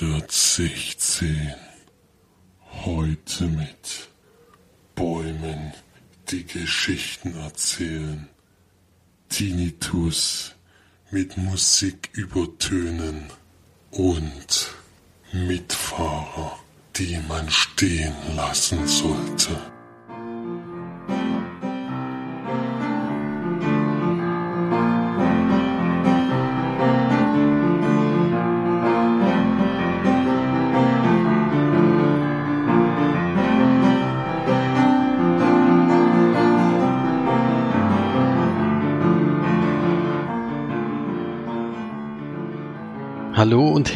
116. Heute mit Bäumen, die Geschichten erzählen. Tinnitus mit Musik übertönen und Mitfahrer, die man stehen lassen sollte.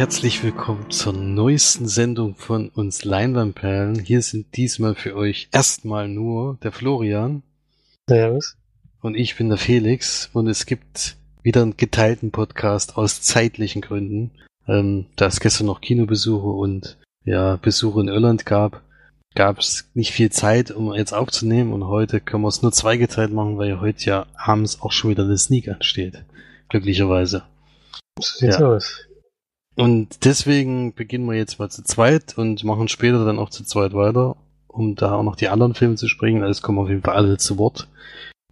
Herzlich willkommen zur neuesten Sendung von uns Leinwandperlen. Hier sind diesmal für euch erstmal nur der Florian. Servus. Und ich bin der Felix und es gibt wieder einen geteilten Podcast aus zeitlichen Gründen. Ähm, da es gestern noch Kinobesuche und ja, Besuche in Irland gab, gab es nicht viel Zeit, um jetzt aufzunehmen und heute können wir es nur zweigeteilt machen, weil heute ja abends auch schon wieder eine Sneak ansteht. Glücklicherweise. So sieht's Ja. aus. Und deswegen beginnen wir jetzt mal zu zweit und machen später dann auch zu zweit weiter, um da auch noch die anderen Filme zu sprechen. Also kommen auf jeden Fall alle zu Wort.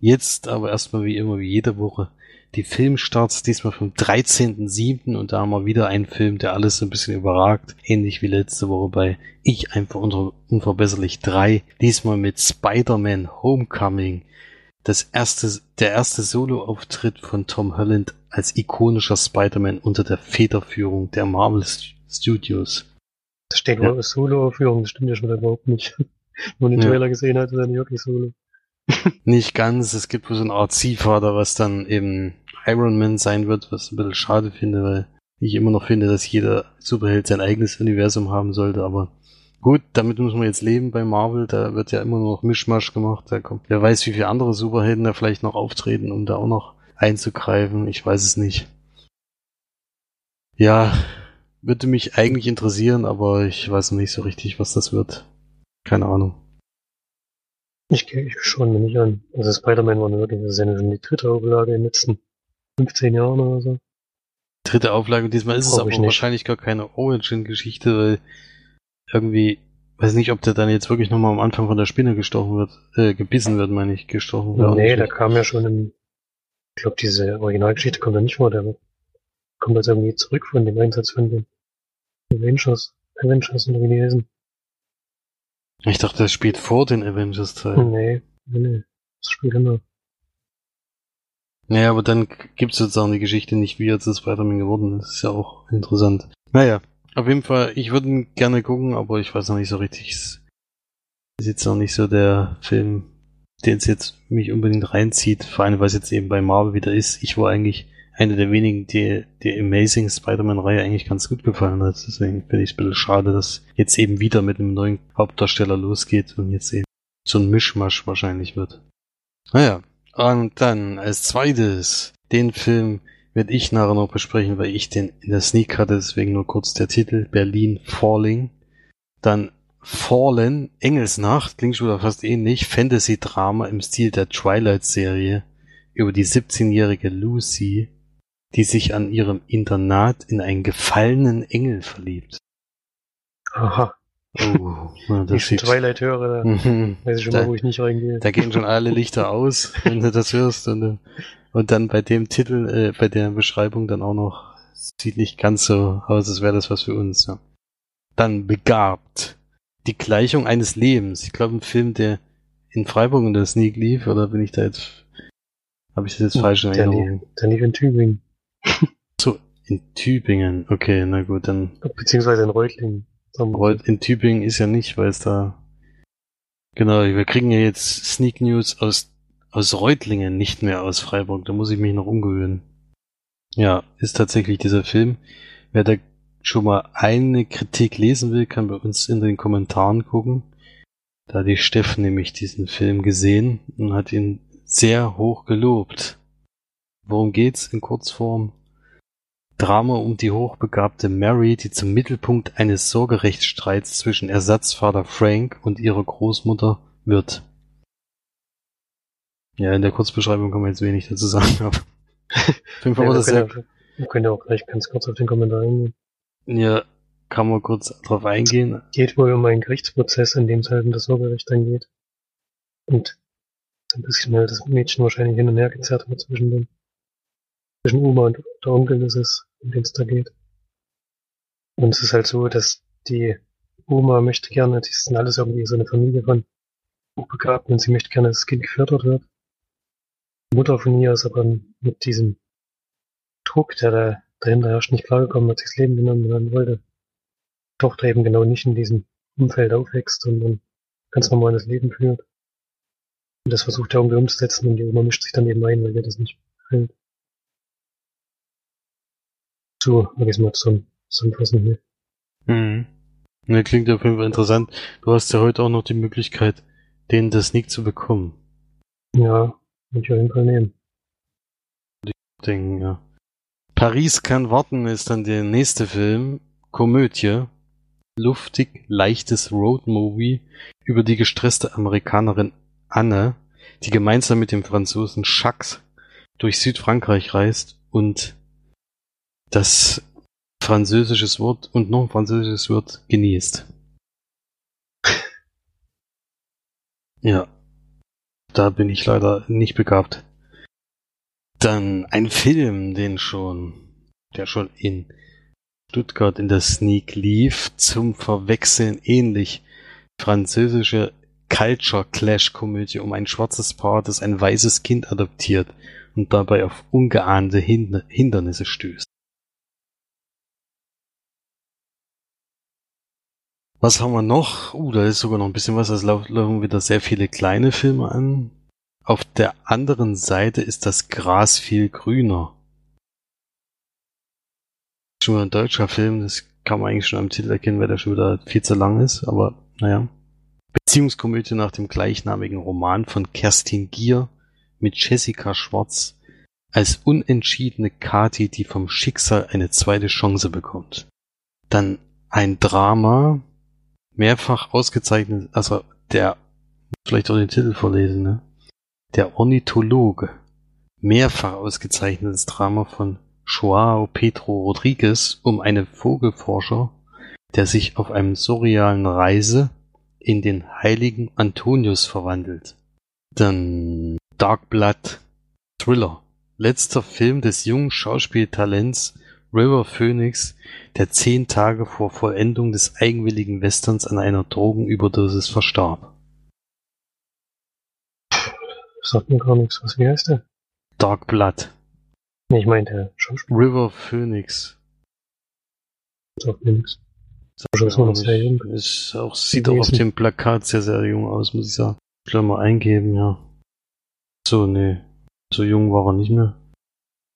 Jetzt aber erstmal wie immer, wie jede Woche, die Filmstarts, diesmal vom 13.07. und da haben wir wieder einen Film, der alles so ein bisschen überragt, ähnlich wie letzte Woche bei Ich einfach unverbesserlich 3, diesmal mit Spider-Man Homecoming. Das erste, der erste Solo-Auftritt von Tom Holland als ikonischer Spider-Man unter der Federführung der Marvel St- Studios. Da steht Ja. nur Solo-Führung, das stimmt ja schon überhaupt nicht. Wenn man den Ja. Trailer gesehen hat, ist er nicht wirklich Solo. Nicht ganz, es gibt wohl so einen Art Ziehvater, was dann eben Iron Man sein wird, was ich ein bisschen schade finde, weil ich immer noch finde, dass jeder Superheld sein eigenes Universum haben sollte, aber gut, damit muss man jetzt leben bei Marvel, da wird ja immer noch Mischmasch gemacht, da kommt, wer weiß, wie viele andere Superhelden da vielleicht noch auftreten, um da auch noch einzugreifen, ich weiß es nicht. Ja, würde mich eigentlich interessieren, aber ich weiß noch nicht so richtig, was das wird. Keine Ahnung. Ich, ich schaue mir nicht an. Also Spider-Man war wirklich, das ist ja schon die dritte Auflage in den letzten 15 Jahren oder so. dritte Auflage. Diesmal ist es Brauch aber ich nicht. wahrscheinlich gar keine Origin-Geschichte, weil irgendwie, weiß nicht, ob der dann jetzt wirklich nochmal am Anfang von der Spinne gestochen wird, äh, gebissen wird, meine ich, gestochen wird. nee, da kam ja schon im, ich glaube, diese Originalgeschichte kommt da nicht vor, der kommt jetzt irgendwie zurück von dem Einsatz von den Avengers, Avengers und heißen. Ich dachte, das spielt vor den Avengers-Teil. Nee, nee, nee. Das spielt immer. Naja, aber dann gibt es sozusagen die Geschichte nicht, wie er zu Spider-Man geworden ist. Das ist ja auch interessant. Naja, auf jeden Fall, ich würde ihn gerne gucken, aber ich weiß noch nicht so richtig. Es ist jetzt noch nicht so der Film, den es jetzt mich unbedingt reinzieht, vor allem weil es jetzt eben bei Marvel wieder ist. Ich war eigentlich einer der wenigen, die die Amazing Spider-Man-Reihe eigentlich ganz gut gefallen hat. Deswegen finde ich es ein bisschen schade, dass jetzt eben wieder mit einem neuen Hauptdarsteller losgeht und jetzt eben so ein Mischmasch wahrscheinlich wird. Naja, und dann als zweites, den Film werde ich nachher noch besprechen, weil ich den in der Sneak hatte, deswegen nur kurz der Titel, Berlin Falling. Dann Fallen, Engelsnacht, klingt schon wieder fast ähnlich, Fantasy-Drama im Stil der Twilight-Serie über die 17-jährige Lucy, die sich an ihrem Internat in einen gefallenen Engel verliebt. Aha, Oh, na, das ich. Twilight höre, da Mhm. weiß ich schon Da- mal, wo ich nicht reingehe. Da gehen schon alle Lichter aus, wenn du das hörst. Und, und dann bei dem Titel, äh, bei der Beschreibung dann auch noch, sieht nicht ganz so aus, als wäre das was für uns. Ja. Dann begabt. Die Gleichung eines Lebens. Ich glaube, ein Film, der in Freiburg in der Sneak lief, oder bin ich da jetzt, habe ich das jetzt falsch in der, Erinnerung? lief, der lief in Tübingen. So, in Tübingen. Okay, na gut, dann Beziehungsweise in Reutlingen. In Tübingen ist ja nicht, weil es da. Genau, wir kriegen ja jetzt Sneak News aus, aus Reutlingen, nicht mehr aus Freiburg. Da muss ich mich noch umgewöhnen. Ja, ist tatsächlich dieser Film. Wer da schon mal eine Kritik lesen will, kann bei uns in den Kommentaren gucken. Da hat die Steff nämlich diesen Film gesehen und hat ihn sehr hoch gelobt. Worum geht's in Kurzform? Drama um die hochbegabte Mary, die zum Mittelpunkt eines Sorgerechtsstreits zwischen Ersatzvater Frank und ihrer Großmutter wird. Ja, in der Kurzbeschreibung kann man jetzt wenig dazu sagen, aber auf jeden Fall Ja, war das sehr, wir können ja auch gleich ganz kurz auf den Kommentar eingehen. ja, kann man kurz drauf eingehen. Geht wohl um einen Gerichtsprozess, in dem es halt um das Sorgerecht dann geht. Und ein bisschen halt das Mädchen wahrscheinlich hin und her gezerrt wird zwischen den, zwischen Uma und der Onkel ist es, um den es da geht. Und es ist halt so, dass die Oma möchte gerne, die sind alles irgendwie so eine Familie von Hochbegabten und sie möchte gerne, dass das Kind gefördert wird. Mutter von ihr ist aber mit diesem Druck, der da dahinter herrscht, nicht klargekommen, hat sich das Leben genommen und wollte Tochter eben genau nicht in diesem Umfeld aufwächst, sondern ganz normales Leben führt. Und das versucht er irgendwie umzusetzen und die Oma mischt sich dann eben ein, weil ihr das nicht gefällt. So, mag ich es mal zusammen, zusammenfassen hier. Mhm. Ne, klingt auf jeden Fall interessant. Du hast ja heute auch noch die Möglichkeit, den das Sneak zu bekommen. Ja, würde ich auf jeden Fall nehmen. Denken, ja. Paris kann warten ist dann der nächste Film. Komödie. Luftig, leichtes Roadmovie über die gestresste Amerikanerin Anne, die gemeinsam mit dem Franzosen Jacques durch Südfrankreich reist und das französisches Wort und noch ein französisches Wort genießt. Ja. Da bin ich leider nicht begabt. Dann ein Film, den schon, der schon in Stuttgart in der Sneak lief, zum Verwechseln ähnlich. Französische Culture Clash Komödie um ein schwarzes Paar, das ein weißes Kind adoptiert und dabei auf ungeahnte Hind Hindernisse stößt. Was haben wir noch? Uh, da ist sogar noch ein bisschen was. Es laufen wieder sehr viele kleine Filme an. Auf der anderen Seite ist das Gras viel grüner. Schon ein deutscher Film, das kann man eigentlich schon am Titel erkennen, weil der schon wieder viel zu lang ist, aber naja. Beziehungskomödie nach dem gleichnamigen Roman von Kerstin Gier mit Jessica Schwarz als unentschiedene Kati, die vom Schicksal eine zweite Chance bekommt. Dann ein Drama, mehrfach ausgezeichnet, also der, vielleicht auch den Titel vorlesen, ne? Der Ornithologe. Mehrfach ausgezeichnetes Drama von Joao Pedro Rodriguez um einen Vogelforscher, der sich auf einem surrealen Reise in den heiligen Antonius verwandelt. Dann Dark Blood Thriller. Letzter Film des jungen Schauspieltalents River Phoenix, der zehn Tage vor Vollendung des eigenwilligen Westerns an einer Drogenüberdosis verstarb. Sagt mir gar nichts. Was, wie heißt der? Dark Blood. Nee, ich meinte Schauspieler. River Phoenix. Sagt mir nichts. Ist noch sehr jung. Ist auch, sieht auch auf dem Plakat sehr, sehr jung aus, muss ich sagen. Ich mal eingeben, ja. So, nee. So jung war er nicht mehr.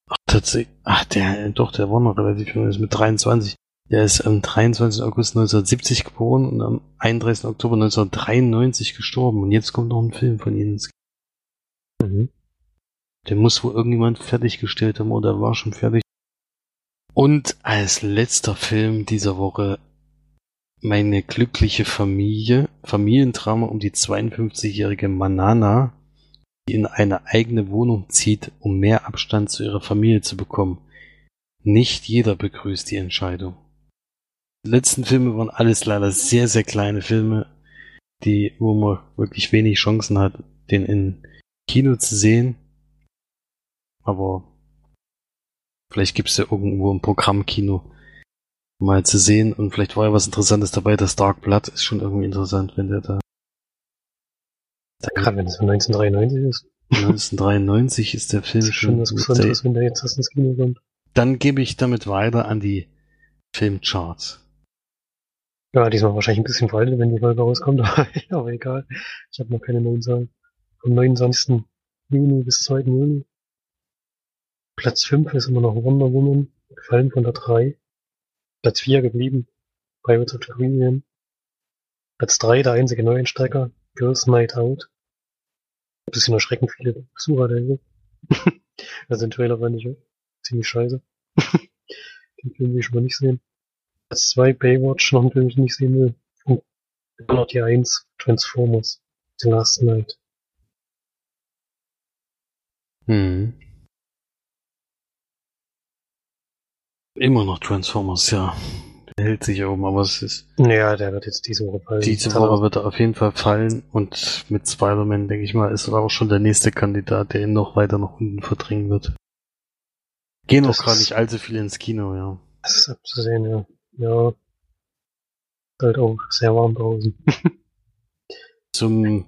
Ach, tatsächlich. Ach, der, doch, der war noch relativ jung. Ist mit 23. Der ist am 23. August 1970 geboren und am 31. Oktober 1993 gestorben. Und jetzt kommt noch ein Film von ihnen. Mhm. Der muss wohl irgendjemand fertiggestellt haben oder war schon fertig. Und als letzter Film dieser Woche meine glückliche Familie, Familiendrama um die 52-jährige Manana, in eine eigene Wohnung zieht, um mehr Abstand zu ihrer Familie zu bekommen. Nicht jeder begrüßt die Entscheidung. Die letzten Filme waren alles leider sehr, sehr kleine Filme, die, wo man wirklich wenig Chancen hat, den in Kino zu sehen. Aber vielleicht gibt's ja irgendwo ein Programmkino mal zu sehen und vielleicht war ja was Interessantes dabei. Das Dark Blood ist schon irgendwie interessant, wenn der da. Gerade wenn es von 1993 ist. 1993 ist der Film Das ist schon was Besonderes, wenn der jetzt erst ins Kino kommt. Dann gebe ich damit weiter an die Filmcharts. Ja, diesmal wahrscheinlich ein bisschen veraltet, wenn die Folge rauskommt, aber egal. Ich habe noch keine neuen Zahlen. Vom 29. Juni bis 2. Juli. Platz 5 ist immer noch Wonder Woman, gefallen von der 3. Platz 4 geblieben, Pirates of the Caribbean. Platz 3 der einzige Neueinsteiger, Girls Night Out. Bisschen erschreckend viele Besucher der Also den Trailer fand ich ziemlich scheiße. den Film will ich schon mal nicht sehen. Platz 2 Baywatch, noch ein Film, den ich nicht sehen will. Und dann noch die 1 Transformers, The Last Night. Hm. Immer noch Transformers, ja. Hält sich oben, aber es ist. Ja, der wird jetzt diese Woche fallen. Diese Woche wird er auf jeden Fall fallen und mit Spider-Man, denke ich mal, ist er auch schon der nächste Kandidat, der ihn noch weiter nach unten verdrängen wird. Gehen auch gerade nicht allzu viel ins Kino, ja. Das ist abzusehen, ja. Ja. Halt auch sehr warm draußen. Zum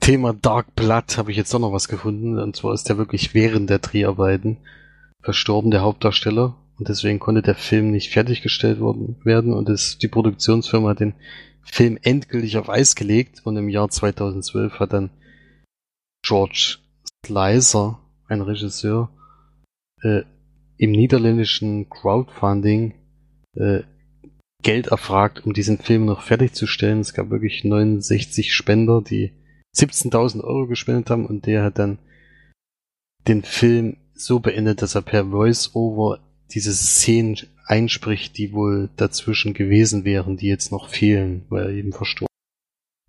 Thema Dark Blood habe ich jetzt auch noch was gefunden. Und zwar ist der wirklich während der Dreharbeiten verstorben, der Hauptdarsteller. Und deswegen konnte der Film nicht fertiggestellt worden, werden. Und das, die Produktionsfirma hat den Film endgültig auf Eis gelegt. Und im Jahr 2012 hat dann George Slicer, ein Regisseur, äh, im niederländischen Crowdfunding äh, Geld erfragt, um diesen Film noch fertigzustellen. Es gab wirklich 69 Spender, die 17.000 Euro gespendet haben und der hat dann den Film so beendet, dass er per Voice-Over diese Szenen einspricht, die wohl dazwischen gewesen wären, die jetzt noch fehlen, weil er eben verstorben.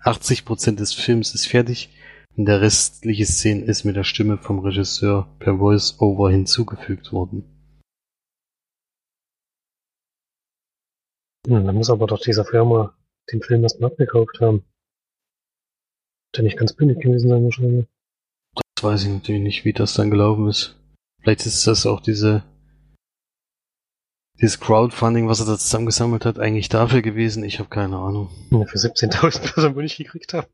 80% des Films ist fertig und der restliche Szene ist mit der Stimme vom Regisseur per Voice-Over hinzugefügt worden. Hm, dann muss aber doch dieser Firma den Film erstmal abgekauft haben. Der nicht ganz billig gewesen sein wahrscheinlich. Das weiß ich natürlich nicht, wie das dann gelaufen ist. Vielleicht ist das auch diese dieses Crowdfunding, was er da zusammengesammelt hat, eigentlich dafür gewesen. Ich habe keine Ahnung. Ja, für 17.000 Personen, wo ich gekriegt habe.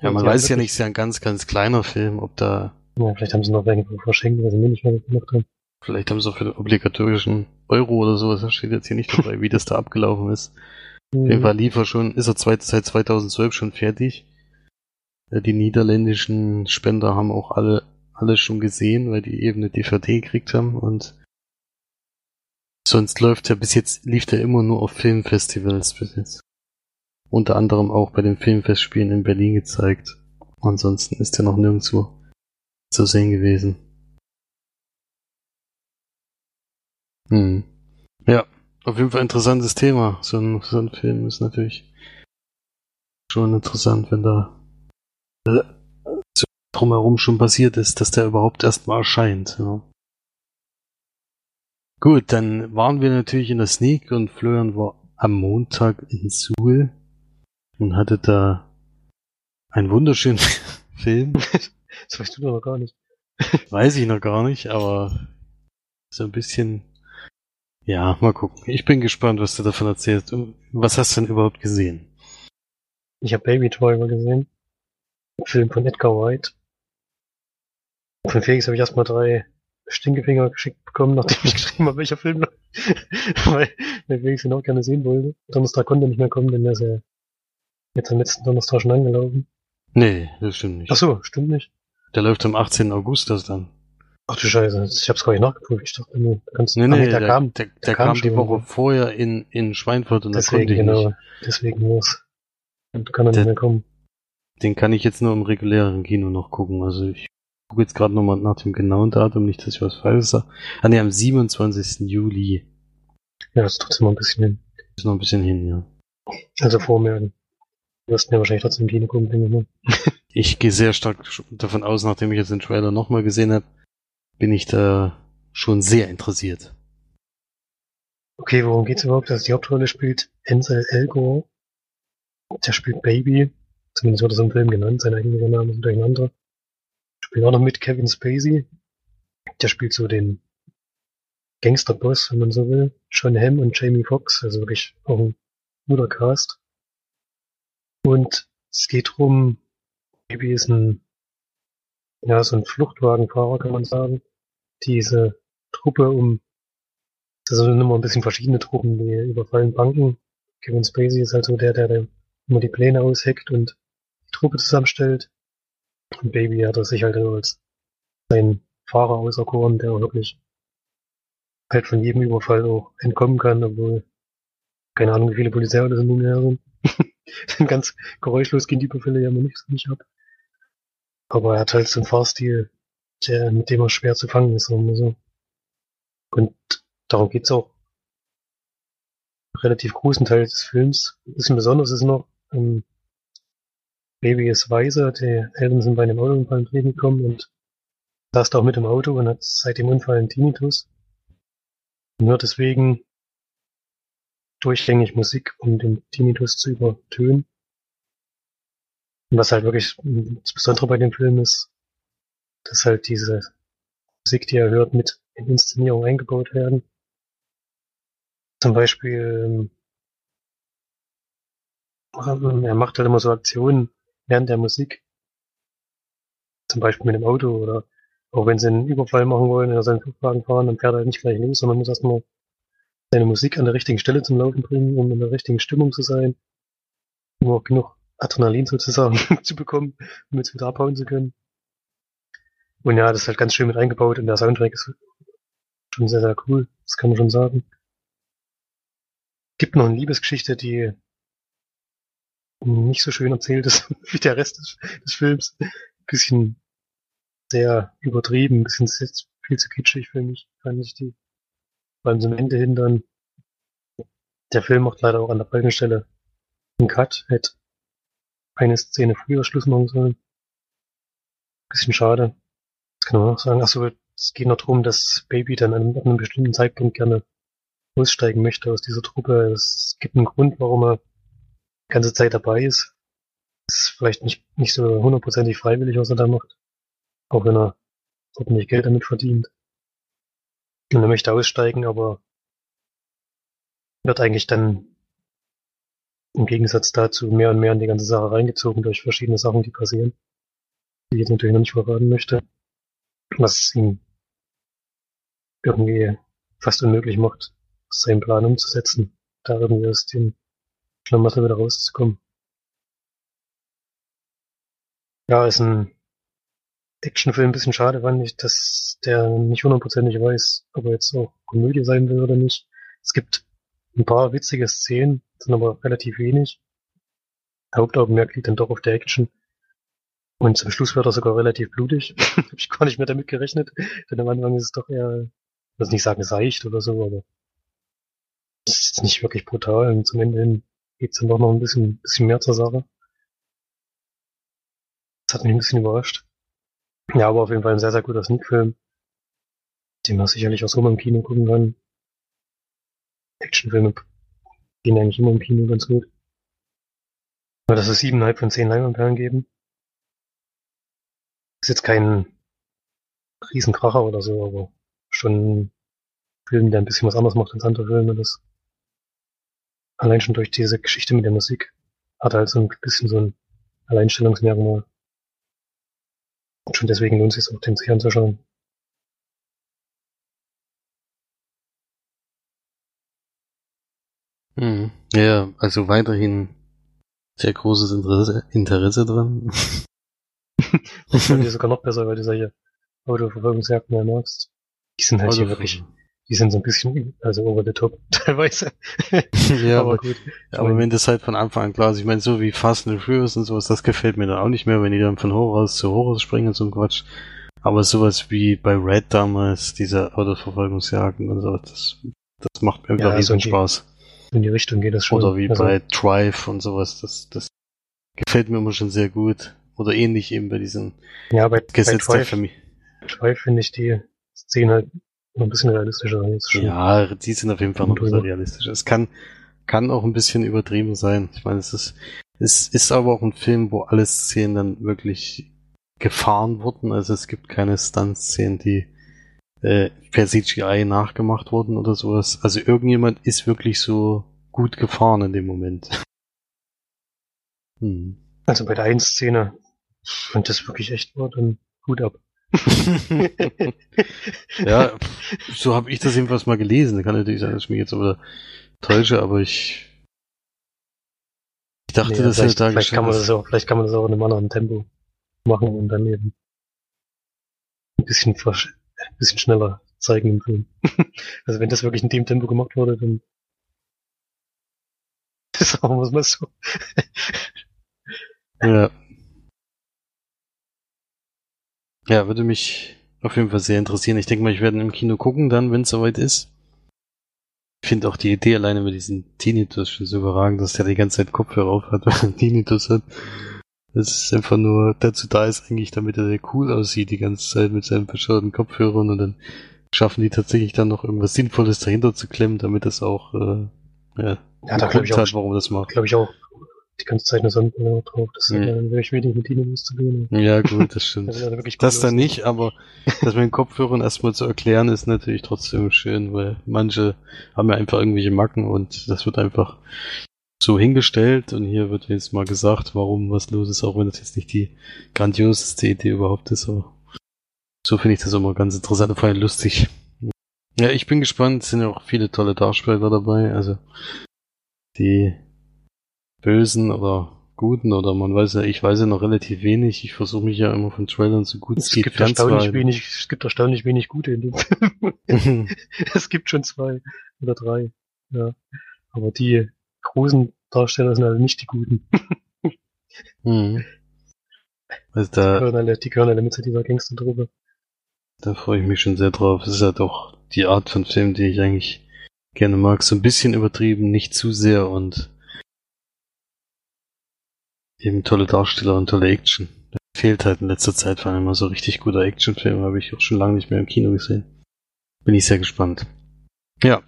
Ja, man weiß ja nicht, es ist ja ein ganz, ganz kleiner Film, ob da. Ja, vielleicht haben sie noch welche verschenkt, weil sie mir nicht mehr gemacht haben. Vielleicht haben sie auch für den obligatorischen Euro oder sowas, das steht jetzt hier nicht dabei, wie das da abgelaufen ist. Auf jeden Fall lief er schon, ist er seit 2012 schon fertig. Die niederländischen Spender haben auch alle, alle schon gesehen, weil die eben eine DVD gekriegt haben und sonst läuft er bis jetzt, lief er immer nur auf Filmfestivals bis jetzt. Unter anderem auch bei den Filmfestspielen in Berlin gezeigt. Ansonsten ist er noch nirgendwo zu sehen gewesen. Hm. Ja, auf jeden Fall interessantes Thema. So ein, so ein Film ist natürlich schon interessant, wenn da äh, drumherum schon passiert ist, dass der überhaupt erstmal erscheint. Ja. Gut, dann waren wir natürlich in der Sneak und Florian war am Montag in Suhl und hatte da einen wunderschönen Film. Das weißt du noch gar nicht. Weiß ich noch gar nicht, aber so ein bisschen ja, mal gucken. Ich bin gespannt, was du davon erzählst. Was hast du denn überhaupt gesehen? Ich habe Baby Driver gesehen. Film von Edgar White. Von Felix habe ich erstmal drei Stinkefinger geschickt bekommen, nachdem ich geschrieben habe, welcher Film weil, weil Felix ihn auch gerne sehen wollte. Donnerstag konnte er nicht mehr kommen, denn er ist ja jetzt am letzten Donnerstag schon angelaufen. Nee, das stimmt nicht. Ach so, stimmt nicht. Der läuft am 18. August das dann. Ach du Scheiße, ich hab's gar nicht nachgeprüft. Ich dachte, nee, kannst nee, nee, der, der, kam, der, der, der kam, kam die Woche ne? vorher in, in Schweinfurt und deswegen, da konnte ich genau, nicht. Deswegen muss. Und kann er nicht mehr kommen. Den kann ich jetzt nur im regulären Kino noch gucken. Also ich gucke jetzt gerade nochmal nach dem genauen Datum, nicht, dass ich was Falsches sage. Ah ne, am 27. Juli. Ja, das ist trotzdem noch ein bisschen hin. Ist noch ein bisschen hin, ja. Also vormerken. Du wirst ja wahrscheinlich trotzdem Kino gucken, denke ich mal. ich gehe sehr stark davon aus, nachdem ich jetzt den Trailer nochmal gesehen habe, bin ich da schon sehr interessiert. Okay, worum geht's überhaupt? Also die Hauptrolle spielt Ansel Elgort. Der spielt Baby. Zumindest wird er so im Film genannt. Sein eigentlicher Name ist ein anderer. Spielt auch noch mit Kevin Spacey. Der spielt so den Gangsterboss, wenn man so will. John Hamm und Jamie Foxx. Also wirklich auch ein guter Cast. Und es geht drum, Baby ist ein ja, so ein Fluchtwagenfahrer, kann man sagen. Diese Truppe um, das sind immer ein bisschen verschiedene Truppen, die überfallen Banken. Kevin Spacey ist halt so der, der immer die Pläne ausheckt und die Truppe zusammenstellt. Baby hat er sich halt als sein Fahrer auserkoren, der wirklich halt von jedem Überfall auch entkommen kann, obwohl keine Ahnung, wie viele Polizeiautos in nun sind. Ganz geräuschlos gehen die Überfälle ja immer nicht, nicht ab. Aber er hat halt so einen Fahrstil, der, mit dem er schwer zu fangen ist, sagen so. Und darum geht's auch relativ großen Teil des Films. Ein bisschen besonders ist noch, ähm, Baby ist weise, die Eltern sind bei einem Autounfall ins Leben gekommen und saß da auch mit im Auto und hat seit dem Unfall einen Tinnitus. Und hört deswegen durchgängig Musik, um den Tinnitus zu übertönen. Und was halt wirklich das Besondere bei dem Film ist, dass halt diese Musik, die er hört, mit in Inszenierung eingebaut werden. Zum Beispiel, ähm, er macht halt immer so Aktionen während der Musik. Zum Beispiel mit dem Auto oder auch wenn sie einen Überfall machen wollen oder seinen Flugwagen fahren, dann fährt er nicht gleich los, sondern muss erstmal seine Musik an der richtigen Stelle zum Laufen bringen, um in der richtigen Stimmung zu sein, um auch genug Adrenalin sozusagen zu bekommen, um jetzt wieder abhauen zu können. Und ja, das ist halt ganz schön mit eingebaut und der Soundtrack ist schon sehr, sehr cool, das kann man schon sagen. Gibt noch eine Liebesgeschichte, die nicht so schön erzählt ist wie der Rest des, des Films. Bisschen sehr übertrieben, bisschen viel zu kitschig für mich, fand ich die. Allem zum Ende hin dann. Der Film macht leider auch an der falschen Stelle einen Cut, hätte eine Szene früher Schluss machen sollen. Bisschen schade. Das kann man auch sagen. Achso, es geht noch darum, dass Baby dann an einem bestimmten Zeitpunkt gerne aussteigen möchte aus dieser Truppe. Es gibt einen Grund, warum er ganze Zeit dabei ist. ist vielleicht nicht, nicht so hundertprozentig freiwillig, was er da macht. Auch wenn er ordentlich Geld damit verdient. Und er möchte aussteigen, aber wird eigentlich dann im Gegensatz dazu mehr und mehr in die ganze Sache reingezogen durch verschiedene Sachen, die passieren, die ich jetzt natürlich noch nicht verraten möchte, was ihm irgendwie fast unmöglich macht, seinen Plan umzusetzen, da irgendwie aus dem Schlamassel wieder rauszukommen. Ja, ist ein Actionfilm ein bisschen schade, fand ich, dass der nicht hundertprozentig weiß, ob er jetzt auch Komödie sein will oder nicht. Es gibt ein paar witzige Szenen, sind aber relativ wenig. Hauptaugenmerk liegt dann doch auf der Action. Und zum Schluss wird er sogar relativ blutig. Hab ich gar nicht mehr damit gerechnet. Denn am Anfang ist es doch eher, ich will nicht sagen seicht oder so, aber es ist nicht wirklich brutal. Und zum Ende hin geht's dann doch noch ein bisschen, bisschen mehr zur Sache. Das hat mich ein bisschen überrascht. Ja, aber auf jeden Fall ein sehr, sehr guter Sneak-Film, den man sicherlich auch so mal im Kino gucken kann. Actionfilme gehen eigentlich immer im Kino ganz gut. Aber dass es siebeneinhalb von zehn Leinwandperlen geben. Ist jetzt kein Riesenkracher oder so, aber schon ein Film, der ein bisschen was anderes macht als andere Filme. Das allein schon durch diese Geschichte mit der Musik hat halt so ein bisschen so ein Alleinstellungsmerkmal. Und schon deswegen lohnt es sich auch, den sich anzuschauen. Hm. Ja, also weiterhin sehr großes Interesse, Interesse dran. das fand ich sogar noch besser, weil du solche Autoverfolgungsjagden mehr magst. Die sind halt hier wirklich, die sind so ein bisschen, also over the top teilweise. ja, aber, gut. Ja, aber wenn das halt von Anfang an klar ist, ich meine, so wie Fast and Furious und sowas, das gefällt mir dann auch nicht mehr, wenn die dann von Horror zu Horror springen und so ein Quatsch. Aber sowas wie bei Red damals, diese Autoverfolgungsjagden und so, das, das macht mir wieder ja, riesen Spaß in die Richtung geht das schon. Oder wie also, bei Drive und sowas, das, das gefällt mir immer schon sehr gut. Oder ähnlich eben bei diesen ja, bei, Gesetz bei Drive, der Familie. Drive finde ich die Szenen halt ein bisschen realistischer. Schon ja, die sind auf jeden Fall noch ein bisschen realistischer. Es kann, kann auch ein bisschen übertrieben sein. Ich meine, es ist, es ist aber auch ein Film, wo alle Szenen dann wirklich gefahren wurden. Also es gibt keine Stunt-Szenen, die äh, per CGI nachgemacht wurden oder sowas. Also irgendjemand ist wirklich so gut gefahren in dem Moment. Hm. Also bei der einen Szene, wenn das wirklich echt war, dann gut ab. ja, so habe ich das jedenfalls mal gelesen. Kann natürlich sein, dass ich mich jetzt aber täusche, aber ich ich dachte, nee, das ist da vielleicht kann man das auch, vielleicht kann man das auch in einem anderen Tempo machen und dann eben ein bisschen ein bisschen schneller zeigen im Film. also wenn das wirklich in dem Tempo gemacht wurde, dann sagen wir es mal so. ja. Ja, würde mich auf jeden Fall sehr interessieren. Ich denke mal, ich werde im Kino gucken dann, wenn es soweit ist. Ich finde auch die Idee alleine mit diesem Tinnitus schon so überragend, dass der die ganze Zeit Kopfhörer auf hat, weil er Tinnitus hat. Das ist einfach nur dazu da ist eigentlich, damit er sehr cool aussieht die ganze Zeit mit seinen verschauerten Kopfhörern und dann schaffen die tatsächlich dann noch irgendwas Sinnvolles dahinter zu klemmen, damit das auch äh, Ja, Ja, da glaube ich, auch- warum das macht. glaube ich auch die ganze Zeit eine Sonnenbrille drauf. Das hat Mhm. ja dann wirklich wenig mit ihnen tun. Ja, gut, das stimmt. Das ist ja wirklich Das dann nicht, aber das mit den Kopfhörern erstmal zu erklären, ist natürlich trotzdem schön, weil manche haben ja einfach irgendwelche Macken und das wird einfach so hingestellt und hier wird jetzt mal gesagt, warum was los ist, auch wenn das jetzt nicht die grandioseste Idee überhaupt ist, aber so finde ich das immer ganz interessant und vor allem lustig. Ja, ich bin gespannt, es sind ja auch viele tolle Darsteller dabei, also die Bösen oder Guten oder man weiß ja, ich weiß ja noch relativ wenig, ich versuche mich ja immer von Trailern so gut es Es geht gibt, erstaunlich wenig, es gibt erstaunlich wenig gute in dem Film. es gibt schon zwei oder drei. Ja. Aber die großen Darsteller sind halt nicht die guten. Mhm. Also Die da, gehören alle, die gehören alle mit zu dieser Gangstertruppe. da freue ich mich schon sehr drauf. Es ist halt auch die Art von Film, die ich eigentlich gerne mag. So ein bisschen übertrieben, nicht zu sehr und eben tolle Darsteller und tolle Action. Da fehlt halt in letzter Zeit vor allem mal so richtig guter Actionfilm, habe ich auch schon lange nicht mehr im Kino gesehen. Bin ich sehr gespannt. Ja.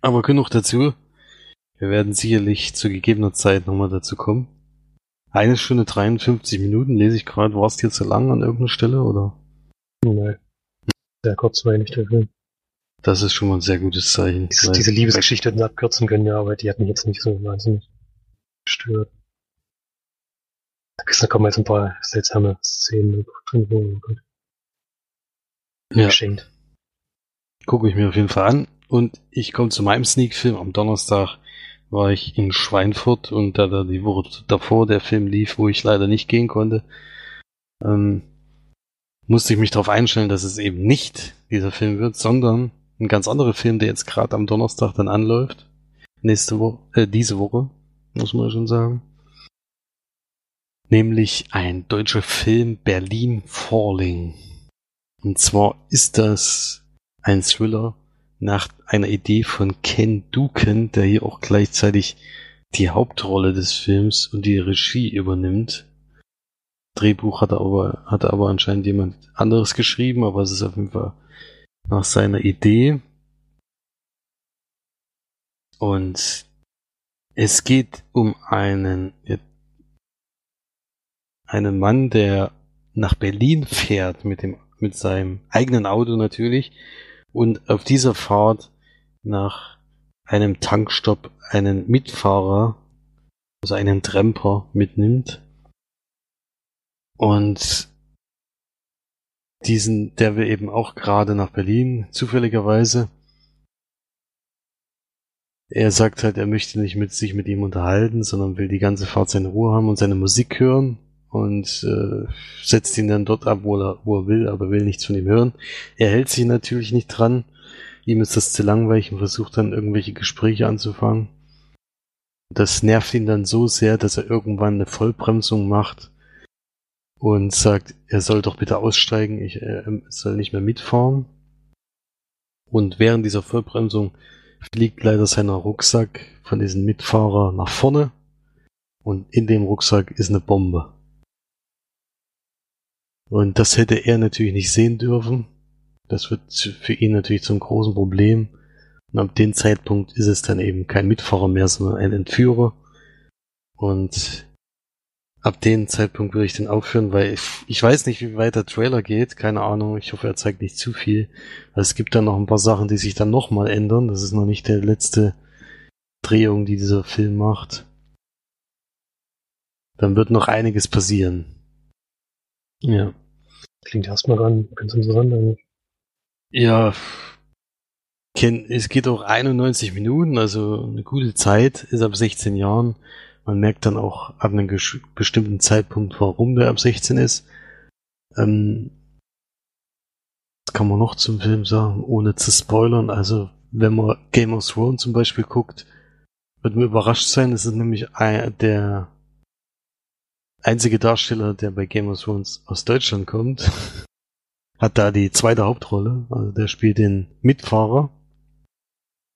Aber genug dazu. Wir werden sicherlich zu gegebener Zeit nochmal dazu kommen. Eine Stunde 53 Minuten lese ich gerade. War es dir zu lang an irgendeiner Stelle oder? Nein. Sehr kurzweilig, der Film. Das ist schon mal ein sehr gutes Zeichen. Diese, diese Liebesgeschichte hätten sie abkürzen können, ja, aber die hat mich jetzt nicht so wahnsinnig gestört. Da kommen jetzt ein paar seltsame Szenen drin, Ja, geschenkt. gucke ich mir auf jeden Fall an. Und ich komme zu meinem Sneak-Film. Am Donnerstag war ich in Schweinfurt und da da die Woche davor der Film lief, wo ich leider nicht gehen konnte, ähm, musste ich mich darauf einstellen, dass es eben nicht dieser Film wird, sondern ein ganz anderer Film, der jetzt gerade am Donnerstag dann anläuft. Nächste Woche, äh, diese Woche, muss man schon sagen. Nämlich ein deutscher Film Berlin Falling. Und zwar ist das ein Thriller nach einer Idee von Ken Duken, der hier auch gleichzeitig die Hauptrolle des Films und die Regie übernimmt. Drehbuch hat aber, hat aber anscheinend jemand anderes geschrieben, aber es ist auf jeden Fall nach seiner Idee. Und es geht um einen, einen Mann, der nach Berlin fährt mit dem, mit seinem eigenen Auto natürlich und auf dieser Fahrt nach einem Tankstopp einen Mitfahrer, also einen Tramper mitnimmt und diesen, der will eben auch gerade nach Berlin, zufälligerweise. Er sagt halt, er möchte nicht mit sich mit ihm unterhalten, sondern will die ganze Fahrt seine Ruhe haben und seine Musik hören und äh, setzt ihn dann dort ab, wo er, wo er will, aber will nichts von ihm hören. Er hält sich natürlich nicht dran. Ihm ist das zu langweilig und versucht dann irgendwelche Gespräche anzufangen. Das nervt ihn dann so sehr, dass er irgendwann eine Vollbremsung macht und sagt, er soll doch bitte aussteigen, ich äh, soll nicht mehr mitfahren. Und während dieser Vollbremsung fliegt leider sein Rucksack von diesem Mitfahrer nach vorne und in dem Rucksack ist eine Bombe. Und das hätte er natürlich nicht sehen dürfen. Das wird für ihn natürlich zum großen Problem. Und ab dem Zeitpunkt ist es dann eben kein Mitfahrer mehr, sondern ein Entführer. Und ab dem Zeitpunkt würde ich den aufhören, weil ich, ich weiß nicht, wie weit der Trailer geht. Keine Ahnung. Ich hoffe, er zeigt nicht zu viel. Weil es gibt dann noch ein paar Sachen, die sich dann nochmal ändern. Das ist noch nicht der letzte Drehung, die dieser Film macht. Dann wird noch einiges passieren. Ja. Klingt erstmal ganz, ganz interessant eigentlich. Ja, Ken, es geht auch 91 Minuten, also eine gute Zeit, ist ab 16 Jahren. Man merkt dann auch ab einem bestimmten Zeitpunkt, warum der ab 16 ist. Ähm, was kann man noch zum Film sagen, ohne zu spoilern? Also, wenn man Game of Thrones zum Beispiel guckt, wird man überrascht sein. Es ist nämlich der einzige Darsteller, der bei Game of Thrones aus Deutschland kommt. Hat da die zweite Hauptrolle. Also der spielt den Mitfahrer.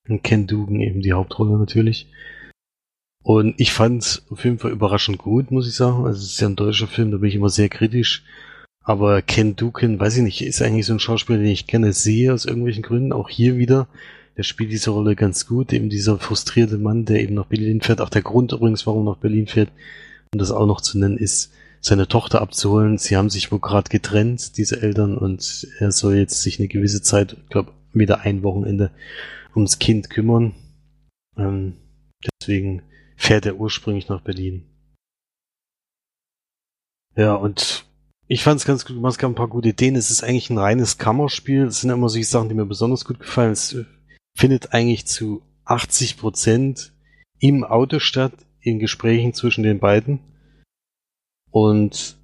Und Ken Dugan eben die Hauptrolle natürlich. Und ich fand's auf jeden Fall überraschend gut, muss ich sagen. Also es ist ja ein deutscher Film, da bin ich immer sehr kritisch. Aber Ken Dugan, weiß ich nicht, ist eigentlich so ein Schauspieler, den ich gerne sehe aus irgendwelchen Gründen. Auch hier wieder der spielt diese Rolle ganz gut, eben dieser frustrierte Mann, der eben nach Berlin fährt. Auch der Grund übrigens, warum er nach Berlin fährt, das auch noch zu nennen, ist, seine Tochter abzuholen. Sie haben sich wohl gerade getrennt, diese Eltern, und er soll jetzt sich eine gewisse Zeit, ich glaube, wieder ein Wochenende ums Kind kümmern. Ähm, deswegen fährt er ursprünglich nach Berlin. Ja, und ich fand es ganz gut, es gab ein paar gute Ideen. Es ist eigentlich ein reines Kammerspiel. Es sind immer solche Sachen, die mir besonders gut gefallen. Es findet eigentlich zu 80 Prozent im Auto statt, in Gesprächen zwischen den beiden. Und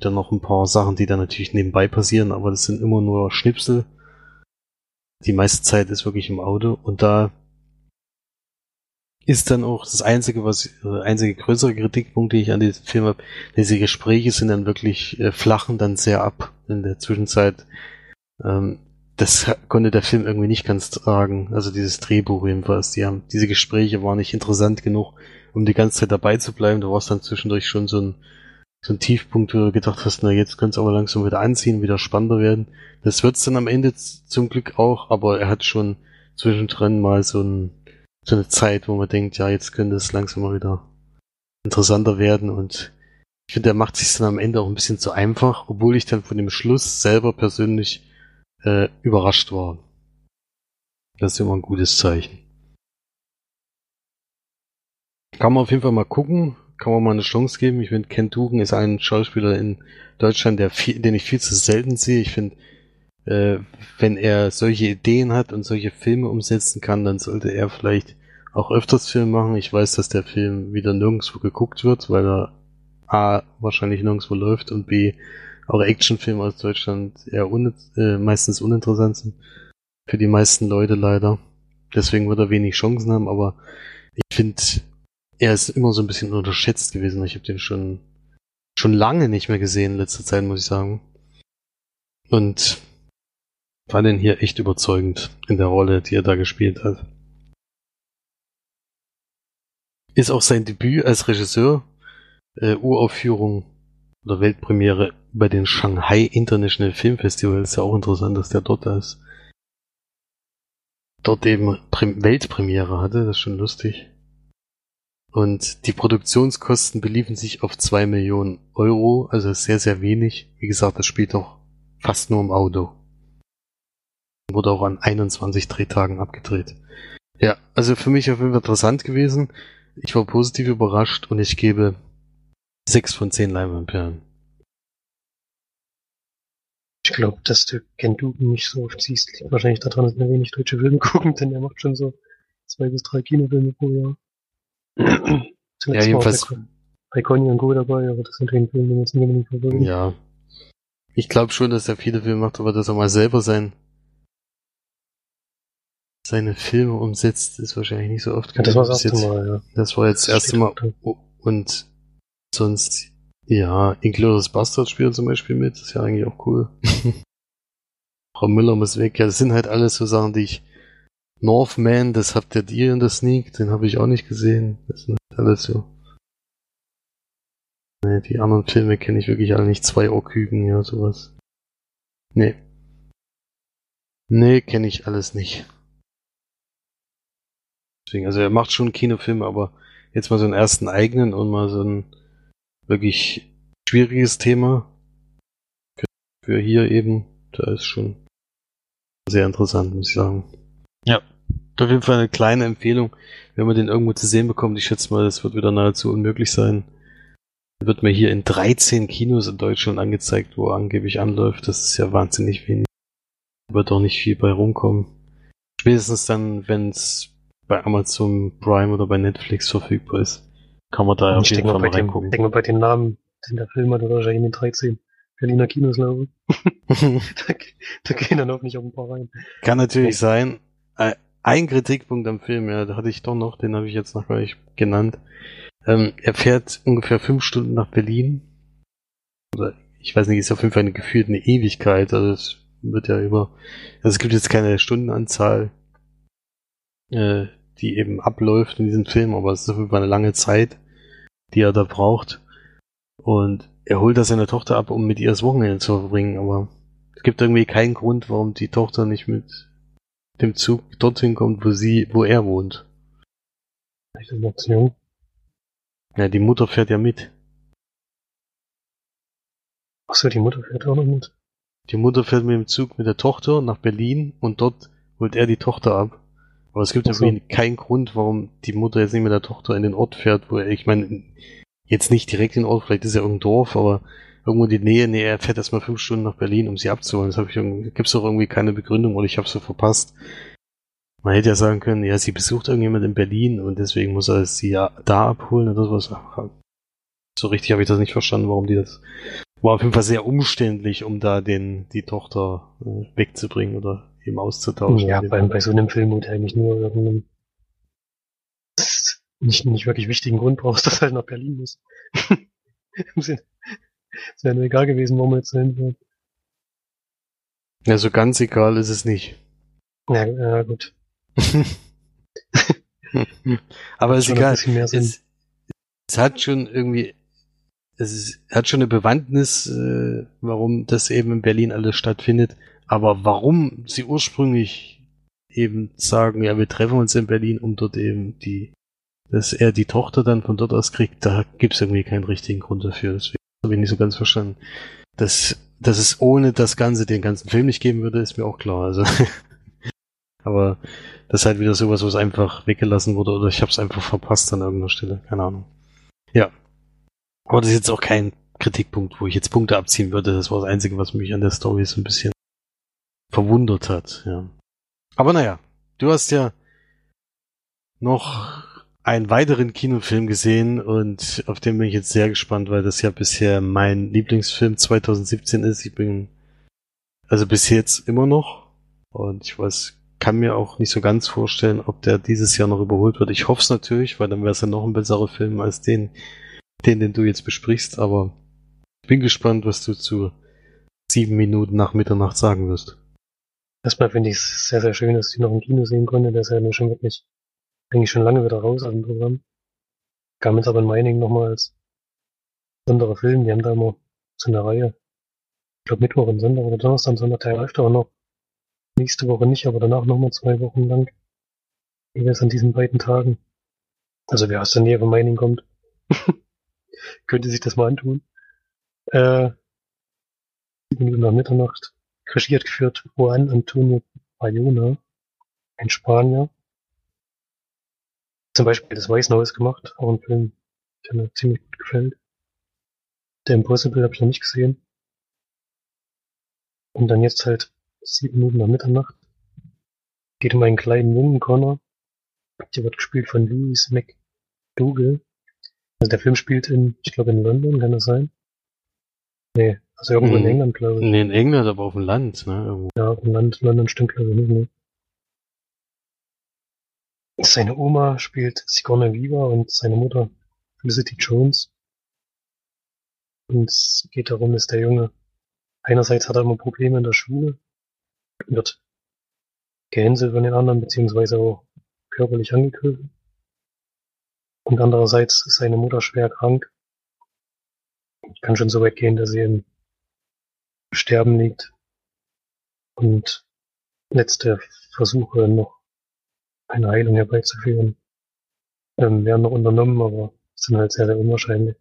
dann noch ein paar Sachen, die dann natürlich nebenbei passieren, aber das sind immer nur Schnipsel. Die meiste Zeit ist wirklich im Auto und da ist dann auch das einzige, was äh, einzige größere Kritikpunkt, die ich an diesem Film habe. Diese Gespräche sind dann wirklich äh, flachen dann sehr ab in der Zwischenzeit. Ähm, das konnte der Film irgendwie nicht ganz tragen. Also dieses Drehbuch jedenfalls. Die haben, diese Gespräche waren nicht interessant genug, um die ganze Zeit dabei zu bleiben. Da war es dann zwischendurch schon so ein, so ein Tiefpunkt, wo du gedacht hast, na jetzt könnte es aber langsam wieder anziehen, wieder spannender werden. Das wird's dann am Ende zum Glück auch, aber er hat schon zwischendrin mal so, ein, so eine Zeit, wo man denkt, ja, jetzt könnte es langsam mal wieder interessanter werden und ich finde, er macht sich dann am Ende auch ein bisschen zu einfach, obwohl ich dann von dem Schluss selber persönlich äh, überrascht war. Das ist immer ein gutes Zeichen. Kann man auf jeden Fall mal gucken, kann man mal eine Chance geben. Ich finde, Ken Dugan ist ein Schauspieler in Deutschland, der viel, den ich viel zu selten sehe. Ich finde, äh, wenn er solche Ideen hat und solche Filme umsetzen kann, dann sollte er vielleicht auch öfters Filme machen. Ich weiß, dass der Film wieder nirgendwo geguckt wird, weil er A wahrscheinlich nirgendwo läuft und B auch Actionfilme aus Deutschland eher un äh, meistens uninteressant sind. Für die meisten Leute leider. Deswegen wird er wenig Chancen haben, aber ich finde, er ist immer so ein bisschen unterschätzt gewesen. Ich habe den schon schon lange nicht mehr gesehen in letzter Zeit, muss ich sagen. Und fand ihn hier echt überzeugend in der Rolle, die er da gespielt hat. Ist auch sein Debüt als Regisseur. Äh, Uraufführung oder Weltpremiere bei den Shanghai International Film Festival. Ist ja auch interessant, dass der dort ist. Dort eben Weltpremiere hatte, das ist schon lustig. Und die Produktionskosten beliefen sich auf zwei Millionen Euro, also sehr, sehr wenig. Wie gesagt, das spielt doch fast nur im Auto. Wurde auch an 21 Drehtagen abgedreht. Ja, also für mich auf jeden Fall interessant gewesen. Ich war positiv überrascht und ich gebe sechs von zehn Leinwandperlen. Ich glaube, dass du Ken Dugan nicht so oft siehst, liegt wahrscheinlich daran, dass wir wenig deutsche Filme gucken, denn er macht schon so zwei bis drei Kinofilme pro Jahr. ja, jedenfalls. Bei Conny und Co. dabei, aber das sind keine Filme, die wir jetzt nicht verfolgen. Ja. Ich glaube schon, dass er viele Filme macht, aber dass er mal selber sein seine Filme umsetzt, ist wahrscheinlich nicht so oft ja, das war das erste Mal, ja. Das war jetzt das erste Mal. Und sonst, ja, Inglourious Bastard spielt zum Beispiel mit, das ist ja eigentlich auch cool. Frau Müller muss weg. Ja, das sind halt alles so Sachen, die ich Northman, das habt ihr dir in der Sneak, den habe ich auch nicht gesehen. Das sind alles so. Nee, die anderen Filme kenne ich wirklich alle nicht. Zwei Orkügen, ja, sowas. Nee. Nee, kenne ich alles nicht. Deswegen, also er macht schon Kinofilme, aber jetzt mal so einen ersten eigenen und mal so ein wirklich schwieriges Thema für hier eben, da ist schon sehr interessant, muss ich sagen. Ja, auf jeden Fall eine kleine Empfehlung, wenn man den irgendwo zu sehen bekommt. Ich schätze mal, das wird wieder nahezu unmöglich sein. Wird mir hier in 13 Kinos in Deutschland angezeigt, wo er angeblich anläuft. Das ist ja wahnsinnig wenig. Wird auch nicht viel bei rumkommen. Spätestens dann, wenn es bei Amazon Prime oder bei Netflix verfügbar ist, kann man da ja auf jeden Fall mal reingucken. Ich denke mal, bei den Namen, den der Film hat, oder wahrscheinlich in den 13 Berliner Kinos laufen. da, da gehen dann auch nicht auf ein paar rein. Kann natürlich sein. Äh, ein Kritikpunkt am Film, ja, da hatte ich doch noch, den habe ich jetzt noch gar nicht genannt. Ähm, er fährt ungefähr fünf Stunden nach Berlin. Oder ich weiß nicht, ist auf jeden Fall eine gefühlt eine Ewigkeit. Also es wird ja über. Also es gibt jetzt keine Stundenanzahl, äh, die eben abläuft in diesem Film, aber es ist auf jeden Fall eine lange Zeit, die er da braucht. Und er holt da seine Tochter ab, um mit ihr das Wochenende zu verbringen, aber es gibt irgendwie keinen Grund, warum die Tochter nicht mit dem Zug dorthin kommt, wo sie, wo er wohnt. Zu jung. Ja, die Mutter fährt ja mit. Achso, die Mutter fährt auch noch mit. Die Mutter fährt mit dem Zug mit der Tochter nach Berlin und dort holt er die Tochter ab. Aber es gibt Ach so. irgendwie keinen Grund, warum die Mutter jetzt nicht mit der Tochter in den Ort fährt, wo er, ich meine, jetzt nicht direkt in den Ort, vielleicht ist ja irgendein Dorf, aber irgendwo in die Nähe, nee, er fährt erstmal fünf Stunden nach Berlin, um sie abzuholen. Das habe ich irgendwie, gibt's doch irgendwie keine Begründung oder ich habe so verpasst. Man hätte ja sagen können, ja, sie besucht irgendjemand in Berlin und deswegen muss er sie ja da abholen oder sowas. So richtig habe ich das nicht verstanden, warum die das. War auf jeden Fall sehr umständlich, um da den, die Tochter äh, wegzubringen oder eben auszutauschen. Ja, bei, bei so einem Film, wo du eigentlich nur irgendeinen nicht, nicht wirklich wichtigen Grund brauchst, dass er halt nach Berlin muss. Es wäre nur egal gewesen, warum er jetzt dahin fährt. Ja, so ganz egal ist es nicht. Ja, ja, gut. Aber ist egal. Es, es hat schon irgendwie, es ist, hat schon eine Bewandtnis, äh, warum das eben in Berlin alles stattfindet. Aber warum sie ursprünglich eben sagen, ja, wir treffen uns in Berlin, um dort eben die, dass er die Tochter dann von dort aus kriegt, da gibt's irgendwie keinen richtigen Grund dafür. Deswegen habe ich nicht so ganz verstanden. Dass, dass es ohne das Ganze den ganzen Film nicht geben würde, ist mir auch klar. Also, aber das ist halt wieder sowas, was einfach weggelassen wurde oder ich habe es einfach verpasst an irgendeiner Stelle. Keine Ahnung. Ja. Aber das ist jetzt auch kein Kritikpunkt, wo ich jetzt Punkte abziehen würde. Das war das Einzige, was mich an der Story so ein bisschen verwundert hat. Ja. Aber naja, du hast ja noch einen weiteren Kinofilm gesehen und auf den bin ich jetzt sehr gespannt, weil das ja bisher mein Lieblingsfilm 2017 ist. Ich bin also bis jetzt immer noch und ich weiß, kann mir auch nicht so ganz vorstellen, ob der dieses Jahr noch überholt wird. Ich hoffe es natürlich, weil dann wäre es ja noch ein besserer Film als den, den, den du jetzt besprichst, aber ich bin gespannt, was du zu sieben Minuten nach Mitternacht sagen wirst. Erstmal finde ich es sehr, sehr schön, dass ich noch im Kino sehen konnte. Der ist ja nun schon wirklich eigentlich schon lange wieder raus aus dem Programm. Kam jetzt aber in Meiningen nochmal als besonderer Film. Die haben da immer so eine Reihe. Ich glaube Mittwoch und Sonntag oder Donnerstag und Sonntag öfter auch noch. Nächste Woche nicht, aber danach nochmal zwei Wochen lang. Jeweils an diesen beiden Tagen. Also wer aus der Nähe von Meiningen kommt, könnte sich das mal antun. Äh, sieben Minuten nach Mitternacht. Regie hat geführt Juan Antonio Bayona, ein Spanier. Zum Beispiel das Weiß Neues gemacht, auch ein Film, der mir ziemlich gut gefällt. Der Impossible habe ich noch nicht gesehen. Und dann jetzt halt sieben Minuten nach Mitternacht. Geht um einen kleinen jungen Connor. Der wird gespielt von Louis McDougall. Also der Film spielt in, ich glaube in London, kann das sein? Nee, also irgendwo in Mhm. England, glaube ich. Nee, in England, aber auf dem Land, ne? Irgendwo. Ja, auf dem Land, London stimmt glaube ich nicht, ne? Seine Oma spielt Sigourney Weaver und seine Mutter Felicity Jones. Und es geht darum, dass der Junge einerseits hat er immer Probleme in der Schule, wird gehänselt von den anderen, beziehungsweise auch körperlich angegriffen. Und andererseits ist seine Mutter schwer krank. Kann schon so weit gehen, dass sie im Sterben liegt. Und letzte Versuche noch eine Heilung herbeizuführen ähm, werden noch unternommen, aber sind halt sehr, sehr unwahrscheinlich.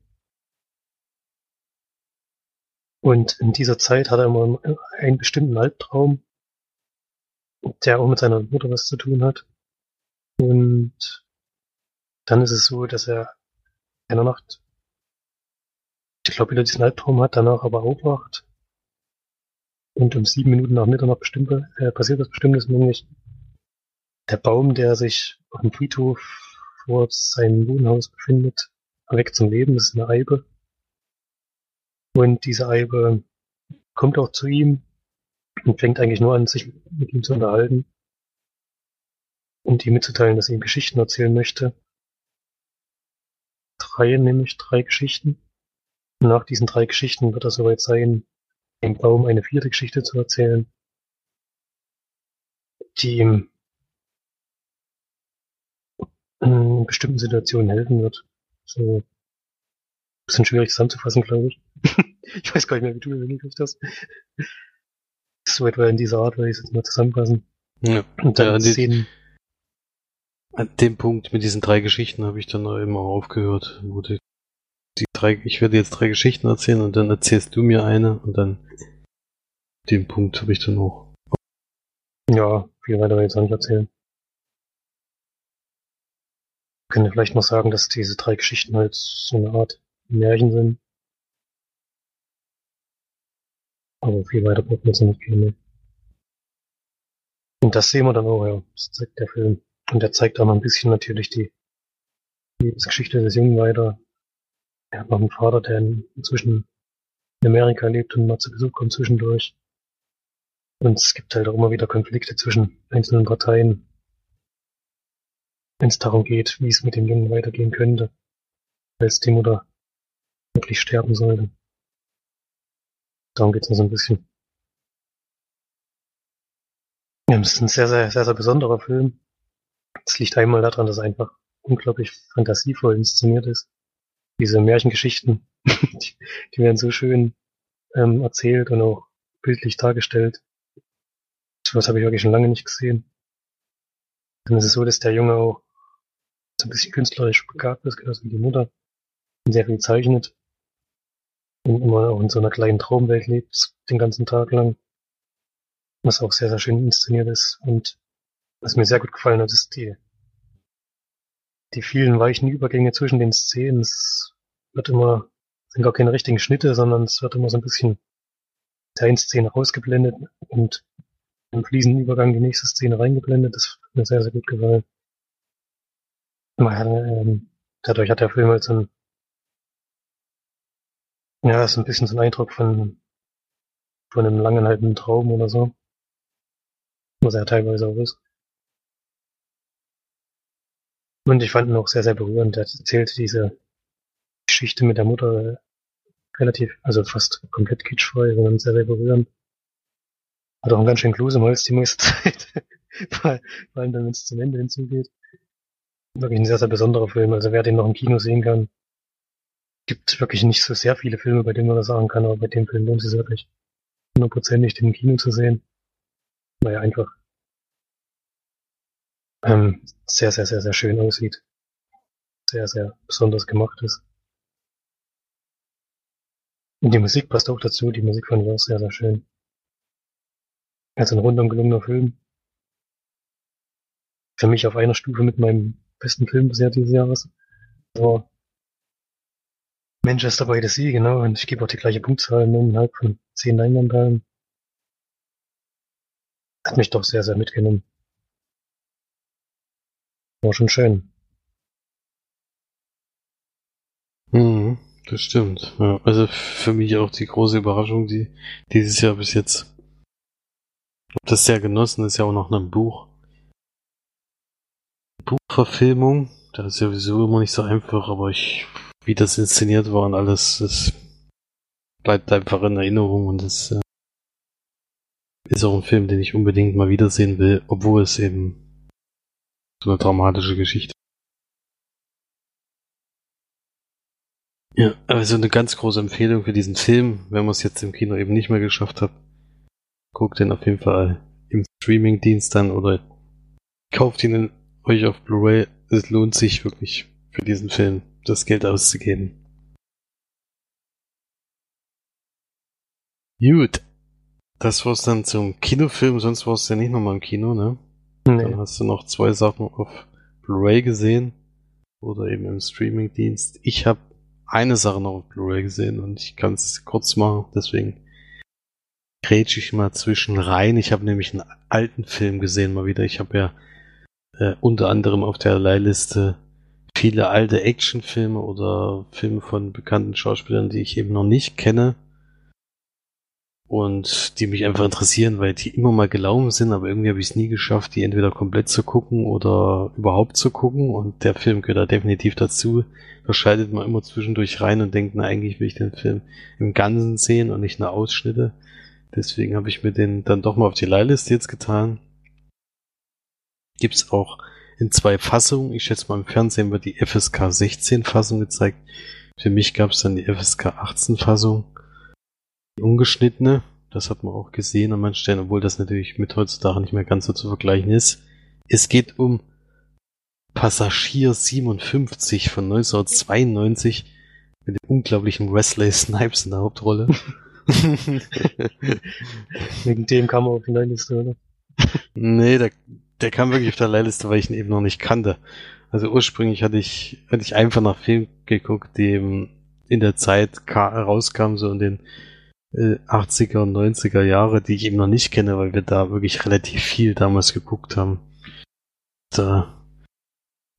Und in dieser Zeit hat er immer einen bestimmten Albtraum, der auch mit seiner Mutter was zu tun hat. Und dann ist es so, dass er in der Nacht, ich glaube, wieder diesen Albtraum hat, danach aber aufwacht. Und um sieben Minuten nach Mitternacht bestimmt, äh, passiert was Bestimmtes, nämlich der Baum, der sich auf dem Friedhof vor seinem Wohnhaus befindet, erweckt zum Leben. Das ist eine Eibe. Und diese Eibe kommt auch zu ihm und fängt eigentlich nur an, sich mit ihm zu unterhalten und ihm mitzuteilen, dass er ihm Geschichten erzählen möchte. Drei, nämlich drei Geschichten. Nach diesen drei Geschichten wird er soweit sein, dem Baum eine vierte Geschichte zu erzählen, die ihm in bestimmten Situationen helfen wird. So ein bisschen schwierig zusammenzufassen, glaube ich. ich weiß gar nicht mehr, wie du hingekriegt hast. So etwa in dieser Art, weil ich es jetzt mal zusammenfassen. Ja. Und dann Ja, die- Szenen, An dem Punkt mit diesen drei Geschichten habe ich dann auch immer aufgehört. Wo die drei, ich werde jetzt drei Geschichten erzählen und dann erzählst du mir eine und dann den Punkt habe ich dann auch. ja, viel weiter will ich jetzt auch nicht erzählen. Ich könnte vielleicht noch sagen, dass diese drei Geschichten halt so eine Art Märchen sind. Aber viel weiter braucht man jetzt nicht gehen. Ne? Und das sehen wir dann auch, ja. Das zeigt der Film. Und der zeigt auch noch ein bisschen natürlich die Lebensgeschichte des Jungen weiter. Er hat noch einen Vater, der in- inzwischen in Amerika lebt und mal zu Besuch kommt zwischendurch. Und es gibt halt auch immer wieder Konflikte zwischen einzelnen Parteien, wenn es darum geht, wie es mit dem Jungen weitergehen könnte, falls die Mutter wirklich sterben sollte. Darum geht's noch so ein bisschen. Ja, das ist ein sehr, sehr, sehr, sehr besonderer Film. Es liegt einmal daran, dass er einfach unglaublich fantasievoll inszeniert ist. Diese Märchengeschichten, die, die werden so schön ähm, erzählt und auch bildlich dargestellt. Sowas habe ich wirklich schon lange nicht gesehen. Dann ist es so, dass der Junge auch so ein bisschen künstlerisch begabt ist, genauso wie die Mutter. Und sehr viel zeichnet. Und immer auch in so einer kleinen Traumwelt lebt, den ganzen Tag lang. Was auch sehr, sehr schön inszeniert ist. Und was mir sehr gut gefallen hat, ist die, die vielen weichen Übergänge zwischen den Szenen. Es wird immer, sind gar keine richtigen Schnitte, sondern es wird immer so ein bisschen der einen Szene rausgeblendet und im fließenden Übergang die nächste Szene reingeblendet. Das hat mir sehr, sehr gut gefallen. Man, ähm, dadurch hat der Film halt so ein, ja, so ein bisschen so ein Eindruck von, von einem langen halben Traum oder so. Was er teilweise auch ist. Und ich fand ihn auch sehr, sehr berührend. Er erzählte diese Geschichte mit der Mutter relativ, also fast komplett kitschfrei, sondern sehr, sehr berührend. Hat auch einen ganz schön Klus im Holz die meiste Zeit. vor vor allem dann, wenn es zum Ende hinzugeht. Wirklich ein sehr, sehr besonderer Film. Also wer den noch im Kino sehen kann, gibt wirklich nicht so sehr viele Filme, bei denen man das sagen kann, aber bei dem Film lohnt es sich wirklich hundertprozentig, den im Kino zu sehen. Weil er einfach ähm, sehr, sehr, sehr, sehr schön aussieht. Sehr, sehr besonders gemacht ist. Und die Musik passt auch dazu. Die Musik fand ich auch sehr, sehr schön. Also ein rundum gelungener Film. Für mich auf einer Stufe mit meinem besten Film bisher dieses Jahres. So. Manchester by the Sea, genau. Und ich gebe auch die gleiche Punktzahl, 9,5 von 10 Leinwandperlen. Hat mich doch sehr, sehr mitgenommen. War schon schön. Mhm, das stimmt. Ja, also für mich auch die große Überraschung, die dieses Jahr bis jetzt. Ich das sehr genossen, ist ja auch noch ein Buch. Buchverfilmung, das ist sowieso immer nicht so einfach, aber ich, wie das inszeniert war und alles, das bleibt einfach in Erinnerung und das äh, ist auch ein Film, den ich unbedingt mal wiedersehen will, obwohl es eben so eine dramatische Geschichte Ja, also eine ganz große Empfehlung für diesen Film, wenn man es jetzt im Kino eben nicht mehr geschafft hat. Guckt den auf jeden Fall im Streamingdienst dann oder kauft ihn euch auf Blu-ray. Es lohnt sich wirklich für diesen Film das Geld auszugeben. Gut. Das war's dann zum Kinofilm, sonst war's ja nicht nochmal im Kino, ne? Dann Nee. hast du noch zwei Sachen auf Blu-ray gesehen oder eben im Streamingdienst. Ich habe eine Sache noch auf Blu-ray gesehen und ich kann es kurz machen, deswegen grätsch ich mal zwischen rein. Ich habe nämlich einen alten Film gesehen mal wieder. Ich habe ja äh, unter anderem auf der Leihliste viele alte Actionfilme oder Filme von bekannten Schauspielern, die ich eben noch nicht kenne und die mich einfach interessieren, weil die immer mal gelaufen sind, aber irgendwie habe ich es nie geschafft, die entweder komplett zu gucken oder überhaupt zu gucken und der Film gehört da definitiv dazu. Da schaltet man immer zwischendurch rein und denkt, na eigentlich will ich den Film im Ganzen sehen und nicht nur Ausschnitte. Deswegen habe ich mir den dann doch mal auf die Leihliste jetzt getan. Gibt's auch in zwei Fassungen. Ich schätze mal im Fernsehen wird die FSK 16 Fassung gezeigt. Für mich gab's dann die FSK 18 Fassung. Die ungeschnittene. Das hat man auch gesehen an manchen Stellen, obwohl das natürlich mit heutzutage nicht mehr ganz so zu vergleichen ist. Es geht um Passagier 57 von 1992 mit dem unglaublichen Wesley Snipes in der Hauptrolle. Wegen dem kam er auf die Liste, oder? nee, der, der kam wirklich auf der Leihliste, weil ich ihn eben noch nicht kannte. Also ursprünglich hatte ich, hatte ich einfach nach Film geguckt, die eben in der Zeit rauskam, so in den äh, 80er und 90er Jahre, die ich eben noch nicht kenne, weil wir da wirklich relativ viel damals geguckt haben. Da,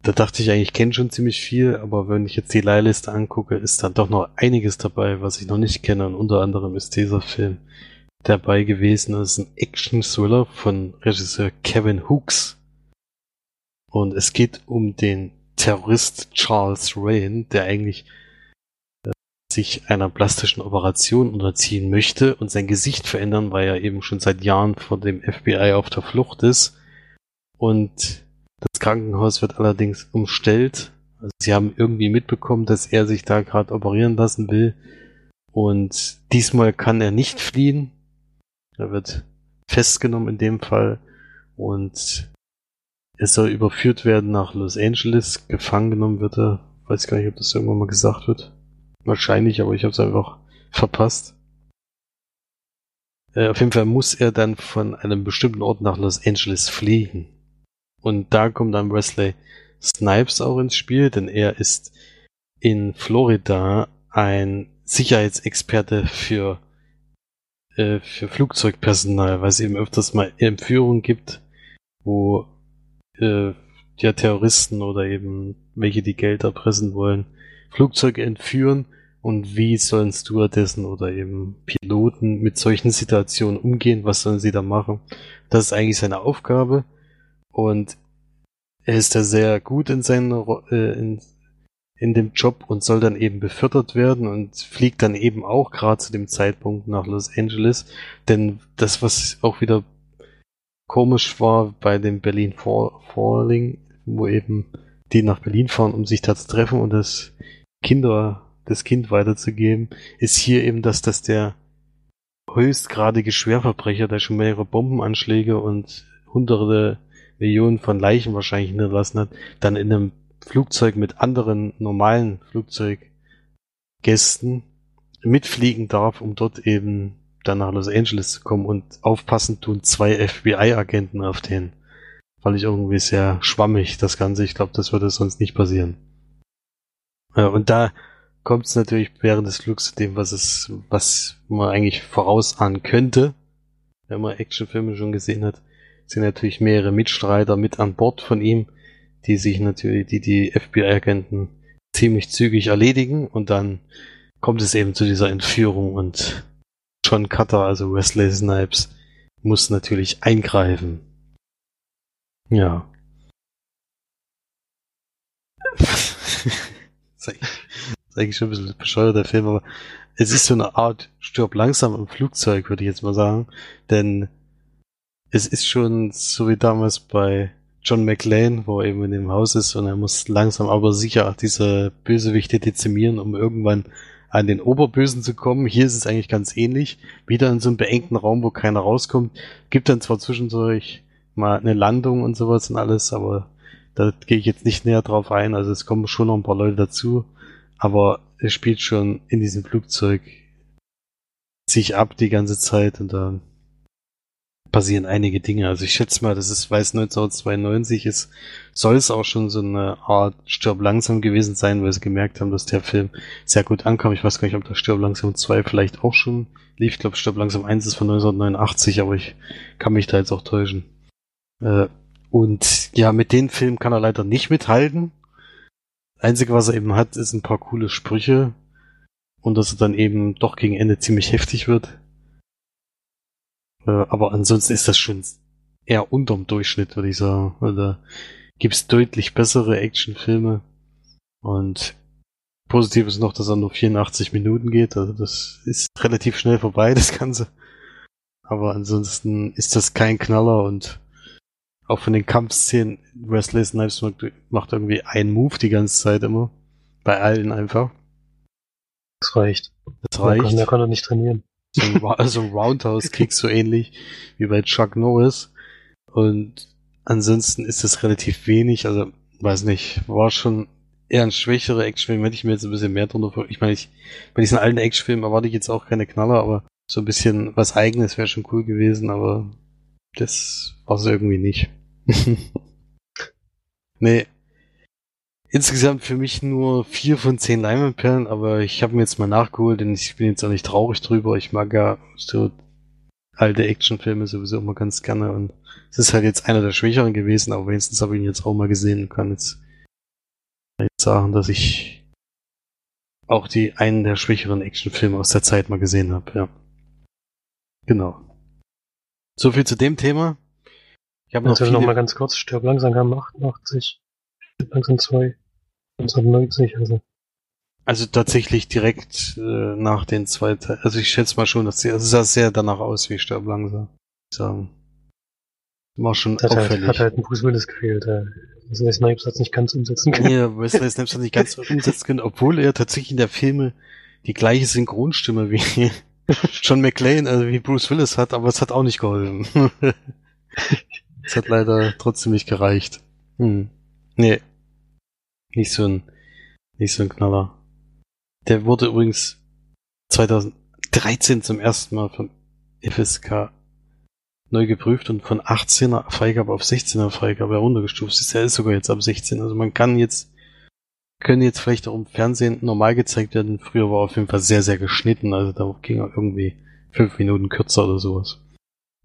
da dachte ich eigentlich, ich kenne schon ziemlich viel, aber wenn ich jetzt die Leihliste angucke, ist da doch noch einiges dabei, was ich noch nicht kenne. Und unter anderem ist dieser Film dabei gewesen. Das ist ein Action-Thriller von Regisseur Kevin Hooks. Und es geht um den Terrorist Charles Rain, der eigentlich äh, sich einer plastischen Operation unterziehen möchte und sein Gesicht verändern, weil er eben schon seit Jahren vor dem FBI auf der Flucht ist. Und das Krankenhaus wird allerdings umstellt. Also sie haben irgendwie mitbekommen, dass er sich da gerade operieren lassen will. Und diesmal kann er nicht fliehen, er wird festgenommen in dem Fall und er soll überführt werden nach Los Angeles. Gefangen genommen wird er. Weiß gar nicht, ob das irgendwann mal gesagt wird. Wahrscheinlich, aber ich habe es einfach verpasst. Äh, auf jeden Fall muss er dann von einem bestimmten Ort nach Los Angeles fliegen. Und da kommt dann Wesley Snipes auch ins Spiel, denn er ist in Florida ein Sicherheitsexperte für äh, für Flugzeugpersonal, weil es eben öfters mal Entführungen gibt, wo äh, ja Terroristen oder eben welche die Geld erpressen wollen, Flugzeuge entführen und wie sollen Stewardessen oder eben Piloten mit solchen Situationen umgehen, was sollen sie da machen? Das ist eigentlich seine Aufgabe und er ist da sehr gut in seiner äh, in, in dem Job und soll dann eben befördert werden und fliegt dann eben auch gerade zu dem Zeitpunkt nach Los Angeles. Denn das, was auch wieder komisch war bei dem Berlin Falling, wo eben die nach Berlin fahren, um sich da zu treffen und das Kinder, das Kind weiterzugeben, ist hier eben, dass das der höchstgradige Schwerverbrecher, der schon mehrere Bombenanschläge und hunderte Millionen von Leichen wahrscheinlich hinterlassen hat, dann in einem Flugzeug mit anderen normalen Flugzeuggästen mitfliegen darf, um dort eben dann nach Los Angeles zu kommen und aufpassen tun zwei FBI-Agenten auf den. Fand ich irgendwie sehr schwammig, das Ganze. Ich glaube, das würde sonst nicht passieren. Und da kommt es natürlich während des Flugs zu dem, was es, was man eigentlich vorausahnen könnte, wenn man Actionfilme schon gesehen hat, sind natürlich mehrere Mitstreiter mit an Bord von ihm, die sich natürlich, die die FBI-Agenten ziemlich zügig erledigen und dann kommt es eben zu dieser Entführung und John Cutter, also Wesley Snipes, muss natürlich eingreifen. Ja. eigentlich schon ein bisschen bescheuert, der Film, aber es ist so eine Art Stirb langsam im Flugzeug, würde ich jetzt mal sagen. Denn es ist schon so wie damals bei John McLean, wo er eben in dem Haus ist und er muss langsam aber sicher diese Bösewichte dezimieren, um irgendwann an den Oberbösen zu kommen. Hier ist es eigentlich ganz ähnlich. Wieder in so einem beengten Raum, wo keiner rauskommt. Gibt dann zwar zwischendurch mal eine Landung und sowas und alles, aber da gehe ich jetzt nicht näher drauf ein. Also es kommen schon noch ein paar Leute dazu. Aber es spielt schon in diesem Flugzeug sich ab die ganze Zeit und dann passieren einige Dinge. Also ich schätze mal, das ist, weil es 1992 ist, soll es auch schon so eine Art Stirb langsam gewesen sein, weil sie gemerkt haben, dass der Film sehr gut ankam. Ich weiß gar nicht, ob der Stirb langsam 2 vielleicht auch schon lief. Ich glaube, Stirb langsam 1 ist von 1989, aber ich kann mich da jetzt auch täuschen. Äh, und ja, mit den Filmen kann er leider nicht mithalten. Einzige, was er eben hat, ist ein paar coole Sprüche und dass er dann eben doch gegen Ende ziemlich heftig wird. Äh, aber ansonsten ist das schon eher unterm Durchschnitt, würde ich sagen. Weil da gibt's deutlich bessere Actionfilme. Und positiv ist noch, dass er nur 84 Minuten geht. Also das ist relativ schnell vorbei, das Ganze. Aber ansonsten ist das kein Knaller und auch von den Kampfszenen, Wesley Snipes macht irgendwie einen Move die ganze Zeit immer. Bei allen einfach. Das reicht. Das reicht. Der kann, der kann er nicht trainieren. so ein, Ra- so ein Roundhouse-Kick, so ähnlich wie bei Chuck Norris. Und ansonsten ist es relativ wenig, also weiß nicht, war schon eher ein schwächerer Actionfilm, hätte ich mir jetzt ein bisschen mehr drunter vor. Ich meine, ich, bei diesen alten Actionfilmen erwarte ich jetzt auch keine Knaller, aber so ein bisschen was eigenes wäre schon cool gewesen, aber das war es irgendwie nicht. nee. Insgesamt für mich nur vier von zehn Leinwandperlen, aber ich habe mir jetzt mal nachgeholt, denn ich bin jetzt auch nicht traurig drüber. Ich mag ja so alte Actionfilme sowieso immer ganz gerne und es ist halt jetzt einer der schwächeren gewesen, aber wenigstens habe ich ihn jetzt auch mal gesehen und kann jetzt jetzt sagen, dass ich auch die einen der schwächeren Actionfilme aus der Zeit mal gesehen habe, ja. Genau. So viel zu dem Thema. Ich habe noch viele, noch mal ganz kurz, Stirb langsam kam 88, Stirb langsam 2, 1990, also. also tatsächlich direkt äh, nach den zwei Teilen. Also ich schätze mal schon, dass sie, also es sah sehr danach aus wie Stirb langsam. Sagen. War schon Hat halt, auffällig. hat halt ein Bruce Willis gefehlt. Äh. Der Snipes hat es nicht ganz umsetzen können. Ja, Wesley Snipes hat nicht ganz umsetzen können, obwohl er tatsächlich in der Filme die gleiche Synchronstimme wie John McClane, also wie Bruce Willis hat, aber es hat auch nicht geholfen. es hat leider trotzdem nicht gereicht. Hm. Nee. Nicht so ein, nicht so ein Knaller. Der wurde übrigens 2013 zum ersten Mal vom FSK neu geprüft und von 18er Freigabe auf 16er Freigabe heruntergestuft. ist. Er ist sogar jetzt ab 16. Also man kann jetzt, können jetzt vielleicht auch im Fernsehen normal gezeigt werden. Früher war auf jeden Fall sehr, sehr geschnitten. Also da ging er irgendwie fünf Minuten kürzer oder sowas.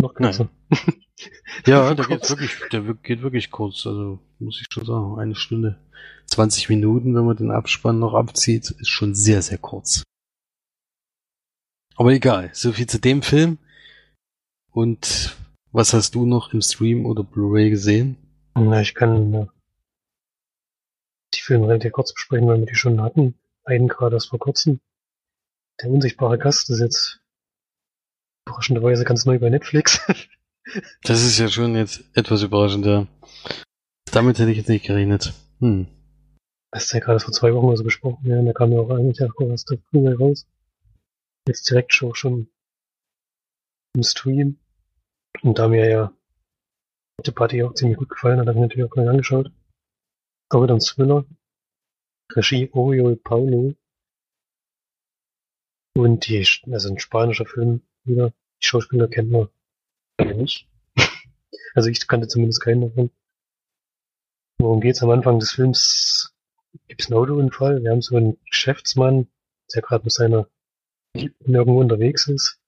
Noch kürzer. Ja, der geht wirklich, der geht wirklich kurz. Also muss ich schon sagen, eine Stunde, 20 Minuten, wenn man den Abspann noch abzieht, ist schon sehr, sehr kurz. Aber egal, so viel zu dem Film. Und was hast du noch im Stream oder Blu-ray gesehen? Na, ich kann die Filme relativ kurz besprechen, weil wir die schon hatten. Einen gerade erst vor kurzem. Der unsichtbare Gast ist jetzt überraschenderweise ganz neu bei Netflix. Das ist ja schon jetzt etwas überraschend, ja. Damit hätte ich jetzt nicht gerechnet. Hm. Das ist ja gerade vor zwei Wochen oder so besprochen. Ja, und da kam ja auch eigentlich auch aus der Blu-ray raus. Jetzt direkt schon, schon im Stream. Und da mir ja die Party auch ziemlich gut gefallen hat, habe ich natürlich auch gleich angeschaut. Ein Thriller. Regie Oriol Paulo. Und die, also ein spanischer Film wieder. Die Schauspieler kennt man nicht. Also ich kannte zumindest keinen davon. Worum geht's am Anfang des Films? Gibt's einen Autounfall? Wir haben so einen Geschäftsmann, der gerade mit seiner Geliebten irgendwo unterwegs ist.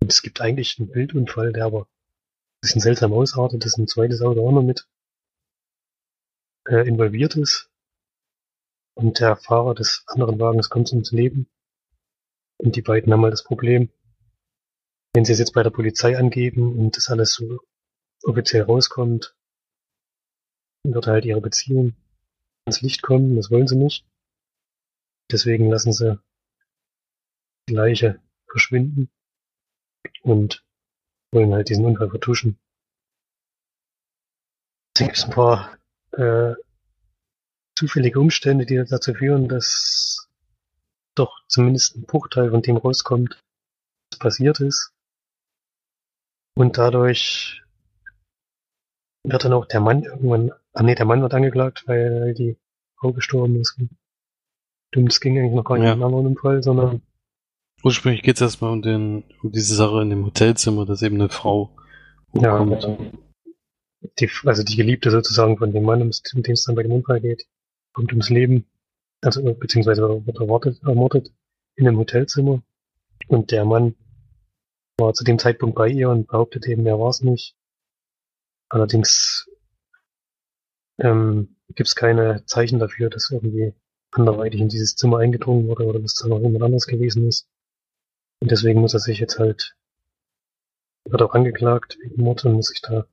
Und es gibt eigentlich einen Bildunfall, der aber ein bisschen seltsam ausartet, dass ein zweites Auto auch noch mit äh, involviert ist. Und der Fahrer des anderen Wagens kommt ums Leben. Und die beiden haben halt das Problem, wenn sie es jetzt bei der Polizei angeben und das alles so offiziell rauskommt, wird halt ihre Beziehung ans Licht kommen. Das wollen sie nicht. Deswegen lassen sie die Leiche verschwinden und wollen halt diesen Unfall vertuschen. Es gibt ein paar äh, zufällige Umstände, die dazu führen, dass doch zumindest ein Bruchteil von dem rauskommt, was passiert ist. Und dadurch wird dann auch der Mann irgendwann, ah nee, der Mann wird angeklagt, weil die Frau gestorben ist. Stimmt, es ging eigentlich noch gar nicht Ja. um anderen Unfall, sondern Ursprünglich geht es erstmal um, den, um diese Sache in dem Hotelzimmer, dass eben eine Frau ja, umkommt. Die, also die Geliebte sozusagen von dem Mann, um den es dann bei dem Unfall geht, kommt ums Leben, also beziehungsweise wird ermordet, ermordet in einem Hotelzimmer. Und der Mann war zu dem Zeitpunkt bei ihr und behauptet eben, er war es nicht. Allerdings ähm, gibt es keine Zeichen dafür, dass irgendwie anderweitig in dieses Zimmer eingedrungen wurde oder dass da noch jemand anders gewesen ist. Und deswegen muss er sich jetzt halt, wird auch angeklagt wegen Mord und muss sich da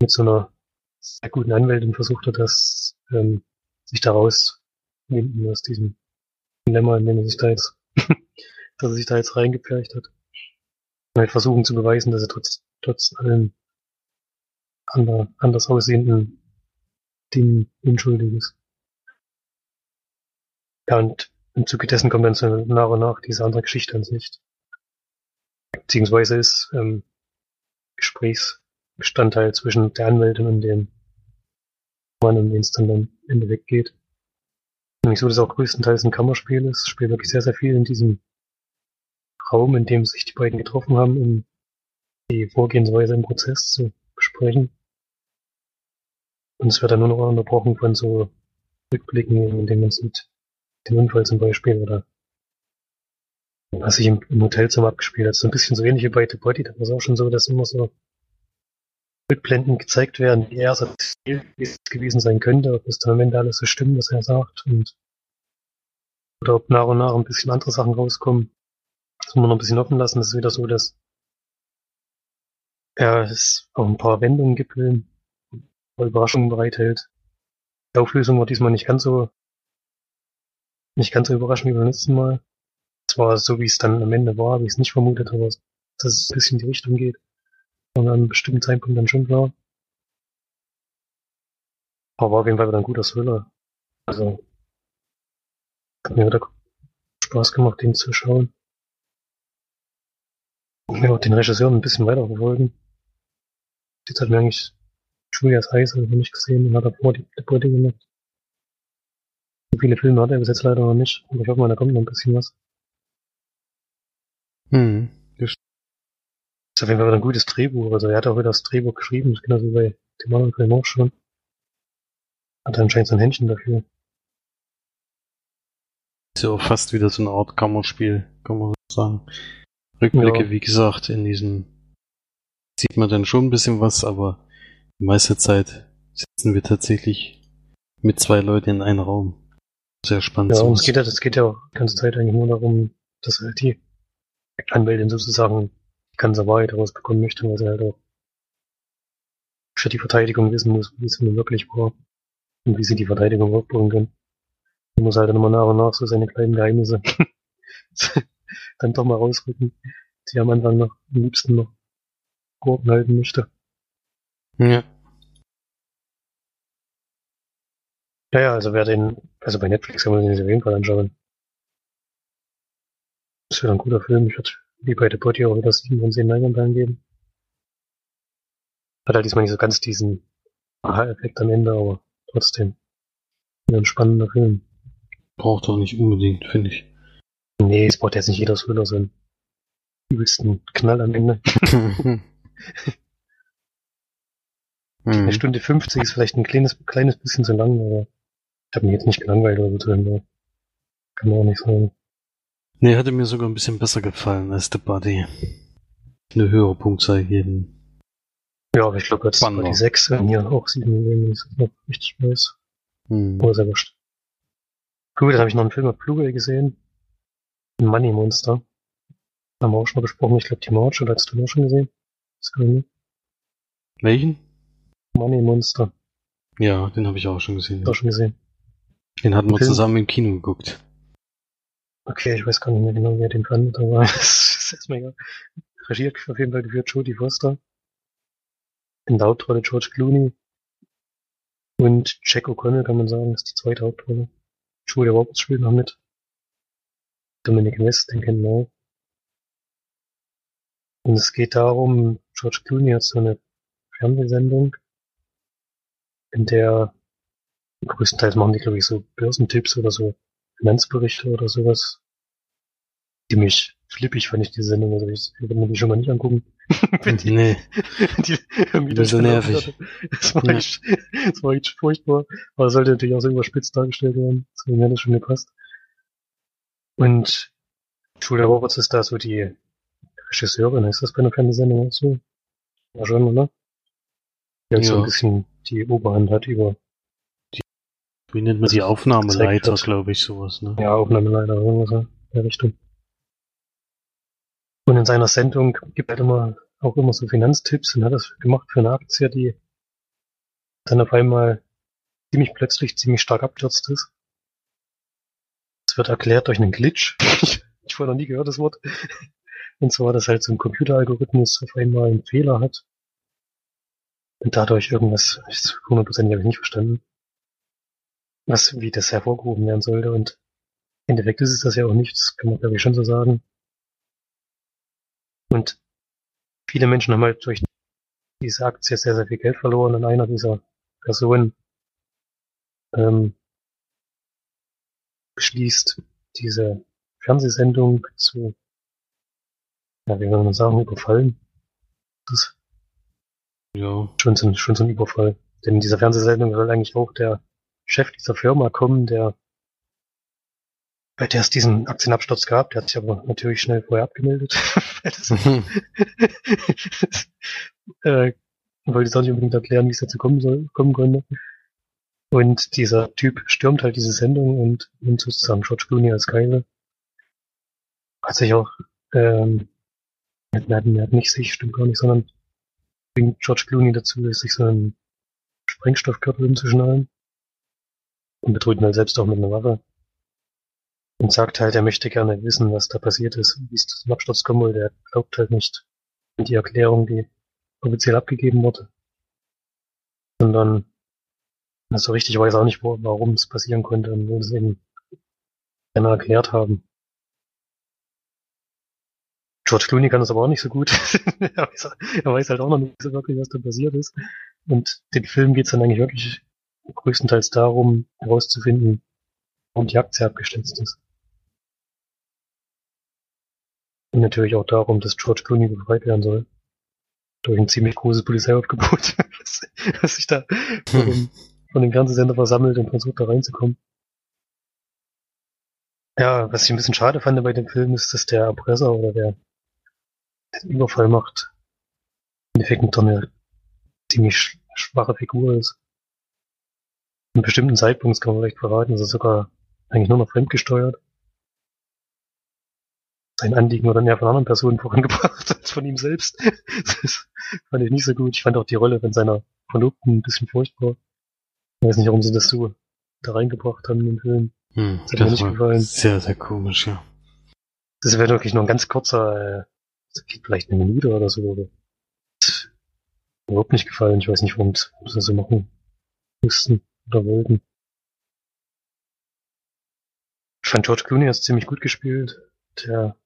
mit so einer sehr guten Anwältin versucht er das, ähm, sich daraus winden aus diesem Dilemma, in dem er sich da jetzt, dass er sich da jetzt reingepfercht hat. Und halt versuchen zu beweisen, dass er trotz, trotz allem ander, anders aussehenden Dingen unschuldig ist. Ja, und im Zuge dessen kommt dann so nach und nach diese andere Geschichte ans Licht. beziehungsweise ist ähm, Gesprächsbestandteil zwischen der Anwältin und dem Mann, um den es dann am Ende weggeht. Nämlich so, dass auch größtenteils ein Kammerspiel ist. Es spielt wirklich sehr, sehr viel in diesem Raum, in dem sich die beiden getroffen haben, um die Vorgehensweise im Prozess zu besprechen. Und es wird dann nur noch unterbrochen von so Rückblicken, in denen man sieht, den Unfall zum Beispiel oder was sich im, im Hotelzimmer abgespielt hat. So ein bisschen so ähnlich wie bei The Body, da war es auch schon so, dass immer so Rückblenden gezeigt werden, wie er es wie es gewesen sein könnte, ob es dann am Ende alles so stimmt, was er sagt und oder ob nach und nach ein bisschen andere Sachen rauskommen. Das muss man noch ein bisschen offen lassen. Das ist wieder so, dass er es auch ein paar Wendungen gibt, ein paar Überraschungen bereithält. Die Auflösung war diesmal nicht ganz so nicht ganz so überraschend wie beim letzten Mal. Zwar so, wie es dann am Ende war, wie ich es nicht vermutet habe, dass es ein bisschen in die Richtung geht. Und an einem bestimmten Zeitpunkt dann schon klar. Aber war auf jeden Fall wieder ein guter Thriller. Also, hat mir wieder Spaß gemacht, den zu schauen. Und ja, den Regisseur ein bisschen weiter verfolgen. Jetzt hat mir eigentlich Julias Eis noch nicht gesehen und hat davor die Beute gemacht. So viele Filme hat er bis jetzt leider noch nicht, aber ich hoffe mal, da kommt noch ein bisschen was. Hm. Ist auf jeden Fall ein gutes Drehbuch. Also er hat auch wieder das Drehbuch geschrieben, genauso wie bei dem anderen Film auch schon. Hat anscheinend so ein Händchen dafür. Ist ja auch fast wieder so eine Art Kammerspiel, kann man so sagen. Rückblicke, Ja. wie gesagt, in diesem sieht man dann schon ein bisschen was, aber die meiste Zeit sitzen wir tatsächlich mit zwei Leuten in einem Raum. Sehr spannend. Ja, es geht ja, es geht ja auch die ganze Zeit eigentlich nur darum, dass halt die Anwältin sozusagen ganze Wahrheit herausbekommen möchte, weil sie halt auch für die Verteidigung wissen muss, wie es nun wirklich war und wie sie die Verteidigung aufbauen können. Man muss halt dann immer nach und nach so seine kleinen Geheimnisse dann doch mal rausrücken, die am Anfang noch am liebsten noch Gurken halten möchte. ja. Ja, ja, also wer den, also bei Netflix kann man den sich auf jeden Fall anschauen. Das wird ein guter Film. Ich würde wie bei Body auch wieder 7 von 10 Leinwandperlen geben. Hat halt diesmal nicht so ganz diesen Aha-Effekt am Ende, aber trotzdem ein spannender Film. Braucht auch nicht unbedingt, finde ich. Nee, es braucht jetzt nicht jeder Thriller so einen übelsten Knall am Ende. Eine hm. Stunde 50 ist vielleicht ein kleines, kleines bisschen zu lang, aber ich habe mich jetzt nicht gelangweilt oder so drin. Kann man auch nicht sagen. Nee, hatte mir sogar ein bisschen besser gefallen als The Body. Eine höhere Punktzahl geben. Ja, aber ich glaube, jetzt war die 6 und hier auch 7 Millionen, wenn ich das noch richtig weiß. Hm. Aber sehr wurscht. Gut, dann habe ich noch einen Film auf Blu-ray gesehen. Money Monster. Haben wir auch schon mal besprochen. Ich glaube, die March, oder hast du den auch schon gesehen? Das kann ich. Welchen? Money Monster. Ja, den habe ich auch schon gesehen. Auch schon gesehen. Den hatten wir Film? zusammen im Kino geguckt. Okay, ich weiß gar nicht mehr genau, wer den fand, aber es ist mir egal. Regie hat auf jeden Fall geführt Jodie Foster. In der Hauptrolle George Clooney. Und Jack O'Connell, kann man sagen, ist die zweite Hauptrolle. Julia Roberts spielt noch mit. Dominic West, den kennen wir auch. Und es geht darum, George Clooney hat so eine Fernsehsendung, in der größtenteils machen die, glaube ich, so Börsentipps oder so Finanzberichte oder sowas. Ziemlich flippig fand ich die Sendung, also ich würde mir die schon mal nicht angucken. Wenn die, Nee, die irgendwie Das ist so nervig. Das war, Ja. echt, das war echt furchtbar. Aber es sollte natürlich auch so überspitzt dargestellt werden. Deswegen hat das schon gepasst. Und Julia Roberts ist da so die Regisseurin, heißt das bei einer Fernsehsendung auch so? Ja schon, oder? Die halt so Ja. ein bisschen die Oberhand hat über wie nennt man Das die Aufnahmeleiter, glaube ich, sowas, ne? Ja, Aufnahmeleiter irgendwas in der Richtung. Und in seiner Sendung gibt er halt immer, auch immer so Finanztipps und hat das gemacht für eine Aktie, die dann auf einmal ziemlich plötzlich ziemlich stark abgestürzt ist. Es wird erklärt durch einen Glitch. ich vorher noch nie gehört, das Wort. Und zwar, dass halt so ein Computeralgorithmus auf einmal einen Fehler hat. Und dadurch irgendwas, hundertprozentig habe ich nicht verstanden. Was, wie das hervorgehoben werden sollte und im Endeffekt ist es das ja auch nicht, das kann man glaube ich schon so sagen. Und viele Menschen haben halt durch diese Aktie sehr, sehr viel Geld verloren und einer dieser Personen ähm, beschließt, diese Fernsehsendung zu, ja, wie soll man sagen, überfallen. Das Ja. schon so, ein, schon so ein Überfall. Denn in dieser Fernsehsendung soll eigentlich auch der Chef dieser Firma kommen, der bei der es diesen Aktienabsturz gab, der hat sich aber natürlich schnell vorher abgemeldet. Das, äh, wollte jetzt auch nicht unbedingt erklären, wie es dazu kommen soll, kommen konnte. Und dieser Typ stürmt halt diese Sendung und nimmt sozusagen George Clooney als Geile. Hat sich auch, ähm, er hat, er hat nicht sich, stimmt gar nicht, sondern bringt George Clooney dazu, sich so einen Sprengstoffkörper umzuschnallen. Und bedroht ihn selbst auch mit einer Waffe. Und sagt halt, er möchte gerne wissen, was da passiert ist, wie es zum Absturz kommen wollte. Er glaubt halt nicht an die Erklärung, die offiziell abgegeben wurde. Sondern na, so richtig weiß er auch nicht, warum es passieren konnte und will es eben gerne erklärt haben. George Clooney kann das aber auch nicht so gut. er, weiß, er weiß halt auch noch nicht so wirklich, was da passiert ist. Und den Film geht es dann eigentlich wirklich größtenteils darum, herauszufinden, warum die Aktie abgestürzt ist. Und natürlich auch darum, dass George Clooney befreit werden soll. Durch ein ziemlich großes Polizeiaufgebot, was sich da von dem, von dem Fernsehsender versammelt und versucht da reinzukommen. Ja, was ich ein bisschen schade fand bei dem Film ist, dass der Erpresser oder der, den Überfall macht, im Endeffekt eine ziemlich sch- schwache Figur ist. An bestimmten Zeitpunkt kann man vielleicht verraten, ist er sogar eigentlich nur noch fremdgesteuert. Sein Anliegen wurde dann eher von anderen Personen vorangebracht als von ihm selbst. Das fand ich nicht so gut. Ich fand auch die Rolle von seiner Verlobten ein bisschen furchtbar. Ich weiß nicht, warum sie das so da reingebracht haben in den Film. Hm, Das hat mir das nicht gefallen. sehr, sehr komisch, ja. Das wäre wirklich nur ein ganz kurzer, äh, das geht vielleicht eine Minute oder so. Das mir überhaupt nicht gefallen. Ich weiß nicht, warum sie das so machen mussten oder wollten. Ich fand George Clooney hat ziemlich gut gespielt. Der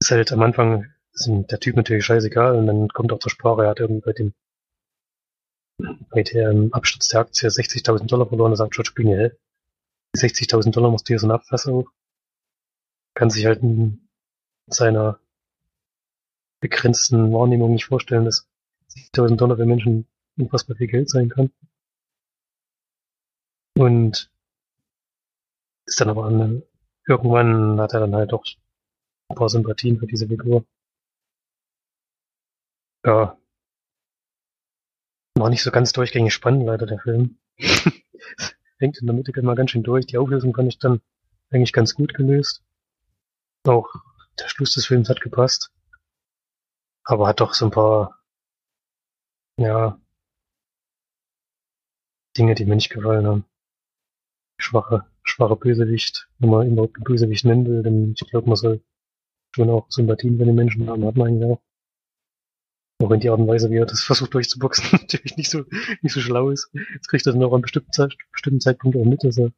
ist halt am Anfang ist der Typ natürlich scheißegal und dann kommt auch zur Sprache, er hat irgendwie bei dem bei dem Absturz der Aktie 60.000 Dollar verloren, da sagt George Clooney, hä? Die 60.000 Dollar musst du hier so ein Abwasser hoch. Kann sich halt in seiner begrenzten Wahrnehmung nicht vorstellen, dass 60.000 Dollar für Menschen unfassbar viel Geld sein kann. Und ist dann aber eine, irgendwann hat er dann halt doch ein paar Sympathien für diese Figur. Ja. War nicht so ganz durchgängig spannend, leider, der Film. Hängt in der Mitte immer ganz schön durch. Die Auflösung fand ich dann eigentlich ganz gut gelöst. Auch der Schluss des Films hat gepasst. Aber hat doch so ein paar, ja, Dinge, die mir nicht gefallen haben. Schwache, schwache Bösewicht, wenn man ihn überhaupt einen Bösewicht nennen will, denn ich glaube, man soll schon auch Sympathien für den Menschen haben, hat man eigentlich auch. Auch wenn die Art und Weise, wie er das versucht durchzuboxen, natürlich nicht so, nicht so schlau ist. Jetzt kriegt er dann auch an bestimmten, Zeit, bestimmten Zeitpunkt auch mit, dass er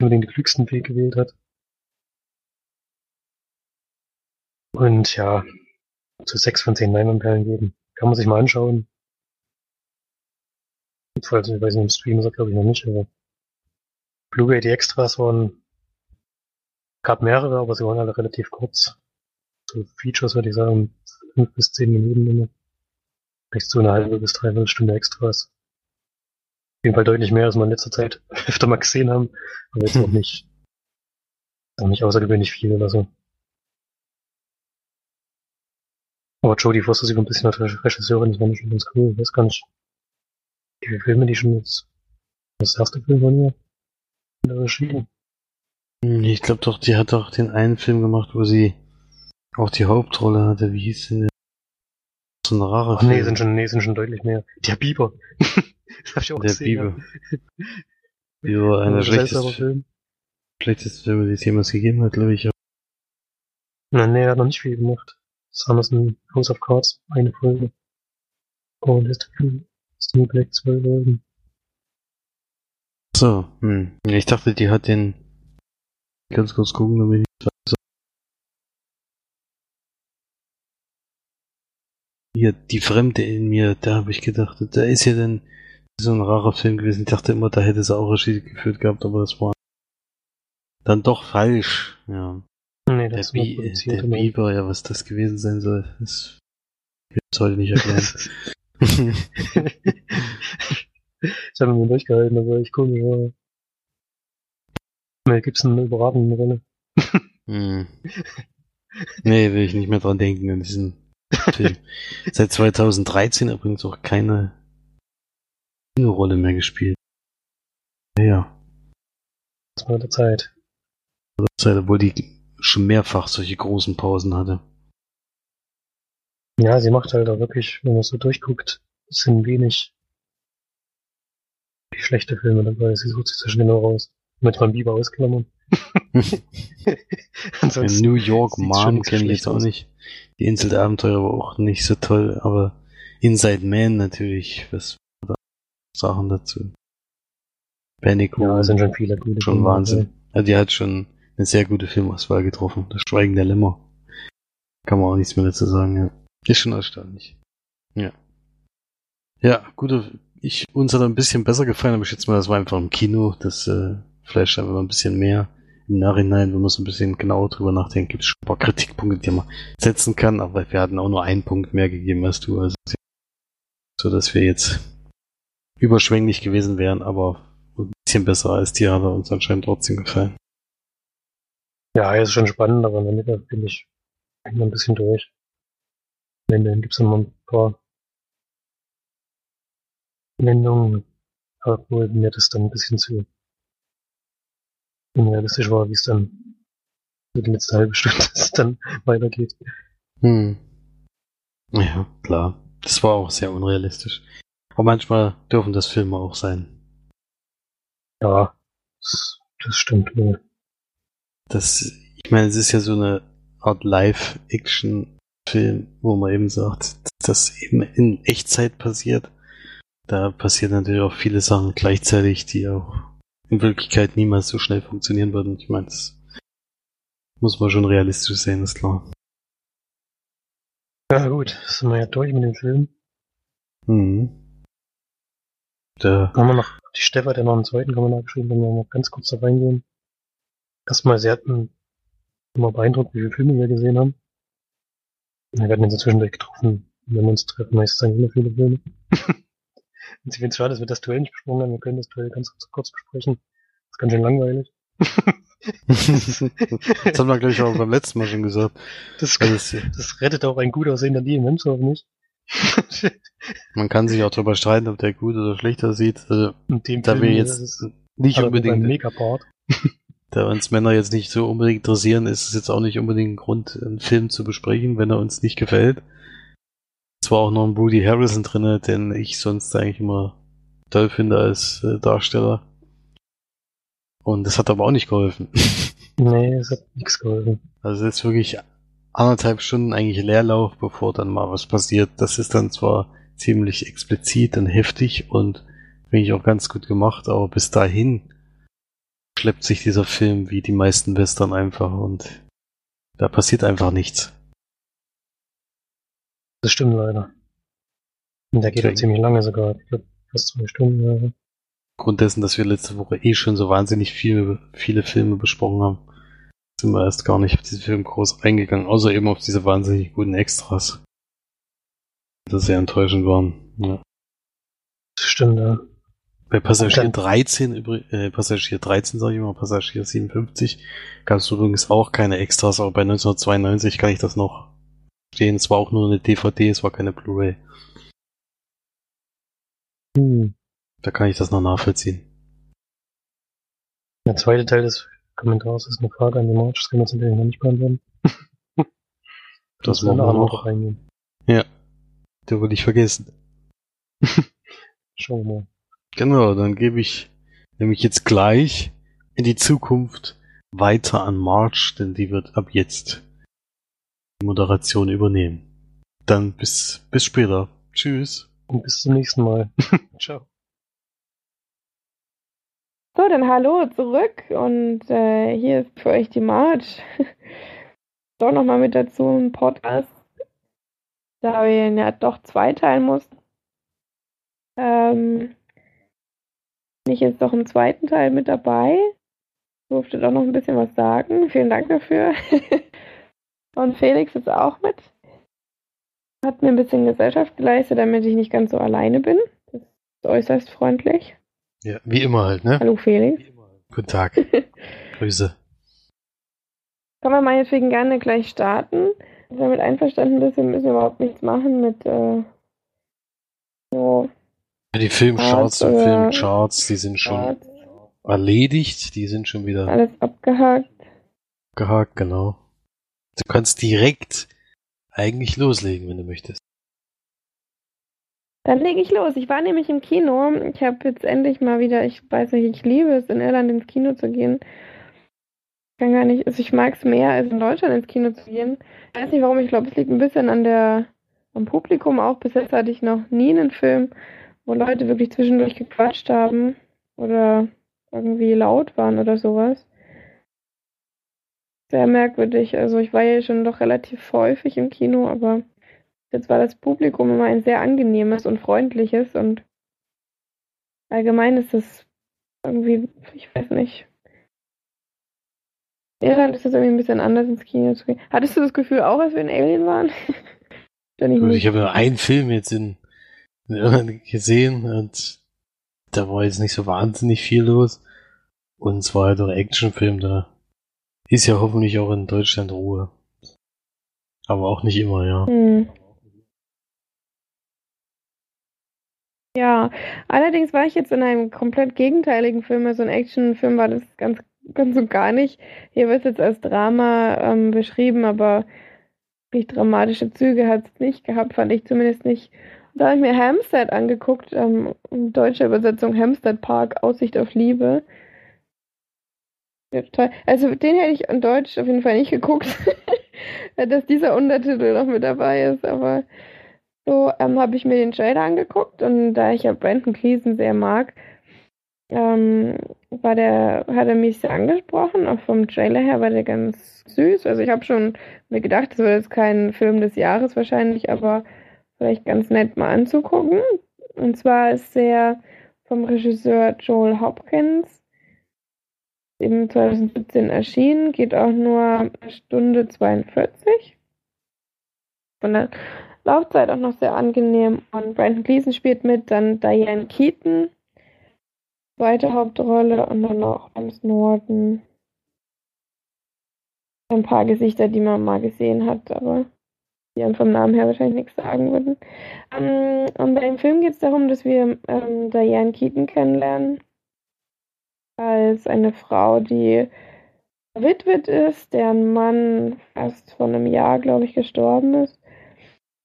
nur den klügsten Weg gewählt hat. Und ja, zu sechs von zehn Leinwandperlen geben. Kann man sich mal anschauen. Jedenfalls, ich weiß nicht, im Stream ist er glaube ich noch nicht, aber Blu-ray, die Extras waren, gab mehrere, aber sie waren alle relativ kurz. So Features würde ich sagen, fünf bis zehn Minuten immer. Vielleicht so eine halbe bis dreiviertel Stunde Extras. Auf jeden Fall deutlich mehr, als wir in letzter Zeit öfter mal gesehen haben, aber jetzt auch nicht, auch nicht außergewöhnlich viel oder so. Aber Jodie Foster sieht ein bisschen als Re- Regisseurin, das fand ich schon ganz cool. Ich weiß gar nicht, wie viele Filme die schon jetzt, das erste Film von ihr Regie. Hm, Ich glaube doch, die hat doch den einen Film gemacht, wo sie auch die Hauptrolle hatte. Wie hieß denn der? So ein rarer Ach nee, Film. sind schon, nee, sind schon deutlich mehr. Der Biber. das hab ich auch der gesehen. Bibel. Bibel, Ja. einer der schlechtesten, Film. schlechtesten Filme, die es jemals gegeben hat, glaube ich. Na, nee, er hat noch nicht viel gemacht. Ein House of Cards, eine Folge. Und ist Snow Black zwei Folgen. So, hm. Ich dachte, die hat den ganz kurz gucken, damit ich weiß. hier, die Fremde in mir, da habe ich gedacht, da ist ja dann so ein rarer Film gewesen. Ich dachte immer, da hätte es auch Regie geführt gehabt, aber das war dann doch falsch. Ja. Nee, Der, das war Bi der. Biber, ja, was das gewesen sein soll, das will ich heute nicht erklären. ich habe mir durchgehalten, aber ich komisch war. Mel Gibson eine überragende Rolle. hm. Nee, will ich nicht mehr dran denken an diesen Film. Seit 2013 übrigens auch keine Rolle mehr gespielt. Ja, Das war der Zeit. Zeit, obwohl die schon mehrfach solche großen Pausen hatte. Ja, sie macht halt auch wirklich, wenn man so durchguckt, es sind wenig schlechte Filme dabei. Sie sucht sich da schon genau raus. Mit Van Bieber ausklammern. In Ansonsten New York Mom kenne ich jetzt auch aus. nicht. Die Insel der Abenteuer war auch nicht so toll, aber Inside Man natürlich, was da Sachen dazu. Panic Ja, sind schon viele gute schon Filme Wahnsinn. Also die hat schon eine sehr gute Filmauswahl getroffen. Das Schweigen der Lämmer. Kann man auch nichts mehr dazu sagen, ja. Ist schon erstaunlich. Ja. Ja, gute, ich, uns hat er ein bisschen besser gefallen, aber ich schätze mal, das war einfach im Kino. Das äh, vielleicht einfach mal ein bisschen mehr. Im Nachhinein, wenn man so ein bisschen genauer drüber nachdenkt, gibt es schon ein paar Kritikpunkte, die man setzen kann, aber wir hatten auch nur einen Punkt mehr gegeben als du. Also so dass wir jetzt überschwänglich gewesen wären, aber ein bisschen besser als die hat er uns anscheinend trotzdem gefallen. Ja, ist schon spannend, aber in der Mitte bin ich immer ein bisschen durch. Am Ende gibt es noch ein paar Wendungen, obwohl mir das dann ein bisschen zu unrealistisch war, wie es dann so die letzte halbe Stunde dann weitergeht. Hm. Ja, klar. Das war auch sehr unrealistisch. Aber manchmal dürfen das Filme auch sein. Ja, das, das stimmt wohl. Das, ich meine, es ist ja so eine Art Live-Action-Film, wo man eben sagt, dass das eben in Echtzeit passiert. Da passieren natürlich auch viele Sachen gleichzeitig, die auch in Wirklichkeit niemals so schnell funktionieren würden. Ich meine, das muss man schon realistisch sehen, ist klar. Ja gut, sind wir ja durch mit dem Film. Mhm. Da, Haben wir noch die Stefan, der noch einen zweiten Kommentar geschrieben, wenn wir noch ganz kurz da reingehen. Erstmal, sie hatten immer beeindruckt, wie viele Filme wir gesehen haben. Wir werden uns zwischendurch getroffen, wenn wir uns treffen, meistens dann immer viele Filme. Und sie finden es schade, dass wir das Duell nicht besprochen haben. Wir können das Duell ganz kurz, besprechen. Das ist ganz schön langweilig. das haben wir, glaube ich, auch beim letzten Mal schon gesagt. Das, Also es, das rettet auch ein gut aussehender Liam Hemsworth nicht. man kann sich auch darüber streiten, ob der gut oder schlechter sieht. Also, In dem da wir Film jetzt ist es nicht unbedingt, Megapart. da uns Männer jetzt nicht so unbedingt interessieren, ist es jetzt auch nicht unbedingt ein Grund, einen Film zu besprechen, wenn er uns nicht gefällt. Es war auch noch ein Woody Harrison drinne, den ich sonst eigentlich immer toll finde als äh, Darsteller. Und das hat aber auch nicht geholfen. Nee, es hat nichts geholfen. Also jetzt wirklich anderthalb Stunden eigentlich Leerlauf, bevor dann mal was passiert. Das ist dann zwar ziemlich explizit und heftig und finde ich auch ganz gut gemacht, aber bis dahin schleppt sich dieser Film wie die meisten Western einfach und da passiert einfach nichts. Das stimmt leider. Und der geht Okay. ziemlich lange sogar. Ich glaube, fast zwei Stunden. oder so. Aufgrund dessen, dass wir letzte Woche eh schon so wahnsinnig viele, viele Filme besprochen haben, sind wir erst gar nicht auf diesen Film groß eingegangen, außer eben auf diese wahnsinnig guten Extras. Die sehr enttäuschend waren. Ja. Das stimmt, ja. Bei Passagier Dann- 13, übrig- äh, Passagier 13 sage ich mal, Passagier 57, gab es übrigens auch keine Extras, aber bei 1992 kann ich das noch stehen. Es war auch nur eine DVD, es war keine Blu-ray. Hm. Da kann ich das noch nachvollziehen. Der zweite Teil des Kommentars ist eine Frage an die March. Das können wir jetzt natürlich noch nicht beantworten. Das werden machen wir noch noch. reingehen. Ja. Der würde ich vergessen. Schauen wir mal. Genau, dann gebe ich nämlich jetzt gleich in die Zukunft weiter an March, denn die wird ab jetzt Moderation übernehmen. Dann bis, bis später. Tschüss. Und bis zum nächsten Mal. Ciao. So, dann hallo zurück und äh, hier ist für euch die March. Doch nochmal mit dazu ein Podcast. da wir ihn ja doch zweiteilen mussten, ähm, bin ich jetzt doch im zweiten Teil mit dabei. Durfte doch noch ein bisschen was sagen. Vielen Dank dafür. Und Felix ist auch mit. Hat mir ein bisschen Gesellschaft geleistet, damit ich nicht ganz so alleine bin. Das ist äußerst freundlich. Ja, wie immer halt, ne? Hallo Felix. Guten Tag. Grüße. Können wir meinetwegen gerne gleich starten. Wenn du damit einverstanden bist, wir müssen überhaupt nichts machen mit äh, so die Filmcharts Charts und oder- Filmcharts, die sind schon Charts. erledigt, die sind schon wieder alles abgehakt. gehakt, genau. Du kannst direkt eigentlich loslegen, wenn du möchtest. Dann lege ich los. Ich war nämlich im Kino. Ich habe jetzt endlich mal wieder, ich weiß nicht, ich liebe es, in Irland ins Kino zu gehen. Ich kann gar nicht, also ich mag es mehr, als in Deutschland ins Kino zu gehen. Ich weiß nicht warum, ich glaube, es liegt ein bisschen an der, am Publikum auch. Bis jetzt hatte ich noch nie einen Film, wo Leute wirklich zwischendurch gequatscht haben oder irgendwie laut waren oder sowas. Sehr merkwürdig. Also ich war ja schon doch relativ häufig im Kino, aber Jetzt war das Publikum immer ein sehr angenehmes und freundliches und allgemein ist es irgendwie, ich weiß nicht. In Irland ist es irgendwie ein bisschen anders ins Kino zu gehen. Hattest du das Gefühl auch, als wir in Alien waren? Nicht. ich habe nur einen Film jetzt in, in Irland gesehen und da war jetzt nicht so wahnsinnig viel los. Und es war halt auch ein Actionfilm, da ist ja hoffentlich auch in Deutschland Ruhe. Aber auch nicht immer, ja. Hm. Ja, allerdings war ich jetzt in einem komplett gegenteiligen Film, also ein Actionfilm war das ganz, ganz und gar nicht. Hier wird es jetzt als Drama ähm, beschrieben, aber wirklich dramatische Züge hat es nicht gehabt, fand ich zumindest nicht. Da habe ich mir Hampstead angeguckt, ähm, in deutscher Übersetzung Hampstead Park, Aussicht auf Liebe. Total. Also den hätte ich in Deutsch auf jeden Fall nicht geguckt, dass dieser Untertitel noch mit dabei ist, aber so ähm, habe ich mir den Trailer angeguckt und da ich ja Brandon Gleason sehr mag, ähm, war der, hat er mich sehr angesprochen, auch vom Trailer her war der ganz süß. Also ich habe schon mir gedacht, das wird jetzt kein Film des Jahres wahrscheinlich, aber vielleicht ganz nett mal anzugucken. Und zwar ist der vom Regisseur Joel Hopkins eben 2017 erschienen, geht auch nur eine Stunde 42. Von der Laufzeit auch noch sehr angenehm. Und Brandon Gleason spielt mit, dann Diane Keaton, zweite Hauptrolle und dann noch James Norton. Ein paar Gesichter, die man mal gesehen hat, aber die einem vom Namen her wahrscheinlich nichts sagen würden. Ähm, und bei dem Film geht es darum, dass wir ähm, Diane Keaton kennenlernen als eine Frau, die verwitwet ist, deren Mann erst vor einem Jahr, glaube ich, gestorben ist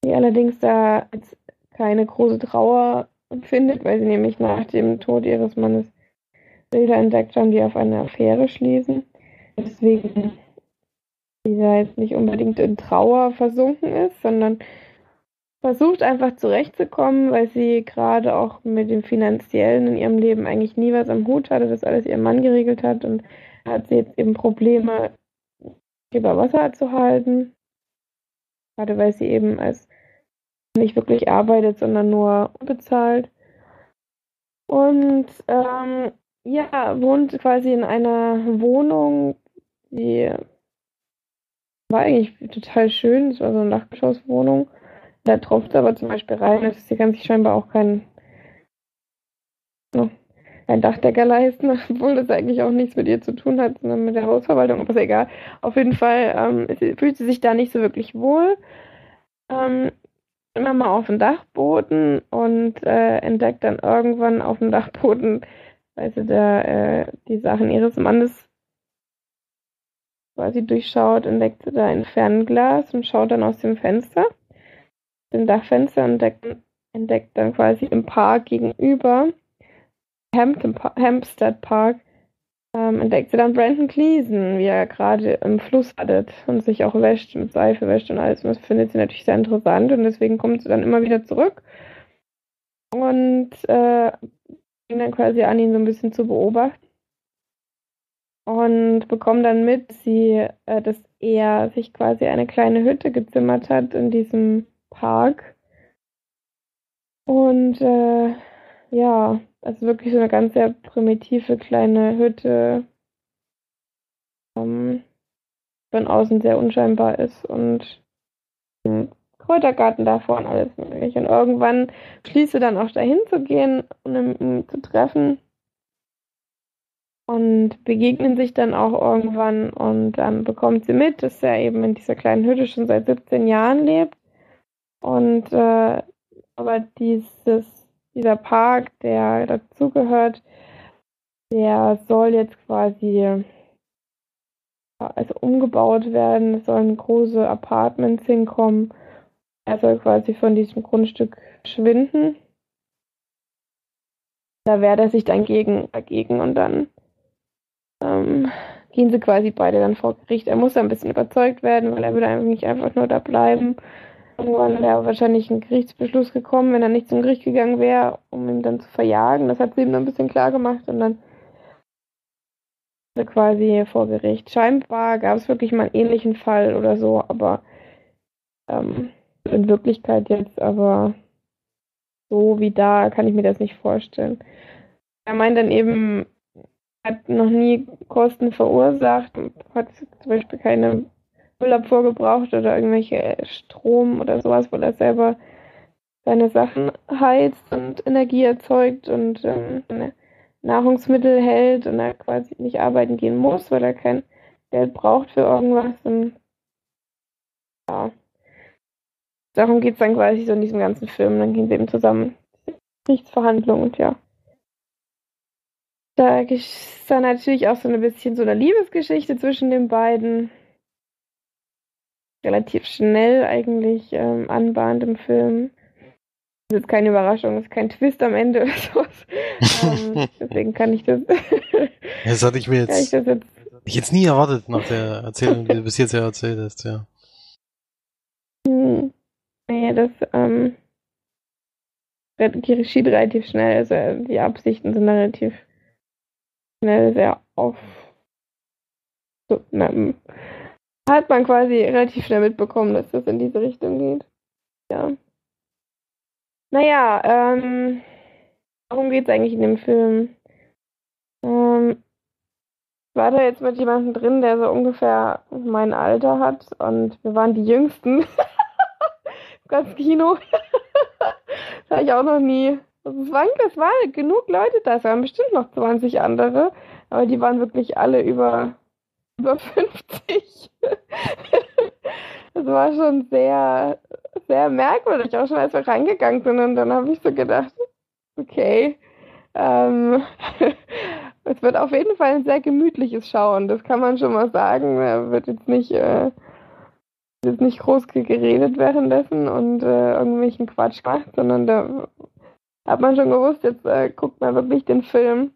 die allerdings da jetzt keine große Trauer empfindet, weil sie nämlich nach dem Tod ihres Mannes Bilder entdeckt haben, die auf eine Affäre schließen. Deswegen sie da jetzt nicht unbedingt in Trauer versunken ist, sondern versucht einfach zurechtzukommen, weil sie gerade auch mit dem Finanziellen in ihrem Leben eigentlich nie was am Hut hatte, das alles ihr Mann geregelt hat und hat sie jetzt eben Probleme, über Wasser zu halten. Gerade weil sie eben als nicht wirklich arbeitet, sondern nur unbezahlt. Und ähm, ja, wohnt quasi in einer Wohnung, die war eigentlich total schön. Es war so eine Dachgeschosswohnung. Da tropft aber zum Beispiel rein, dass sie kann sich scheinbar auch kein, no, kein Dachdecker leisten, obwohl das eigentlich auch nichts mit ihr zu tun hat, sondern mit der Hausverwaltung, aber ist egal. Auf jeden Fall ähm, fühlt sie sich da nicht so wirklich wohl. Ähm, immer mal auf dem Dachboden und äh, entdeckt dann irgendwann auf dem Dachboden, weil sie da äh, die Sachen ihres Mannes quasi durchschaut, entdeckt sie da ein Fernglas und schaut dann aus dem Fenster, dem Dachfenster und entdeckt, dann quasi im Park gegenüber, Hampton, Hampstead Park, ähm, entdeckt sie dann Brandon Gleason, wie er gerade im Fluss badet und sich auch wäscht, mit Seife wäscht und alles. Und das findet sie natürlich sehr interessant und deswegen kommt sie dann immer wieder zurück und äh, fängt dann quasi an, ihn so ein bisschen zu beobachten. Und bekommt dann mit, sie, äh, dass er sich quasi eine kleine Hütte gezimmert hat in diesem Park. Und äh, ja, also wirklich so eine ganz sehr primitive kleine Hütte, ähm, von außen sehr unscheinbar ist und ein Kräutergarten davor und alles mögliche. Und irgendwann schließe dann auch dahin zu gehen und ihn zu treffen und begegnen sich dann auch irgendwann und dann bekommt sie mit, dass er eben in dieser kleinen Hütte schon seit 17 Jahren lebt und äh, aber dieses dieser Park, der dazugehört, der soll jetzt quasi also umgebaut werden, es sollen große Apartments hinkommen. Er soll quasi von diesem Grundstück schwinden. Da wehrt er sich dann gegen, dagegen und dann ähm, gehen sie quasi beide dann vor Gericht. Er muss ein bisschen überzeugt werden, weil er würde nicht einfach nur da bleiben. Irgendwann wäre wahrscheinlich ein Gerichtsbeschluss gekommen, wenn er nicht zum Gericht gegangen wäre, um ihn dann zu verjagen. Das hat sie ihm dann ein bisschen klar gemacht und dann quasi vor Gericht. Scheinbar gab es wirklich mal einen ähnlichen Fall oder so, aber ähm, in Wirklichkeit jetzt aber so wie da kann ich mir das nicht vorstellen. Er meint dann eben, hat noch nie Kosten verursacht, hat zum Beispiel keine Müllabfuhr gebraucht oder irgendwelche Strom oder sowas, weil er selber seine Sachen heizt und Energie erzeugt und ähm, Nahrungsmittel hält und er quasi nicht arbeiten gehen muss, weil er kein Geld braucht für irgendwas. Und ja. Darum geht es dann quasi so in diesem ganzen Film. Dann gehen sie eben zusammen Gerichtsverhandlungen und ja. Da ist dann natürlich auch so ein bisschen so eine Liebesgeschichte zwischen den beiden. Relativ schnell eigentlich ähm, anbahnt im Film. Das ist jetzt keine Überraschung, das ist kein Twist am Ende oder sowas. ähm, deswegen kann ich das. das hatte ich mir jetzt, ich, jetzt ich jetzt nie erwartet nach der Erzählung, die du bis jetzt ja erzählt hast, ja. Hm. Nee, das ähm, geschieht relativ schnell. Also die Absichten sind relativ schnell sehr auf. So, na, hm. Hat man quasi relativ schnell mitbekommen, dass das in diese Richtung geht. Ja. Naja, ähm, worum geht es eigentlich in dem Film? Ähm, war da jetzt mit jemandem drin, der so ungefähr mein Alter hat und wir waren die Jüngsten. Ganz Kino. das habe ich auch noch nie. Es, waren, es waren genug Leute da, es waren bestimmt noch 20 andere, aber die waren wirklich alle über, über 50. das war schon sehr sehr merkwürdig, auch schon als wir reingegangen sind. Und dann habe ich so gedacht, okay, ähm, es wird auf jeden Fall ein sehr gemütliches Schauen, das kann man schon mal sagen. Da wird jetzt nicht, äh, jetzt nicht groß geredet währenddessen und äh, irgendwelchen Quatsch gemacht, sondern da hat man schon gewusst, jetzt äh, guckt man wirklich den Film,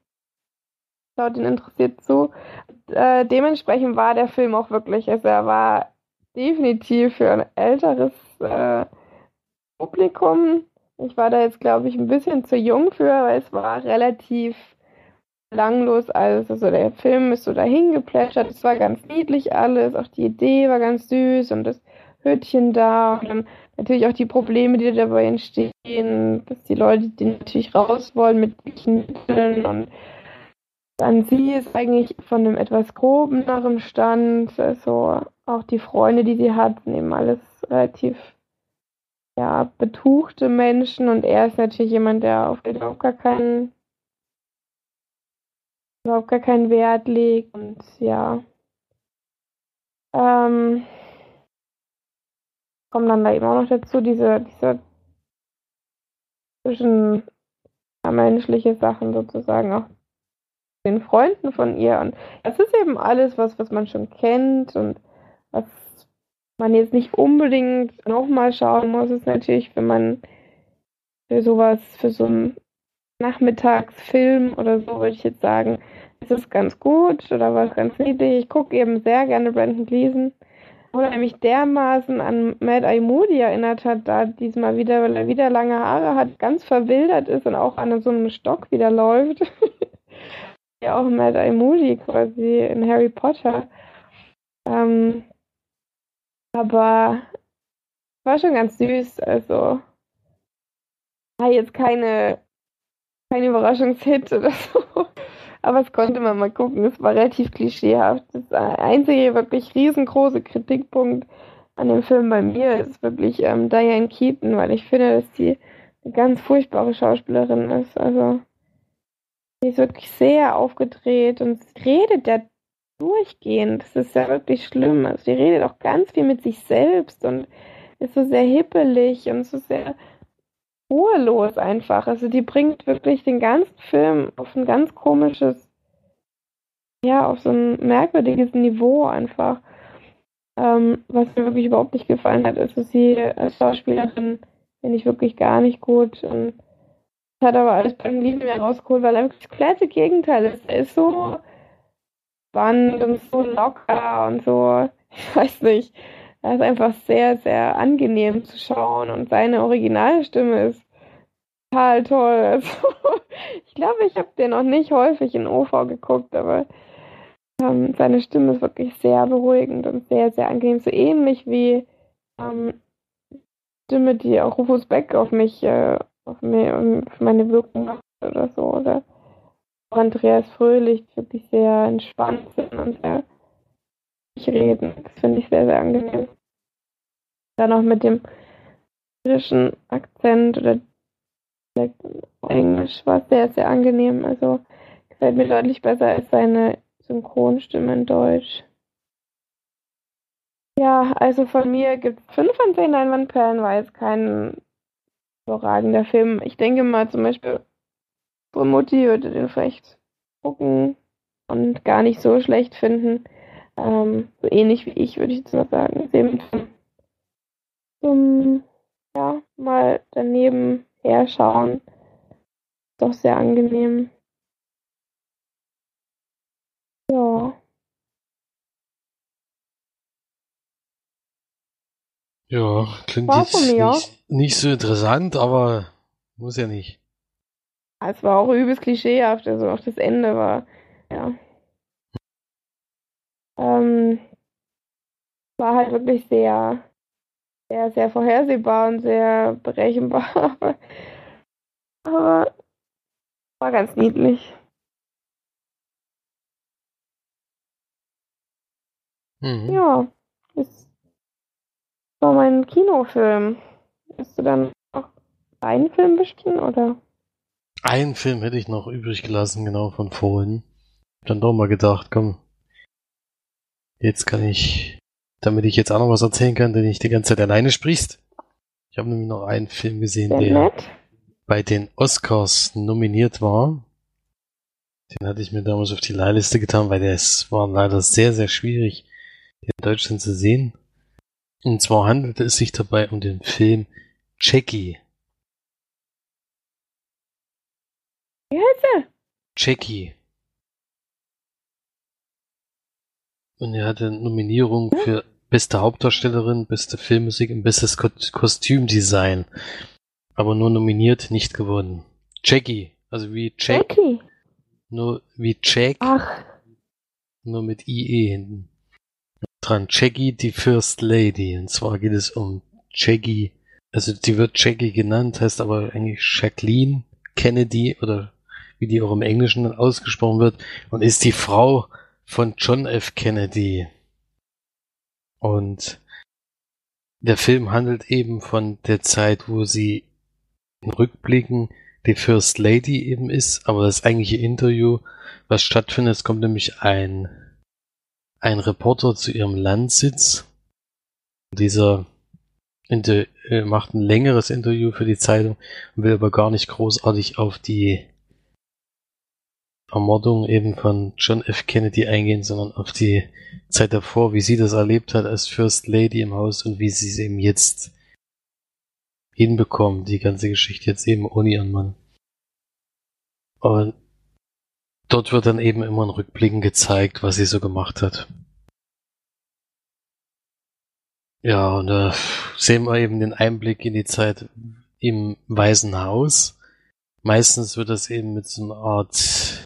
schaut ihn interessiert zu. Äh, dementsprechend war der Film auch wirklich, also er war definitiv für ein älteres äh, Publikum. Ich war da jetzt, glaube ich, ein bisschen zu jung für, weil es war relativ langlos alles. Also der Film ist so dahin geplätschert. Es war ganz niedlich alles. Auch die Idee war ganz süß und das Hütchen da. Und dann natürlich auch die Probleme, die dabei entstehen, dass die Leute, die natürlich raus wollen mit Mitteln und dann sie ist eigentlich von einem etwas grobeneren Stand. Also auch die Freunde, die sie hat, nehmen alles relativ ja, betuchte Menschen. Und er ist natürlich jemand, der auf überhaupt gar keinen überhaupt gar keinen Wert legt. Und ja. Ähm, kommen dann da eben auch noch dazu diese diese zwischen ja, menschliche Sachen sozusagen auch den Freunden von ihr und das ist eben alles was was man schon kennt und was man jetzt nicht unbedingt nochmal schauen muss, ist natürlich, wenn man für sowas, für so einen Nachmittagsfilm oder so, würde ich jetzt sagen, ist es ganz gut oder was ganz niedlich. Ich gucke eben sehr gerne Brandon Gleason. Oder nämlich dermaßen an Mad Eye Moody erinnert hat, da diesmal wieder, weil er wieder lange Haare hat, ganz verwildert ist und auch an so einem Stock wieder läuft. ja, auch Mad Eye Moody quasi in Harry Potter. Ähm, aber war schon ganz süß. Also war jetzt keine, kein Überraschungshit oder so. Aber es konnte man mal gucken. Es war relativ klischeehaft. Das einzige wirklich riesengroße Kritikpunkt an dem Film bei mir ist wirklich ähm, Diane Keaton, weil ich finde, dass die eine ganz furchtbare Schauspielerin ist. Also sie ist wirklich sehr aufgedreht und redet ja durchgehend. Das ist ja wirklich schlimm. Also die redet auch ganz viel mit sich selbst und ist so sehr hippelig und so sehr ruhelos einfach. Also die bringt wirklich den ganzen Film auf ein ganz komisches, ja, auf so ein merkwürdiges Niveau einfach. Ähm, was mir wirklich überhaupt nicht gefallen hat, ist, dass sie als Schauspielerin finde ich wirklich gar nicht gut. Und hat aber alles beim Lieben mehr rausgeholt, weil er das komplette Gegenteil ist. Er ist so spannend und so locker und so, ich weiß nicht. Er ist einfach sehr, sehr angenehm zu schauen und seine Originalstimme ist total toll. Also, ich glaube, ich habe den noch nicht häufig in OV geguckt, aber ähm, seine Stimme ist wirklich sehr beruhigend und sehr, sehr angenehm. So ähnlich wie ähm, Stimme, die auch Rufus Beck auf mich, äh, auf, mir, auf meine Wirkung oder so. Oder auch Andreas Fröhlich, die wirklich sehr entspannt sind und sehr reden. Das finde ich sehr, sehr angenehm. Dann auch mit dem irischen Akzent oder Englisch war sehr, sehr angenehm. Also gefällt mir deutlich besser als seine Synchronstimme in Deutsch. Ja, also von mir gibt es 5 von 10 Leinwandperlen, weil es kein überragender Film. Ich denke mal zum Beispiel, Frau Mutti würde den vielleicht gucken und gar nicht so schlecht finden. Ähm, so ähnlich wie ich, würde ich jetzt mal sagen. Eben zum, ja, mal daneben her schauen. Doch sehr angenehm. Ja. Ja, klingt War jetzt nicht, nicht so interessant, aber muss ja nicht. Es war auch übelst klischeehaft, also auch das Ende war, ja. Ähm, war halt wirklich sehr, sehr, sehr vorhersehbar und sehr berechenbar. Aber war ganz niedlich. Mhm. Ja, das war mein Kinofilm. Hast du dann noch einen Film bestimmt, oder? Einen Film hätte ich noch übrig gelassen, genau von vorhin. Hab dann doch mal gedacht, komm, jetzt kann ich, damit ich jetzt auch noch was erzählen kann, den ich die ganze Zeit alleine sprichst. Ich habe nämlich noch einen Film gesehen, Sehr der nett. bei den Oscars nominiert war. Den hatte ich mir damals auf die Leihliste getan, weil es war leider sehr, sehr schwierig, den in Deutschland zu sehen. Und zwar handelte es sich dabei um den Film Jackie. Wie heißt er? Jackie. Und er hatte Nominierung für beste Hauptdarstellerin, beste Filmmusik und bestes Ko Kostümdesign. Aber nur nominiert, nicht gewonnen. Jackie, also wie Jack, Jackie. nur wie Jack, Ach, nur mit IE hinten. Dran, Jackie, die First Lady. Und zwar geht es um Jackie, also die wird Jackie genannt, heißt aber eigentlich Jacqueline Kennedy oder wie die auch im Englischen ausgesprochen wird und ist die Frau von John F. Kennedy. Und der Film handelt eben von der Zeit, wo sie in Rückblicken die First Lady eben ist, aber das eigentliche Interview, was stattfindet, es kommt nämlich ein, ein Reporter zu ihrem Landsitz. Dieser Inter äh, macht ein längeres Interview für die Zeitung will aber gar nicht großartig auf die Ermordung eben von John F. Kennedy eingehen, sondern auf die Zeit davor, wie sie das erlebt hat als First Lady im Haus und wie sie es eben jetzt hinbekommt, die ganze Geschichte jetzt eben ohne ihren Mann. Und dort wird dann eben immer in Rückblicken gezeigt, was sie so gemacht hat. Ja, und da sehen wir eben den Einblick in die Zeit im Weißen Haus. Meistens wird das eben mit so einer Art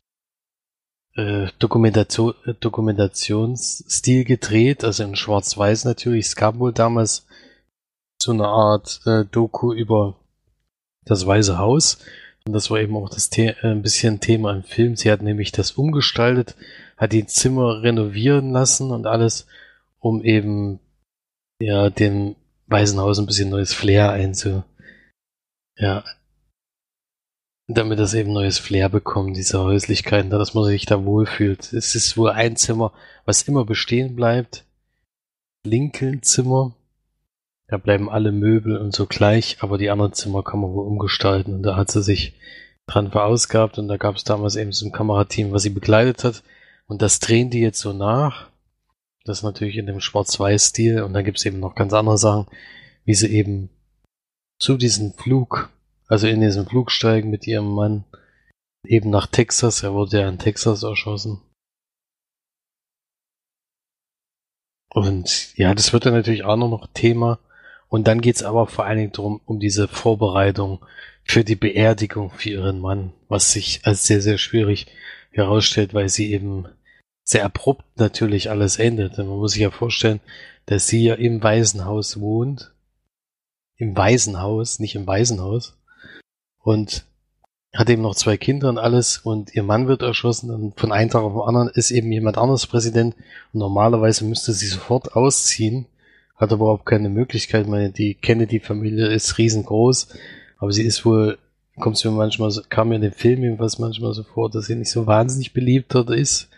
äh, Dokumentation, äh, Dokumentationsstil gedreht, also in Schwarz-Weiß natürlich. Es gab wohl damals so eine Art äh, Doku über das Weiße Haus. Und das war eben auch das The äh, ein bisschen Thema im Film. Sie hat nämlich das umgestaltet, hat die Zimmer renovieren lassen und alles, um eben ja dem Weißen Haus ein bisschen neues Flair einzu, ja, damit das eben neues Flair bekommt, diese Häuslichkeiten, dass man sich da wohlfühlt. Es ist wohl ein Zimmer, was immer bestehen bleibt. Lincoln-Zimmer. Da bleiben alle Möbel und so gleich, aber die anderen Zimmer kann man wohl umgestalten. Und da hat sie sich dran verausgabt und da gab es damals eben so ein Kamerateam, was sie begleitet hat. Und das drehen die jetzt so nach. Das natürlich in dem Schwarz-Weiß-Stil. Und dann gibt es eben noch ganz andere Sachen, wie sie eben zu diesem Flug also in diesen Flug steigen mit ihrem Mann eben nach Texas. Er wurde ja in Texas erschossen. Und ja, das wird dann natürlich auch noch Thema. Und dann geht's aber vor allen Dingen darum, um diese Vorbereitung für die Beerdigung für ihren Mann, was sich als sehr, sehr schwierig herausstellt, weil sie eben sehr abrupt natürlich alles endet. Denn man muss sich ja vorstellen, dass sie ja im Waisenhaus wohnt. Im Waisenhaus, nicht im Waisenhaus. Und hat eben noch zwei Kinder und alles. Und ihr Mann wird erschossen. Und von einem Tag auf den anderen ist eben jemand anderes Präsident. Und normalerweise müsste sie sofort ausziehen, hat überhaupt keine Möglichkeit. Ich meine, die Kennedy-Familie ist riesengroß, aber sie ist wohl, kommt mir manchmal so, kam mir in den Film jedenfalls manchmal so vor, dass sie nicht so wahnsinnig beliebt dort ist.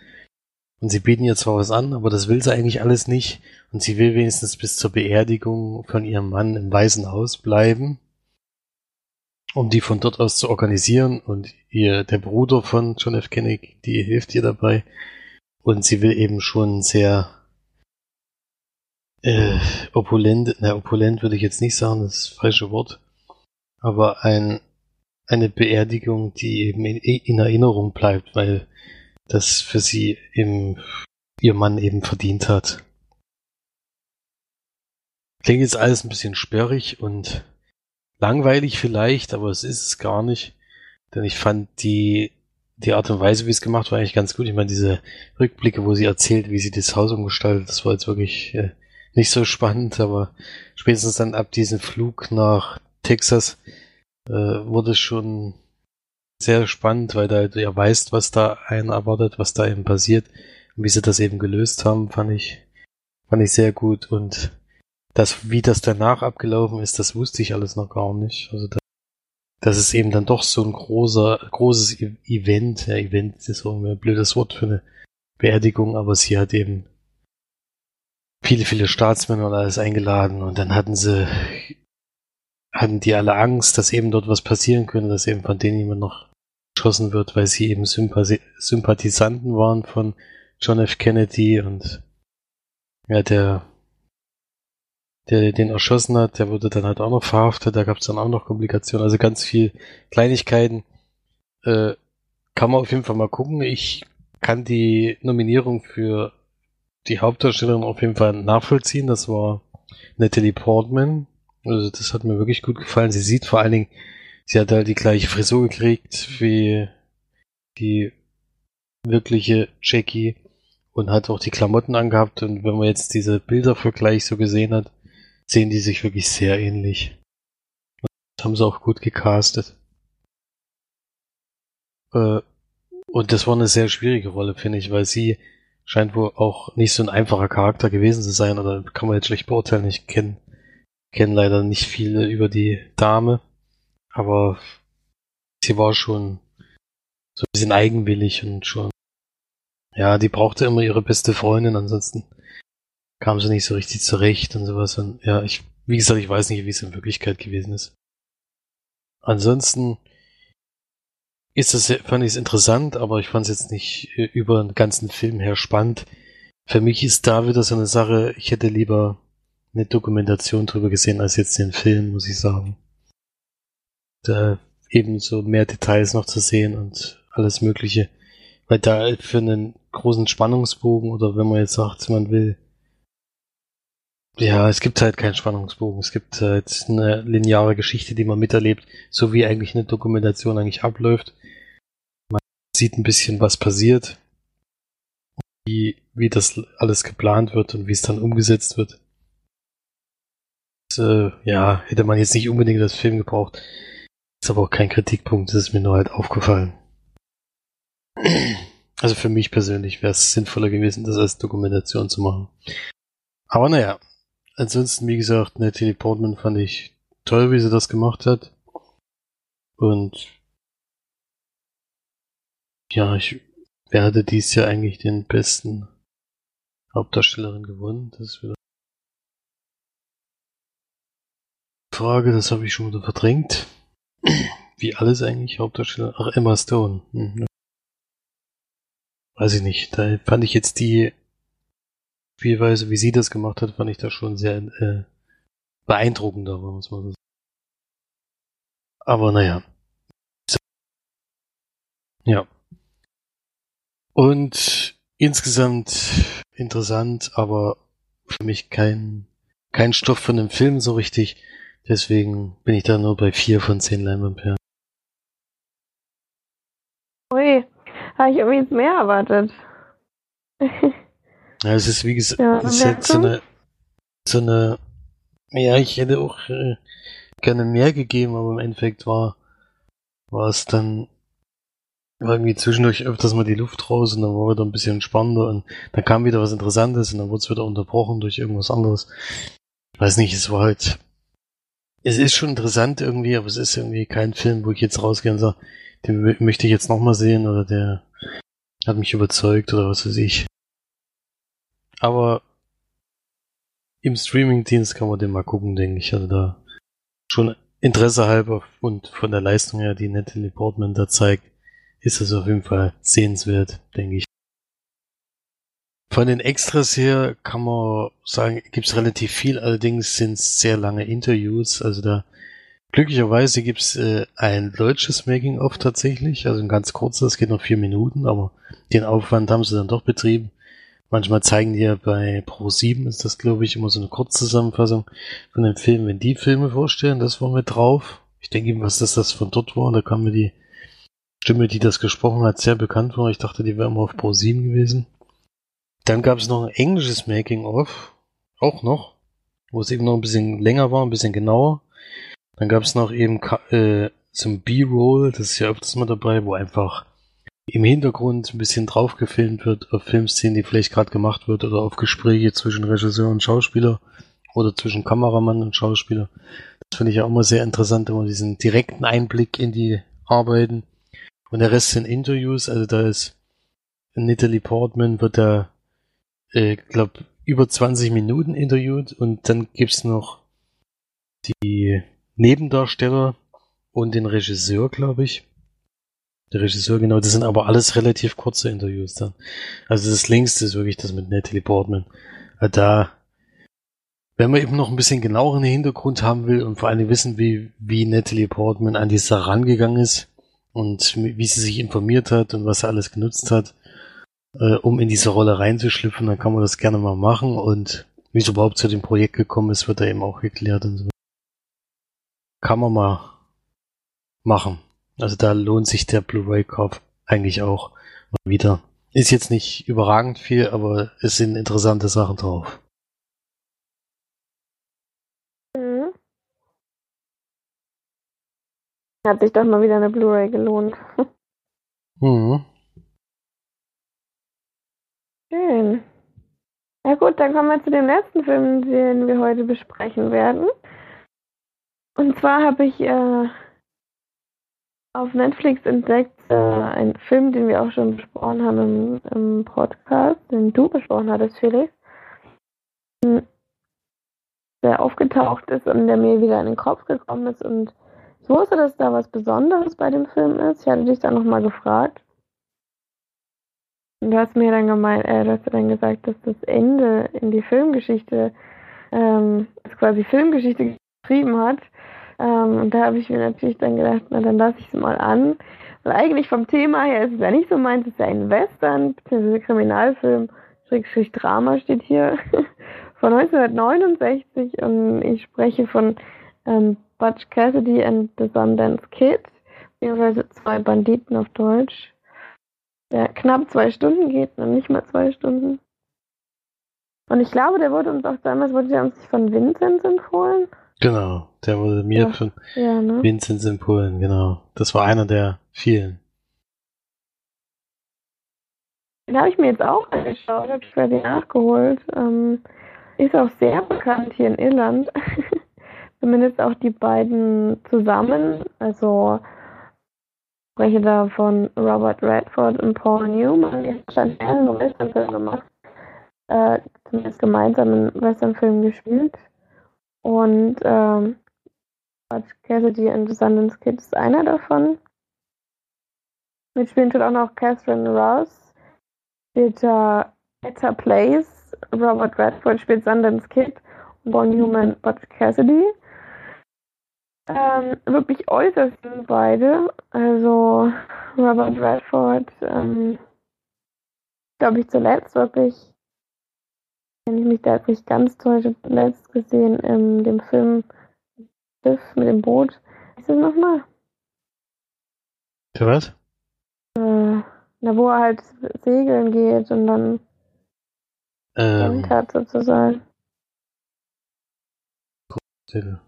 Und sie bieten ihr zwar was an, aber das will sie eigentlich alles nicht. Und sie will wenigstens bis zur Beerdigung von ihrem Mann im Weißen Haus bleiben um die von dort aus zu organisieren. Und ihr, der Bruder von John F. Kennedy, die hilft ihr dabei. Und sie will eben schon sehr äh, opulent, na, opulent würde ich jetzt nicht sagen, das ist das falsche Wort. Aber ein, eine Beerdigung, die eben in, in Erinnerung bleibt, weil das für sie im, ihr Mann eben verdient hat. Klingt jetzt alles ein bisschen sperrig und langweilig vielleicht, aber es ist es gar nicht. Denn ich fand die, die Art und Weise, wie es gemacht war, eigentlich ganz gut. Ich meine, diese Rückblicke, wo sie erzählt, wie sie das Haus umgestaltet, das war jetzt wirklich äh, nicht so spannend, aber spätestens dann ab diesem Flug nach Texas äh, wurde es schon sehr spannend, weil da du ja weißt, was da einen erwartet, was da eben passiert und wie sie das eben gelöst haben, fand ich, fand ich sehr gut und das, wie das danach abgelaufen ist, das wusste ich alles noch gar nicht. Also da, das ist eben dann doch so ein großer, großes e-, Event. Ja, Event ist so ein blödes Wort für eine Beerdigung, aber sie hat eben viele, viele Staatsmänner und alles eingeladen und dann hatten sie, hatten die alle Angst, dass eben dort was passieren könnte, dass eben von denen jemand noch geschossen wird, weil sie eben Sympathi Sympathisanten waren von John F. Kennedy und ja, der der den erschossen hat, der wurde dann halt auch noch verhaftet, da gab es dann auch noch Komplikationen, also ganz viel Kleinigkeiten. Äh, kann man auf jeden Fall mal gucken. Ich kann die Nominierung für die Hauptdarstellerin auf jeden Fall nachvollziehen. Das war Natalie Portman. Also das hat mir wirklich gut gefallen. Sie sieht vor allen Dingen, sie hat halt die gleiche Frisur gekriegt wie die wirkliche Jackie und hat auch die Klamotten angehabt. Und wenn man jetzt diese Bildervergleich so gesehen hat, sehen die sich wirklich sehr ähnlich. Das haben sie auch gut gecastet. Äh, und das war eine sehr schwierige Rolle, finde ich, weil sie scheint wohl auch nicht so ein einfacher Charakter gewesen zu sein, oder kann man jetzt schlecht beurteilen. Ich kenne kenn leider nicht viel über die Dame, aber sie war schon so ein bisschen eigenwillig und schon, ja, die brauchte immer ihre beste Freundin, ansonsten kam sie nicht so richtig zurecht und sowas. Und ja, ich, wie gesagt, ich weiß nicht, wie es in Wirklichkeit gewesen ist. Ansonsten ist das, fand ich es interessant, aber ich fand es jetzt nicht äh, über den ganzen Film her spannend. Für mich ist da wieder so eine Sache, ich hätte lieber eine Dokumentation drüber gesehen als jetzt den Film, muss ich sagen. Da eben so mehr Details noch zu sehen und alles Mögliche. Weil da für einen großen Spannungsbogen oder wenn man jetzt sagt, man will ja, es gibt halt keinen Spannungsbogen. Es gibt halt eine lineare Geschichte, die man miterlebt, so wie eigentlich eine Dokumentation eigentlich abläuft. Man sieht ein bisschen, was passiert, wie, wie das alles geplant wird und wie es dann umgesetzt wird. äh, ja, hätte man jetzt nicht unbedingt das Film gebraucht. Ist aber auch kein Kritikpunkt, das ist mir nur halt aufgefallen. Also für mich persönlich wäre es sinnvoller gewesen, das als Dokumentation zu machen. Aber naja, ansonsten, wie gesagt, Natalie Portman fand ich toll, wie sie das gemacht hat. Und ja, ich werde dies Jahr eigentlich den besten Hauptdarstellerin gewonnen. Das wieder Frage, das habe ich schon wieder verdrängt. Wie alles eigentlich Hauptdarsteller. Ach, Emma Stone. Hm. Weiß ich nicht. Da fand ich jetzt die Spielweise, wie sie das gemacht hat, fand ich da schon sehr äh, beeindruckender, muss man sagen. Aber naja. Ja. Und insgesamt interessant, aber für mich kein, kein Stoff von einem Film so richtig. Deswegen bin ich da nur bei vier von zehn Leinwandperlen. Ui, habe ich irgendwie mehr erwartet. ja, es ist wie gesagt, ja, es ist halt so eine, so eine, ja, ich hätte auch äh, gerne mehr gegeben, aber im Endeffekt war, war es dann war irgendwie zwischendurch öfters mal die Luft raus und dann war wieder ein bisschen spannender und dann kam wieder was Interessantes und dann wurde es wieder unterbrochen durch irgendwas anderes. Ich weiß nicht, es war halt, es ist schon interessant irgendwie, aber es ist irgendwie kein Film, wo ich jetzt rausgehe und sage, den möchte ich jetzt nochmal sehen oder der hat mich überzeugt oder was weiß ich. Aber im Streamingdienst kann man den mal gucken, denke ich. Also da schon Interesse halber und von der Leistung her, die Natalie Portman da zeigt, ist es auf jeden Fall sehenswert, denke ich. Von den Extras her kann man sagen, gibt es relativ viel, allerdings sind sehr lange Interviews. Also da glücklicherweise gibt es äh, ein deutsches Making-of tatsächlich, also ein ganz kurzes, geht noch vier Minuten, aber den Aufwand haben sie dann doch betrieben. Manchmal zeigen die ja bei Pro7 ist das, glaube ich, immer so eine Kurzzusammenfassung von den Filmen, wenn die Filme vorstellen, das war mit drauf. Ich denke, was das, das von dort war, da kam mir die Stimme, die das gesprochen hat, sehr bekannt vor. Ich dachte, die wäre immer auf Pro 7 gewesen. Dann gab es noch ein englisches Making-of, auch noch, wo es eben noch ein bisschen länger war, ein bisschen genauer. Dann gab es noch eben äh, ein B-Roll, das ist ja öfters mal dabei, wo einfach im Hintergrund ein bisschen drauf gefilmt wird auf Filmszenen, die vielleicht gerade gemacht wird oder auf Gespräche zwischen Regisseur und Schauspieler oder zwischen Kameramann und Schauspieler. Das finde ich ja immer sehr interessant, immer diesen direkten Einblick in die Arbeiten. Und der Rest sind Interviews, also da ist Natalie Portman wird da, äh, glaub, über 20 Minuten interviewt und dann gibt's noch die Nebendarsteller und den Regisseur, glaube ich. Der Regisseur, genau, das sind aber alles relativ kurze Interviews dann. Also das längste ist wirklich das mit Natalie Portman. Da, wenn man eben noch ein bisschen genaueren Hintergrund haben will und vor allem wissen, wie, wie Natalie Portman an die Sache rangegangen ist, und wie sie sich informiert hat und was er alles genutzt hat, äh, um in diese Rolle reinzuschlüpfen, dann kann man das gerne mal machen und wie es überhaupt zu dem Projekt gekommen ist, wird da eben auch geklärt und so. Kann man mal machen. Also da lohnt sich der Blu-ray-Kauf eigentlich auch mal wieder. Ist jetzt nicht überragend viel, aber es sind interessante Sachen drauf. Hat sich doch mal wieder eine Blu-ray gelohnt. mhm. Schön. Ja gut, dann kommen wir zu dem letzten Film, den wir heute besprechen werden. Und zwar habe ich äh, auf Netflix entdeckt äh, einen Film, den wir auch schon besprochen haben im, im Podcast, den du besprochen hattest, Felix. Der aufgetaucht ist und der mir wieder in den Kopf gekommen ist und ich wusste, dass da was Besonderes bei dem Film ist. Ich hatte dich dann nochmal gefragt. Und du hast mir dann gemeint, äh, du hast dann gesagt, dass das Ende in die Filmgeschichte, ähm, quasi Filmgeschichte geschrieben hat. Ähm, und da habe ich mir natürlich dann gedacht, na dann lasse ich es mal an. Weil eigentlich vom Thema her ist es ja nicht so meins, es ist ja ein Western, beziehungsweise Kriminalfilm, Schrägstrich Drama steht hier, von 1969 und ich spreche von ähm, Butch Cassidy and the Sundance Kid, beziehungsweise zwei Banditen auf Deutsch, der knapp zwei Stunden geht, noch nicht mal zwei Stunden. Und ich glaube, der wurde uns auch damals, wurde der uns von Vincent empfohlen? Genau, der wurde mir Ja. von Ja, ne? Vincent Empolen, genau. Das war einer der vielen. Den habe ich mir jetzt auch angeschaut, habe ich quasi nachgeholt. Ähm, ist auch sehr bekannt hier in Irland. Zumindest auch die beiden zusammen. Also ich spreche da von Robert Redford und Paul Newman. Die haben schon mehrere Westernfilme gemacht. Äh, zumindest gemeinsam einen Westernfilm gespielt. Und ähm, Butch Cassidy and Sundance Kid ist einer davon. Mitspielen tut auch noch Catherine Ross, da Etta Place, Robert Redford spielt Sundance Kid und Paul Newman Butch Cassidy. Ähm, wirklich äußerst beide. Also Robert Redford, ähm, glaube ich zuletzt wirklich, wenn ich mich da nicht ganz täusche, zuletzt gesehen in dem Film Schiff mit dem Boot. Ist das nochmal? Für was? Äh, na, wo er halt segeln geht und dann Ähm, hat sozusagen. Titel.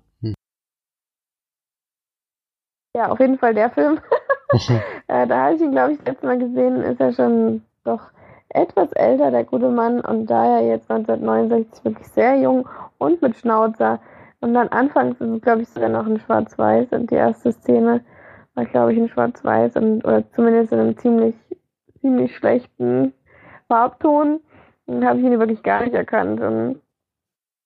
Ja, auf jeden Fall der Film. äh, da habe ich ihn, glaube ich, das letzte Mal gesehen, ist er schon doch etwas älter, der gute Mann, und da er jetzt 1969 wirklich sehr jung und mit Schnauzer. Und dann anfangs ist es, glaube ich, sogar noch in Schwarz-Weiß und die erste Szene war, glaube ich, in Schwarz-Weiß und oder zumindest in einem ziemlich, ziemlich schlechten Farbton. Und habe ich ihn wirklich gar nicht erkannt. Und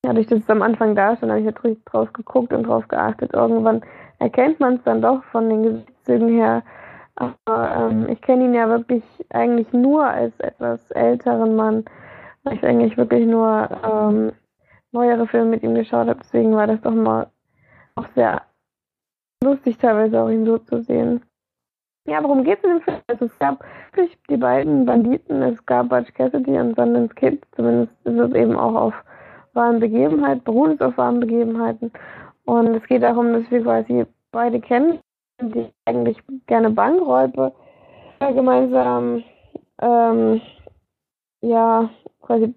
dadurch, dass es am Anfang da stand, habe ich natürlich drauf geguckt und drauf geachtet. Irgendwann erkennt man es dann doch von den Gesichtszügen her. Aber ähm, ich kenne ihn ja wirklich eigentlich nur als etwas älteren Mann, weil ich eigentlich wirklich nur ähm, neuere Filme mit ihm geschaut habe. Deswegen war das doch mal auch sehr lustig, teilweise auch ihn so zu sehen. Ja, worum geht es in dem Film? Also es gab wirklich die beiden Banditen, es gab Butch Cassidy und Sundance Kid, zumindest ist es eben auch auf wahren Begebenheiten, beruht es auf wahren Begebenheiten. Und es geht darum, dass wir quasi beide kennen, die eigentlich gerne Bankräuber äh, gemeinsam ähm, ja quasi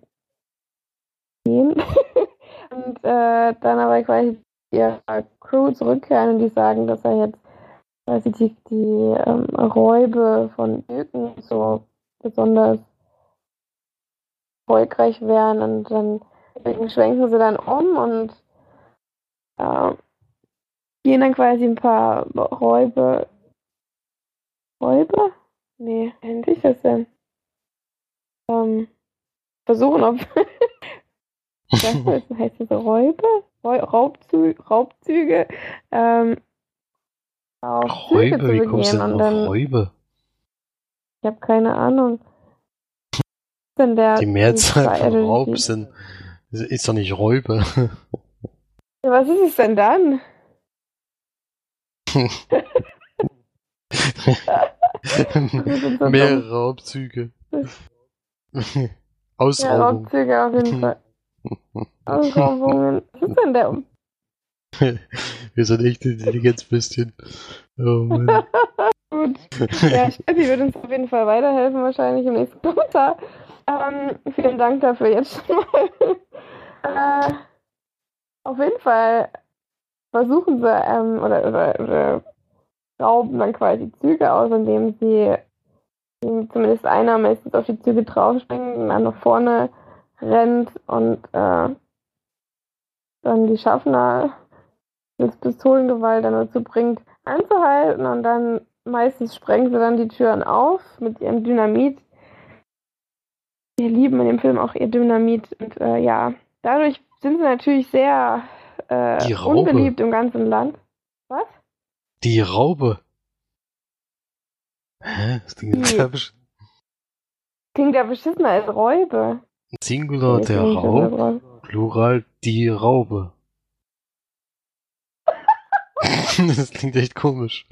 gehen. Und äh, dann aber quasi ihrer Crew zurückkehren und die sagen, dass er jetzt quasi die, die ähm, Räube von Öken so besonders erfolgreich wären. Und dann schwenken sie dann um und äh, gehen dann quasi ein paar Räube. Räube? Nee, nennt sich das denn? Ähm, versuchen, ob. Was heißt das? Heißt das Räube? Räu- Raubzü Raubzüge? Ähm, auf Züge Räube, zu wie kommst du denn dann. auf Räube? Ich habe keine Ahnung. Denn der Die Mehrzahl von Raub sind, ist doch nicht Räube. Ja, Was ist es denn dann? Mehrere Raubzüge. Ja, Ausraubung. Raubzüge auf jeden Fall. Ausraubungen. Was ist denn der? Wir sind echt Intelligenzbestien. Oh Mann. Gut. Ja, Steffi wird uns auf jeden Fall weiterhelfen, wahrscheinlich im nächsten Kommentar. Ähm, vielen Dank dafür jetzt schon mal. äh, auf jeden Fall versuchen sie, ähm, oder, oder, oder rauben dann quasi Züge aus, indem sie zumindest einer meistens auf die Züge draufspringt und dann nach vorne rennt und äh, dann die Schaffner das Pistolengewalt dann dazu bringt, anzuhalten und dann meistens sprengen sie dann die Türen auf mit ihrem Dynamit. Wir lieben in dem Film auch ihr Dynamit und äh, ja, dadurch sind sie natürlich sehr äh, Die Raube. unbeliebt im ganzen Land. Was? Die Raube. Hä? Das klingt Die- sehr besch- Klingt ja beschissener als Räube. Singular der Raub. Plural die Raube. das klingt echt komisch.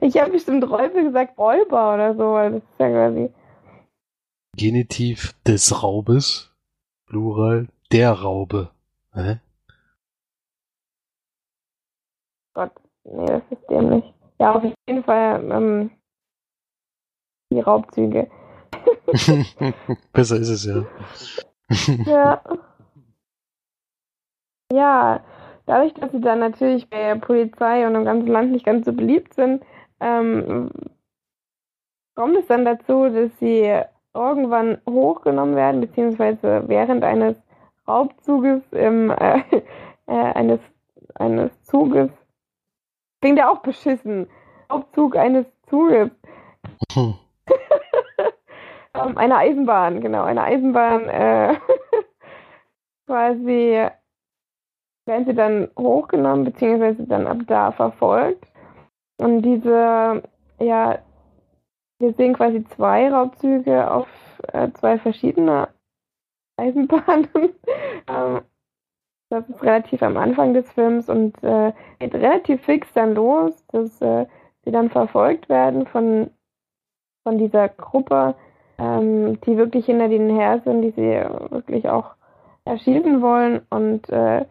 Ich habe bestimmt Räube gesagt, Räuber oder so, weil das ist ja quasi. Genitiv des Raubes, Plural der Raube. Hä? Nee, das ist dämlich. Ja, auf jeden Fall ähm, die Raubzüge. Besser ist es ja. Ja. Ja, dadurch, dass sie dann natürlich bei der Polizei und im ganzen Land nicht ganz so beliebt sind, ähm, kommt es dann dazu, dass sie irgendwann hochgenommen werden, beziehungsweise während eines Raubzuges im, äh, äh, eines, eines Zuges. Klingt ja auch beschissen. Raubzug eines Zuges. Hm. ähm, eine Eisenbahn, genau, eine Eisenbahn. Äh, quasi werden sie dann hochgenommen, beziehungsweise dann ab da verfolgt. Und diese, ja, wir sehen quasi zwei Raubzüge auf äh, zwei verschiedene Eisenbahnen. ähm, das ist relativ am Anfang des Films und äh, geht relativ fix dann los, dass äh, sie dann verfolgt werden von, von dieser Gruppe, ähm, die wirklich hinter denen her sind, die sie wirklich auch erschießen wollen und äh,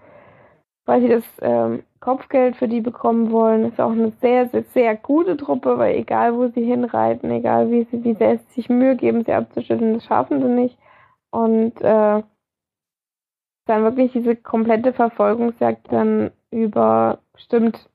weil sie das ähm, Kopfgeld für die bekommen wollen. Ist auch eine sehr, sehr, sehr gute Truppe, weil egal wo sie hinreiten, egal wie sie, wie sie sich Mühe geben, sie abzuschütteln, das schaffen sie nicht. Und äh, dann wirklich diese komplette Verfolgungsjagd dann über bestimmt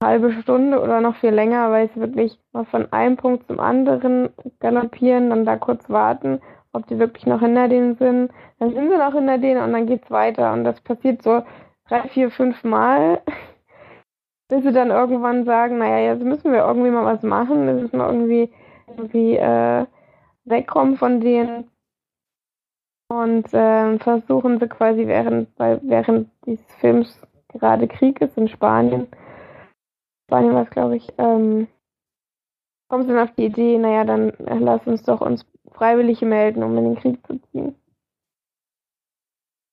eine halbe Stunde oder noch viel länger, weil sie wirklich mal von einem Punkt zum anderen galoppieren, dann da kurz warten, ob die wirklich noch hinter denen sind. Dann sind sie noch hinter denen und dann geht's weiter. Und das passiert so drei, vier, fünf Mal, bis sie dann irgendwann sagen, naja, jetzt müssen wir irgendwie mal was machen, jetzt müssen wir irgendwie, irgendwie äh, wegkommen von denen. Und äh, versuchen sie quasi während, weil während dieses Films gerade Krieg ist in Spanien, Spanien war es, glaube ich, ähm, kommen sie dann auf die Idee, naja, dann lass uns doch uns freiwillig melden, um in den Krieg zu ziehen.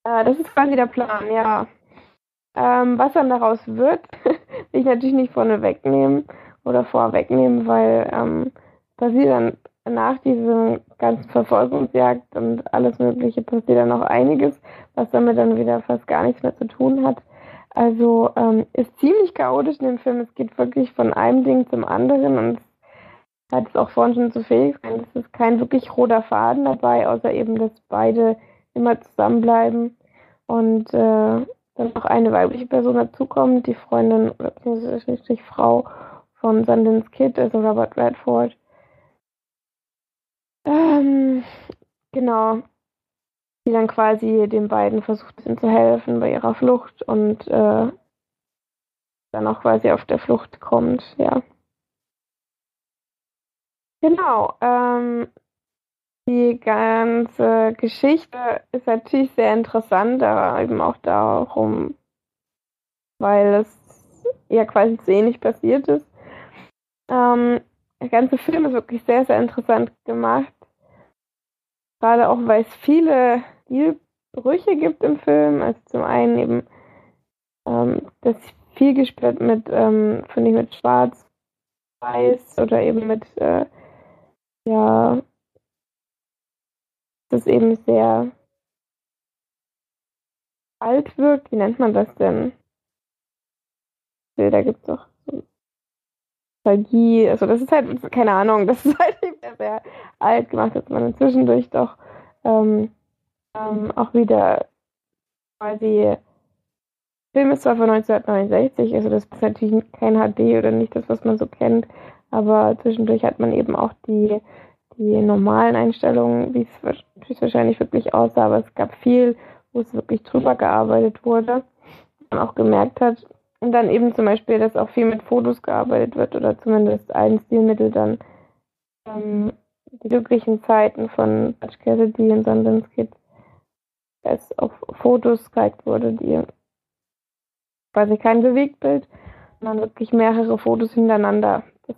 Äh, das ist quasi der Plan, ja. Ähm, was dann daraus wird, will ich natürlich nicht vorne wegnehmen oder vorwegnehmen, weil ähm, passiert dann nach diesem ganzen Verfolgungsjagd und alles Mögliche passiert dann noch einiges, was damit dann wieder fast gar nichts mehr zu tun hat. Also ähm, ist ziemlich chaotisch in dem Film. Es geht wirklich von einem Ding zum anderen und hat es auch vorhin schon zu Felix gesagt, es ist kein wirklich roter Faden dabei, außer eben, dass beide immer zusammenbleiben und äh, dann noch eine weibliche Person dazukommt, die Freundin oder Frau von Sundance Kid, also Robert Redford. Ähm, genau. Die dann quasi den beiden versucht zu helfen bei ihrer Flucht und äh, dann auch quasi auf der Flucht kommt, ja. Genau. Ähm, die ganze Geschichte ist natürlich sehr interessant, aber eben auch darum, weil es ja quasi so ähnlich passiert ist. Ähm, der ganze Film ist wirklich sehr, sehr interessant gemacht. Gerade auch, weil es viele Stilbrüche gibt im Film. Also zum einen eben, ähm, dass viel gespielt mit, ähm, finde ich, mit Schwarz-Weiß oder eben mit, äh, ja, das eben sehr alt wirkt. Wie nennt man das denn? Da gibt es doch Nostalgie. Also das ist halt, keine Ahnung, das ist halt sehr, sehr alt gemacht, dass man zwischendurch doch ähm, ähm, auch wieder quasi Film ist zwar von 1969, also das ist natürlich kein HD oder nicht das, was man so kennt, aber zwischendurch hat man eben auch die die normalen Einstellungen, wie es wahrscheinlich wirklich aussah, aber es gab viel, wo es wirklich drüber gearbeitet wurde. Man auch gemerkt hat, und dann eben zum Beispiel, dass auch viel mit Fotos gearbeitet wird oder zumindest ein Stilmittel dann ähm, die glücklichen Zeiten von Butch Cassidy und Sundance Kid, es auf Fotos gezeigt wurde, die quasi kein Bewegtbild, sondern wirklich mehrere Fotos hintereinander. Das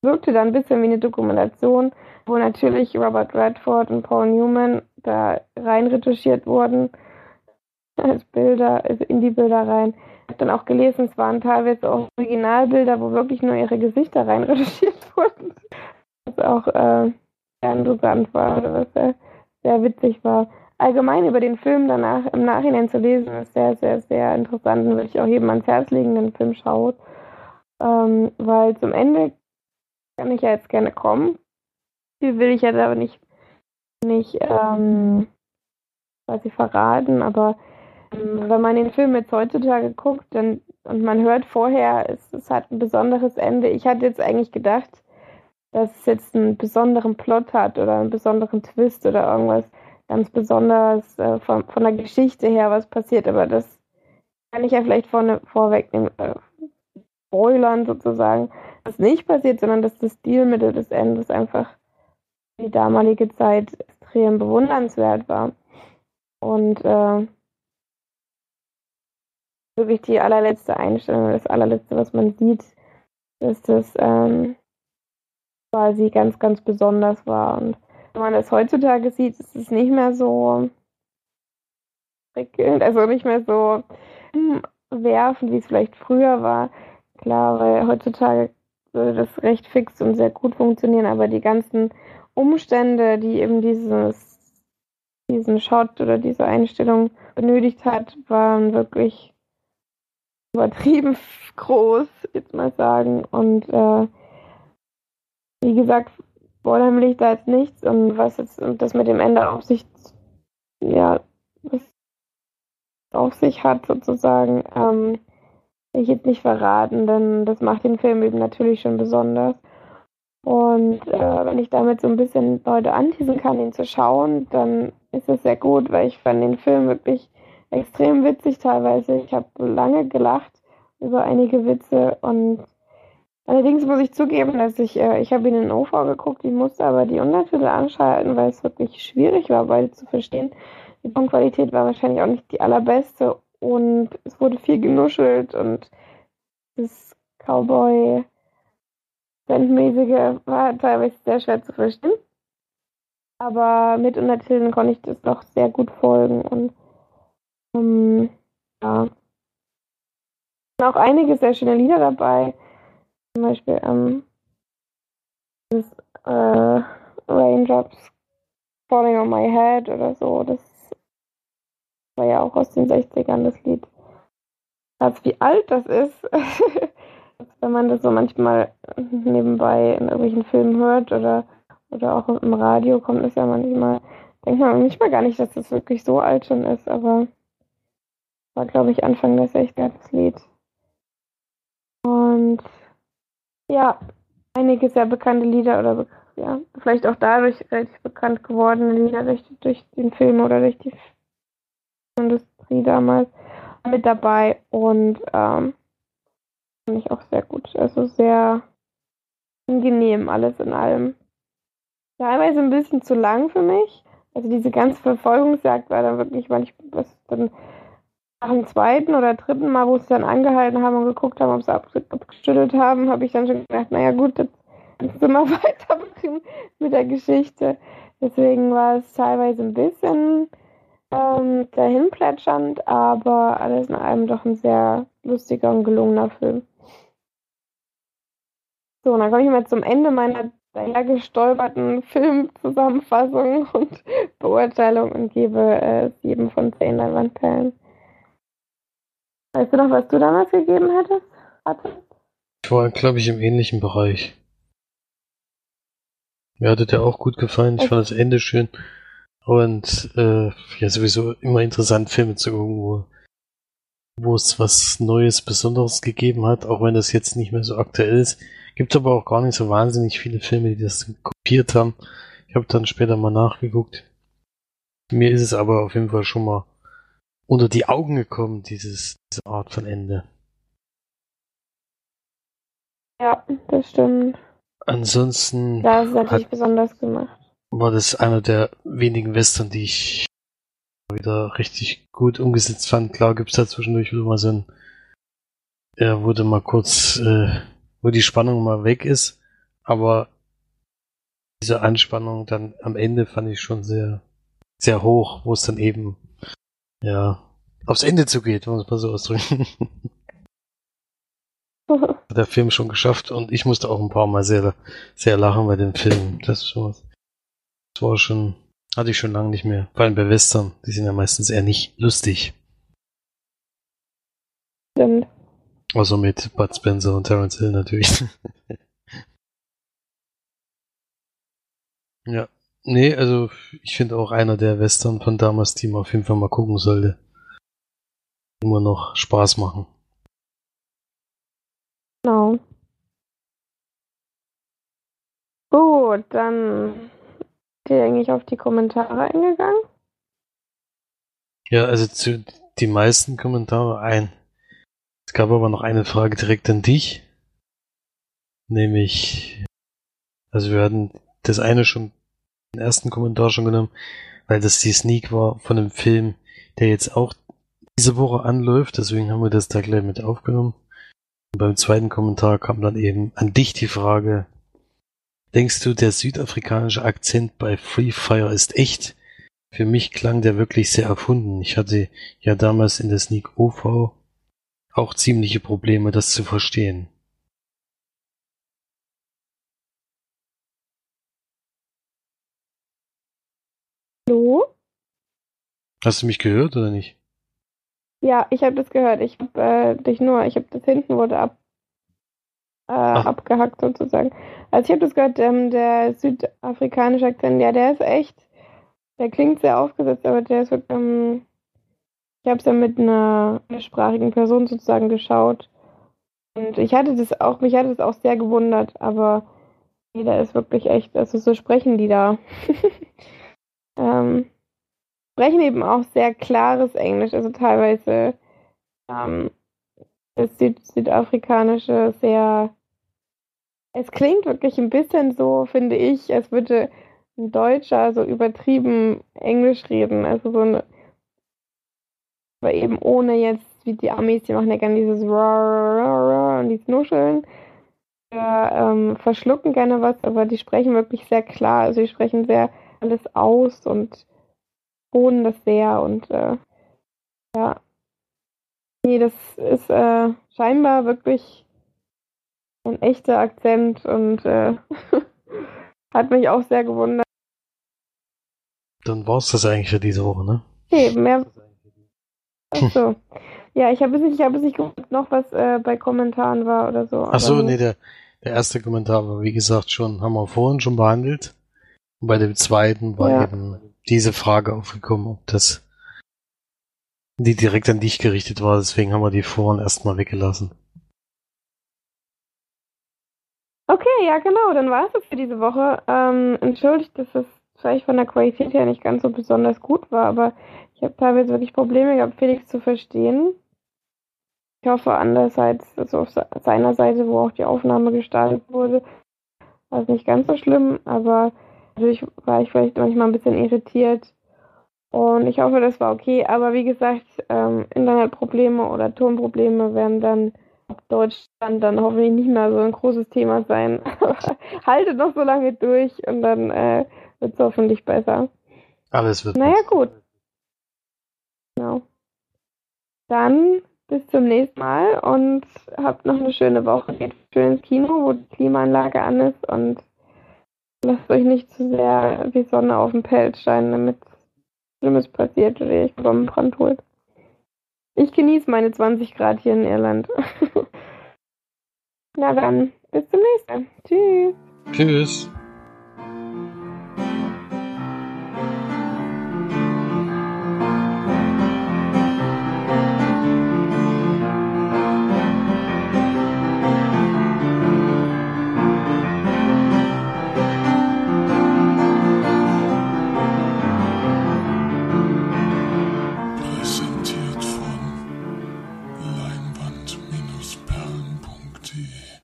wirkte dann ein bisschen wie eine Dokumentation, wo natürlich Robert Redford und Paul Newman da rein retuschiert wurden als Bilder, also in die Bilder rein. Habe dann auch gelesen, es waren teilweise auch Originalbilder, wo wirklich nur ihre Gesichter rein retuschiert wurden. Was auch äh, sehr interessant war, was sehr, sehr witzig war. Allgemein über den Film danach im Nachhinein zu lesen, ist sehr, sehr, sehr interessant und würde ich auch jedem ans Herz legen, den Film schaut. Ähm, weil zum Ende kann ich ja jetzt gerne kommen viel will ich jetzt aber nicht, nicht ähm, quasi verraten, aber wenn man den Film jetzt heutzutage guckt dann, und man hört vorher, es, es hat ein besonderes Ende. Ich hatte jetzt eigentlich gedacht, dass es jetzt einen besonderen Plot hat oder einen besonderen Twist oder irgendwas ganz besonders äh, von, von der Geschichte her was passiert, aber das kann ich ja vielleicht vorne, vorwegnehmen, äh, spoilern sozusagen, was nicht passiert, sondern dass das Stilmittel des Endes einfach die damalige Zeit extrem bewundernswert war. Und äh, wirklich die allerletzte Einstellung, das allerletzte, was man sieht, dass das ähm, quasi ganz, ganz besonders war. Und wenn man das heutzutage sieht, ist es nicht mehr so prickelnd, also nicht mehr so werfend, wie es vielleicht früher war. Klar, weil heutzutage würde das recht fix und sehr gut funktionieren, aber die ganzen Umstände, die eben dieses, diesen Shot oder diese Einstellung benötigt hat, waren wirklich übertrieben groß, jetzt mal sagen. Und äh, wie gesagt, Spoilern will ich da jetzt nichts und was jetzt und das mit dem Ende auf sich, ja, was auf sich hat sozusagen, ähm, will ich jetzt nicht verraten, denn das macht den Film eben natürlich schon besonders. Und äh, wenn ich damit so ein bisschen Leute anteasen kann, ihn zu schauen, dann ist es sehr gut, weil ich fand den Film wirklich extrem witzig teilweise. Ich habe lange gelacht über einige Witze und allerdings muss ich zugeben, dass ich, äh, ich habe ihn in OV geguckt, ich musste aber die Untertitel anschalten, weil es wirklich schwierig war, beide zu verstehen. Die Tonqualität war wahrscheinlich auch nicht die allerbeste und es wurde viel genuschelt und das Cowboy Bandmäßige war teilweise sehr schwer zu verstehen. Aber mit Untertiteln konnte ich das doch sehr gut folgen und ähm, ja. Auch einige sehr schöne Lieder dabei. Zum Beispiel ähm, das äh, Raindrops Falling on My Head oder so. Das war ja auch aus den 60ern das Lied. Also wie alt das ist, wenn man das so manchmal nebenbei in irgendwelchen Filmen hört oder, oder auch im Radio kommt es ja manchmal, denkt man manchmal gar nicht, dass das wirklich so alt schon ist, aber war glaube ich Anfang der 60er das Lied. Und ja, einige sehr bekannte Lieder oder ja, vielleicht auch dadurch relativ bekannt gewordene Lieder durch, durch den Film oder durch die Industrie damals mit dabei und ähm, fand ich auch sehr gut. Also sehr angenehm alles in allem. Teilweise ein bisschen zu lang für mich. Also diese ganze Verfolgungsjagd war dann wirklich, ich was dann nach dem zweiten oder dritten Mal, wo sie dann angehalten haben und geguckt haben, ob sie abgeschüttelt haben, habe ich dann schon gedacht, naja gut, jetzt kannst du mal weiter mit der Geschichte. Deswegen war es teilweise ein bisschen ähm, dahin plätschernd, aber alles in allem doch ein sehr lustiger und gelungener Film. So, und dann komme ich mal zum Ende meiner dahergestolperten Filmzusammenfassung und Beurteilung und gebe äh, sieben von zehn Leinwandperlen. Weißt du noch, was du damals gegeben hättest? Hattest? Ich war, glaube ich, im ähnlichen Bereich. Mir hatte der auch gut gefallen. Ich fand das Ende schön. Und äh, ja, sowieso immer interessant, Filme zu gucken, wo, wo es was Neues, Besonderes gegeben hat, auch wenn das jetzt nicht mehr so aktuell ist. Gibt aber auch gar nicht so wahnsinnig viele Filme, die das kopiert haben. Ich habe dann später mal nachgeguckt. Mir ist es aber auf jeden Fall schon mal unter die Augen gekommen, dieses, diese Art von Ende. Ja, das stimmt. Ansonsten. Ja, das ist natürlich hat, besonders gemacht war das einer der wenigen Western, die ich wieder richtig gut umgesetzt fand. Klar gibt's da zwischendurch wieder mal so ein, er wurde mal kurz, äh, wo die Spannung mal weg ist, aber diese Anspannung dann am Ende fand ich schon sehr, sehr hoch, wo es dann eben, ja, aufs Ende zugeht, muss man so ausdrücken. Hat der Film schon geschafft und ich musste auch ein paar Mal sehr, sehr lachen bei dem Film. Das ist schon was. Das war schon, hatte ich schon lange nicht mehr. Vor allem bei Western. Die sind ja meistens eher nicht lustig. Stimmt. Außer mit Bud Spencer und Terence Hill natürlich. ja. Nee, also ich finde auch einer der Western von damals, die man auf jeden Fall mal gucken sollte. Immer noch Spaß machen. Genau. Gut, dann bin ich eigentlich auf die Kommentare eingegangen. Ja, also zu die meisten Kommentare ein. Es gab aber noch eine Frage direkt an dich. Nämlich, also wir hatten das eine schon, den ersten Kommentar schon genommen, weil das die Sneak war von einem Film, der jetzt auch diese Woche anläuft, deswegen haben wir das da gleich mit aufgenommen. Und beim zweiten Kommentar kam dann eben an dich die Frage, denkst du, der südafrikanische Akzent bei Free Fire ist echt? Für mich klang der wirklich sehr erfunden. Ich hatte ja damals in der Sneak OV auch ziemliche Probleme, das zu verstehen. Hallo? Hast du mich gehört oder nicht? Ja, ich habe das gehört. Ich habe äh, dich nur, ich habe das hinten wurde ab, äh, abgehackt sozusagen. Also ich habe das gehört, ähm, der südafrikanische Akzent, ja, der ist echt, der klingt sehr aufgesetzt, aber der ist, ähm, ich habe es ja mit einer sprachigen Person sozusagen geschaut. Und ich hatte das auch, mich hatte das auch sehr gewundert, aber nee, der ist wirklich echt, also so sprechen die da. ähm, sprechen eben auch sehr klares Englisch, also teilweise ähm, das Süd südafrikanische sehr. Es klingt wirklich ein bisschen so, finde ich, als würde ein Deutscher so übertrieben Englisch reden, also so eine, aber eben ohne jetzt, wie die Amis, die machen ja gerne dieses und die Nuscheln. Ja, ähm, verschlucken gerne was, aber die sprechen wirklich sehr klar. Also die sprechen sehr alles aus und betonen das sehr und äh, ja. Nee, das ist äh, scheinbar wirklich ein echter Akzent und äh, hat mich auch sehr gewundert. Dann war es das eigentlich für diese Woche, ne? Okay, mehr. Achso. Ja, ich habe es nicht, ich habe es nicht noch was äh, bei Kommentaren war oder so. Achso, nee, der, der erste Kommentar war, wie gesagt, schon, haben wir vorhin schon behandelt. Und bei dem zweiten war Ja. eben diese Frage aufgekommen, ob das die direkt an dich gerichtet war, deswegen haben wir die vorhin erstmal weggelassen. Okay, ja genau, dann war es das für diese Woche. Ähm, entschuldigt, dass es vielleicht von der Qualität her nicht ganz so besonders gut war, aber ich habe teilweise wirklich Probleme gehabt, Felix zu verstehen. Ich hoffe andererseits, also auf se- seiner Seite, wo auch die Aufnahme gestartet wurde, war es nicht ganz so schlimm, aber natürlich war ich vielleicht manchmal ein bisschen irritiert. Und ich hoffe, das war okay, aber wie gesagt, ähm, Internetprobleme oder Tonprobleme werden dann ab Deutschland dann hoffentlich nicht mehr so ein großes Thema sein. Haltet noch so lange durch und dann äh, wird es hoffentlich besser. Alles wird Naja, gut. Genau. Dann bis zum nächsten Mal und habt noch eine schöne Woche. Geht schön ins Kino, wo die Klimaanlage an ist und lasst euch nicht zu sehr die Sonne auf den Pelz scheinen, damit Schlimmes passiert oder ihr euch Sonnenbrand holt. Ich genieße meine 20 Grad hier in Irland. Na dann, bis zum nächsten Mal. Tschüss. Tschüss.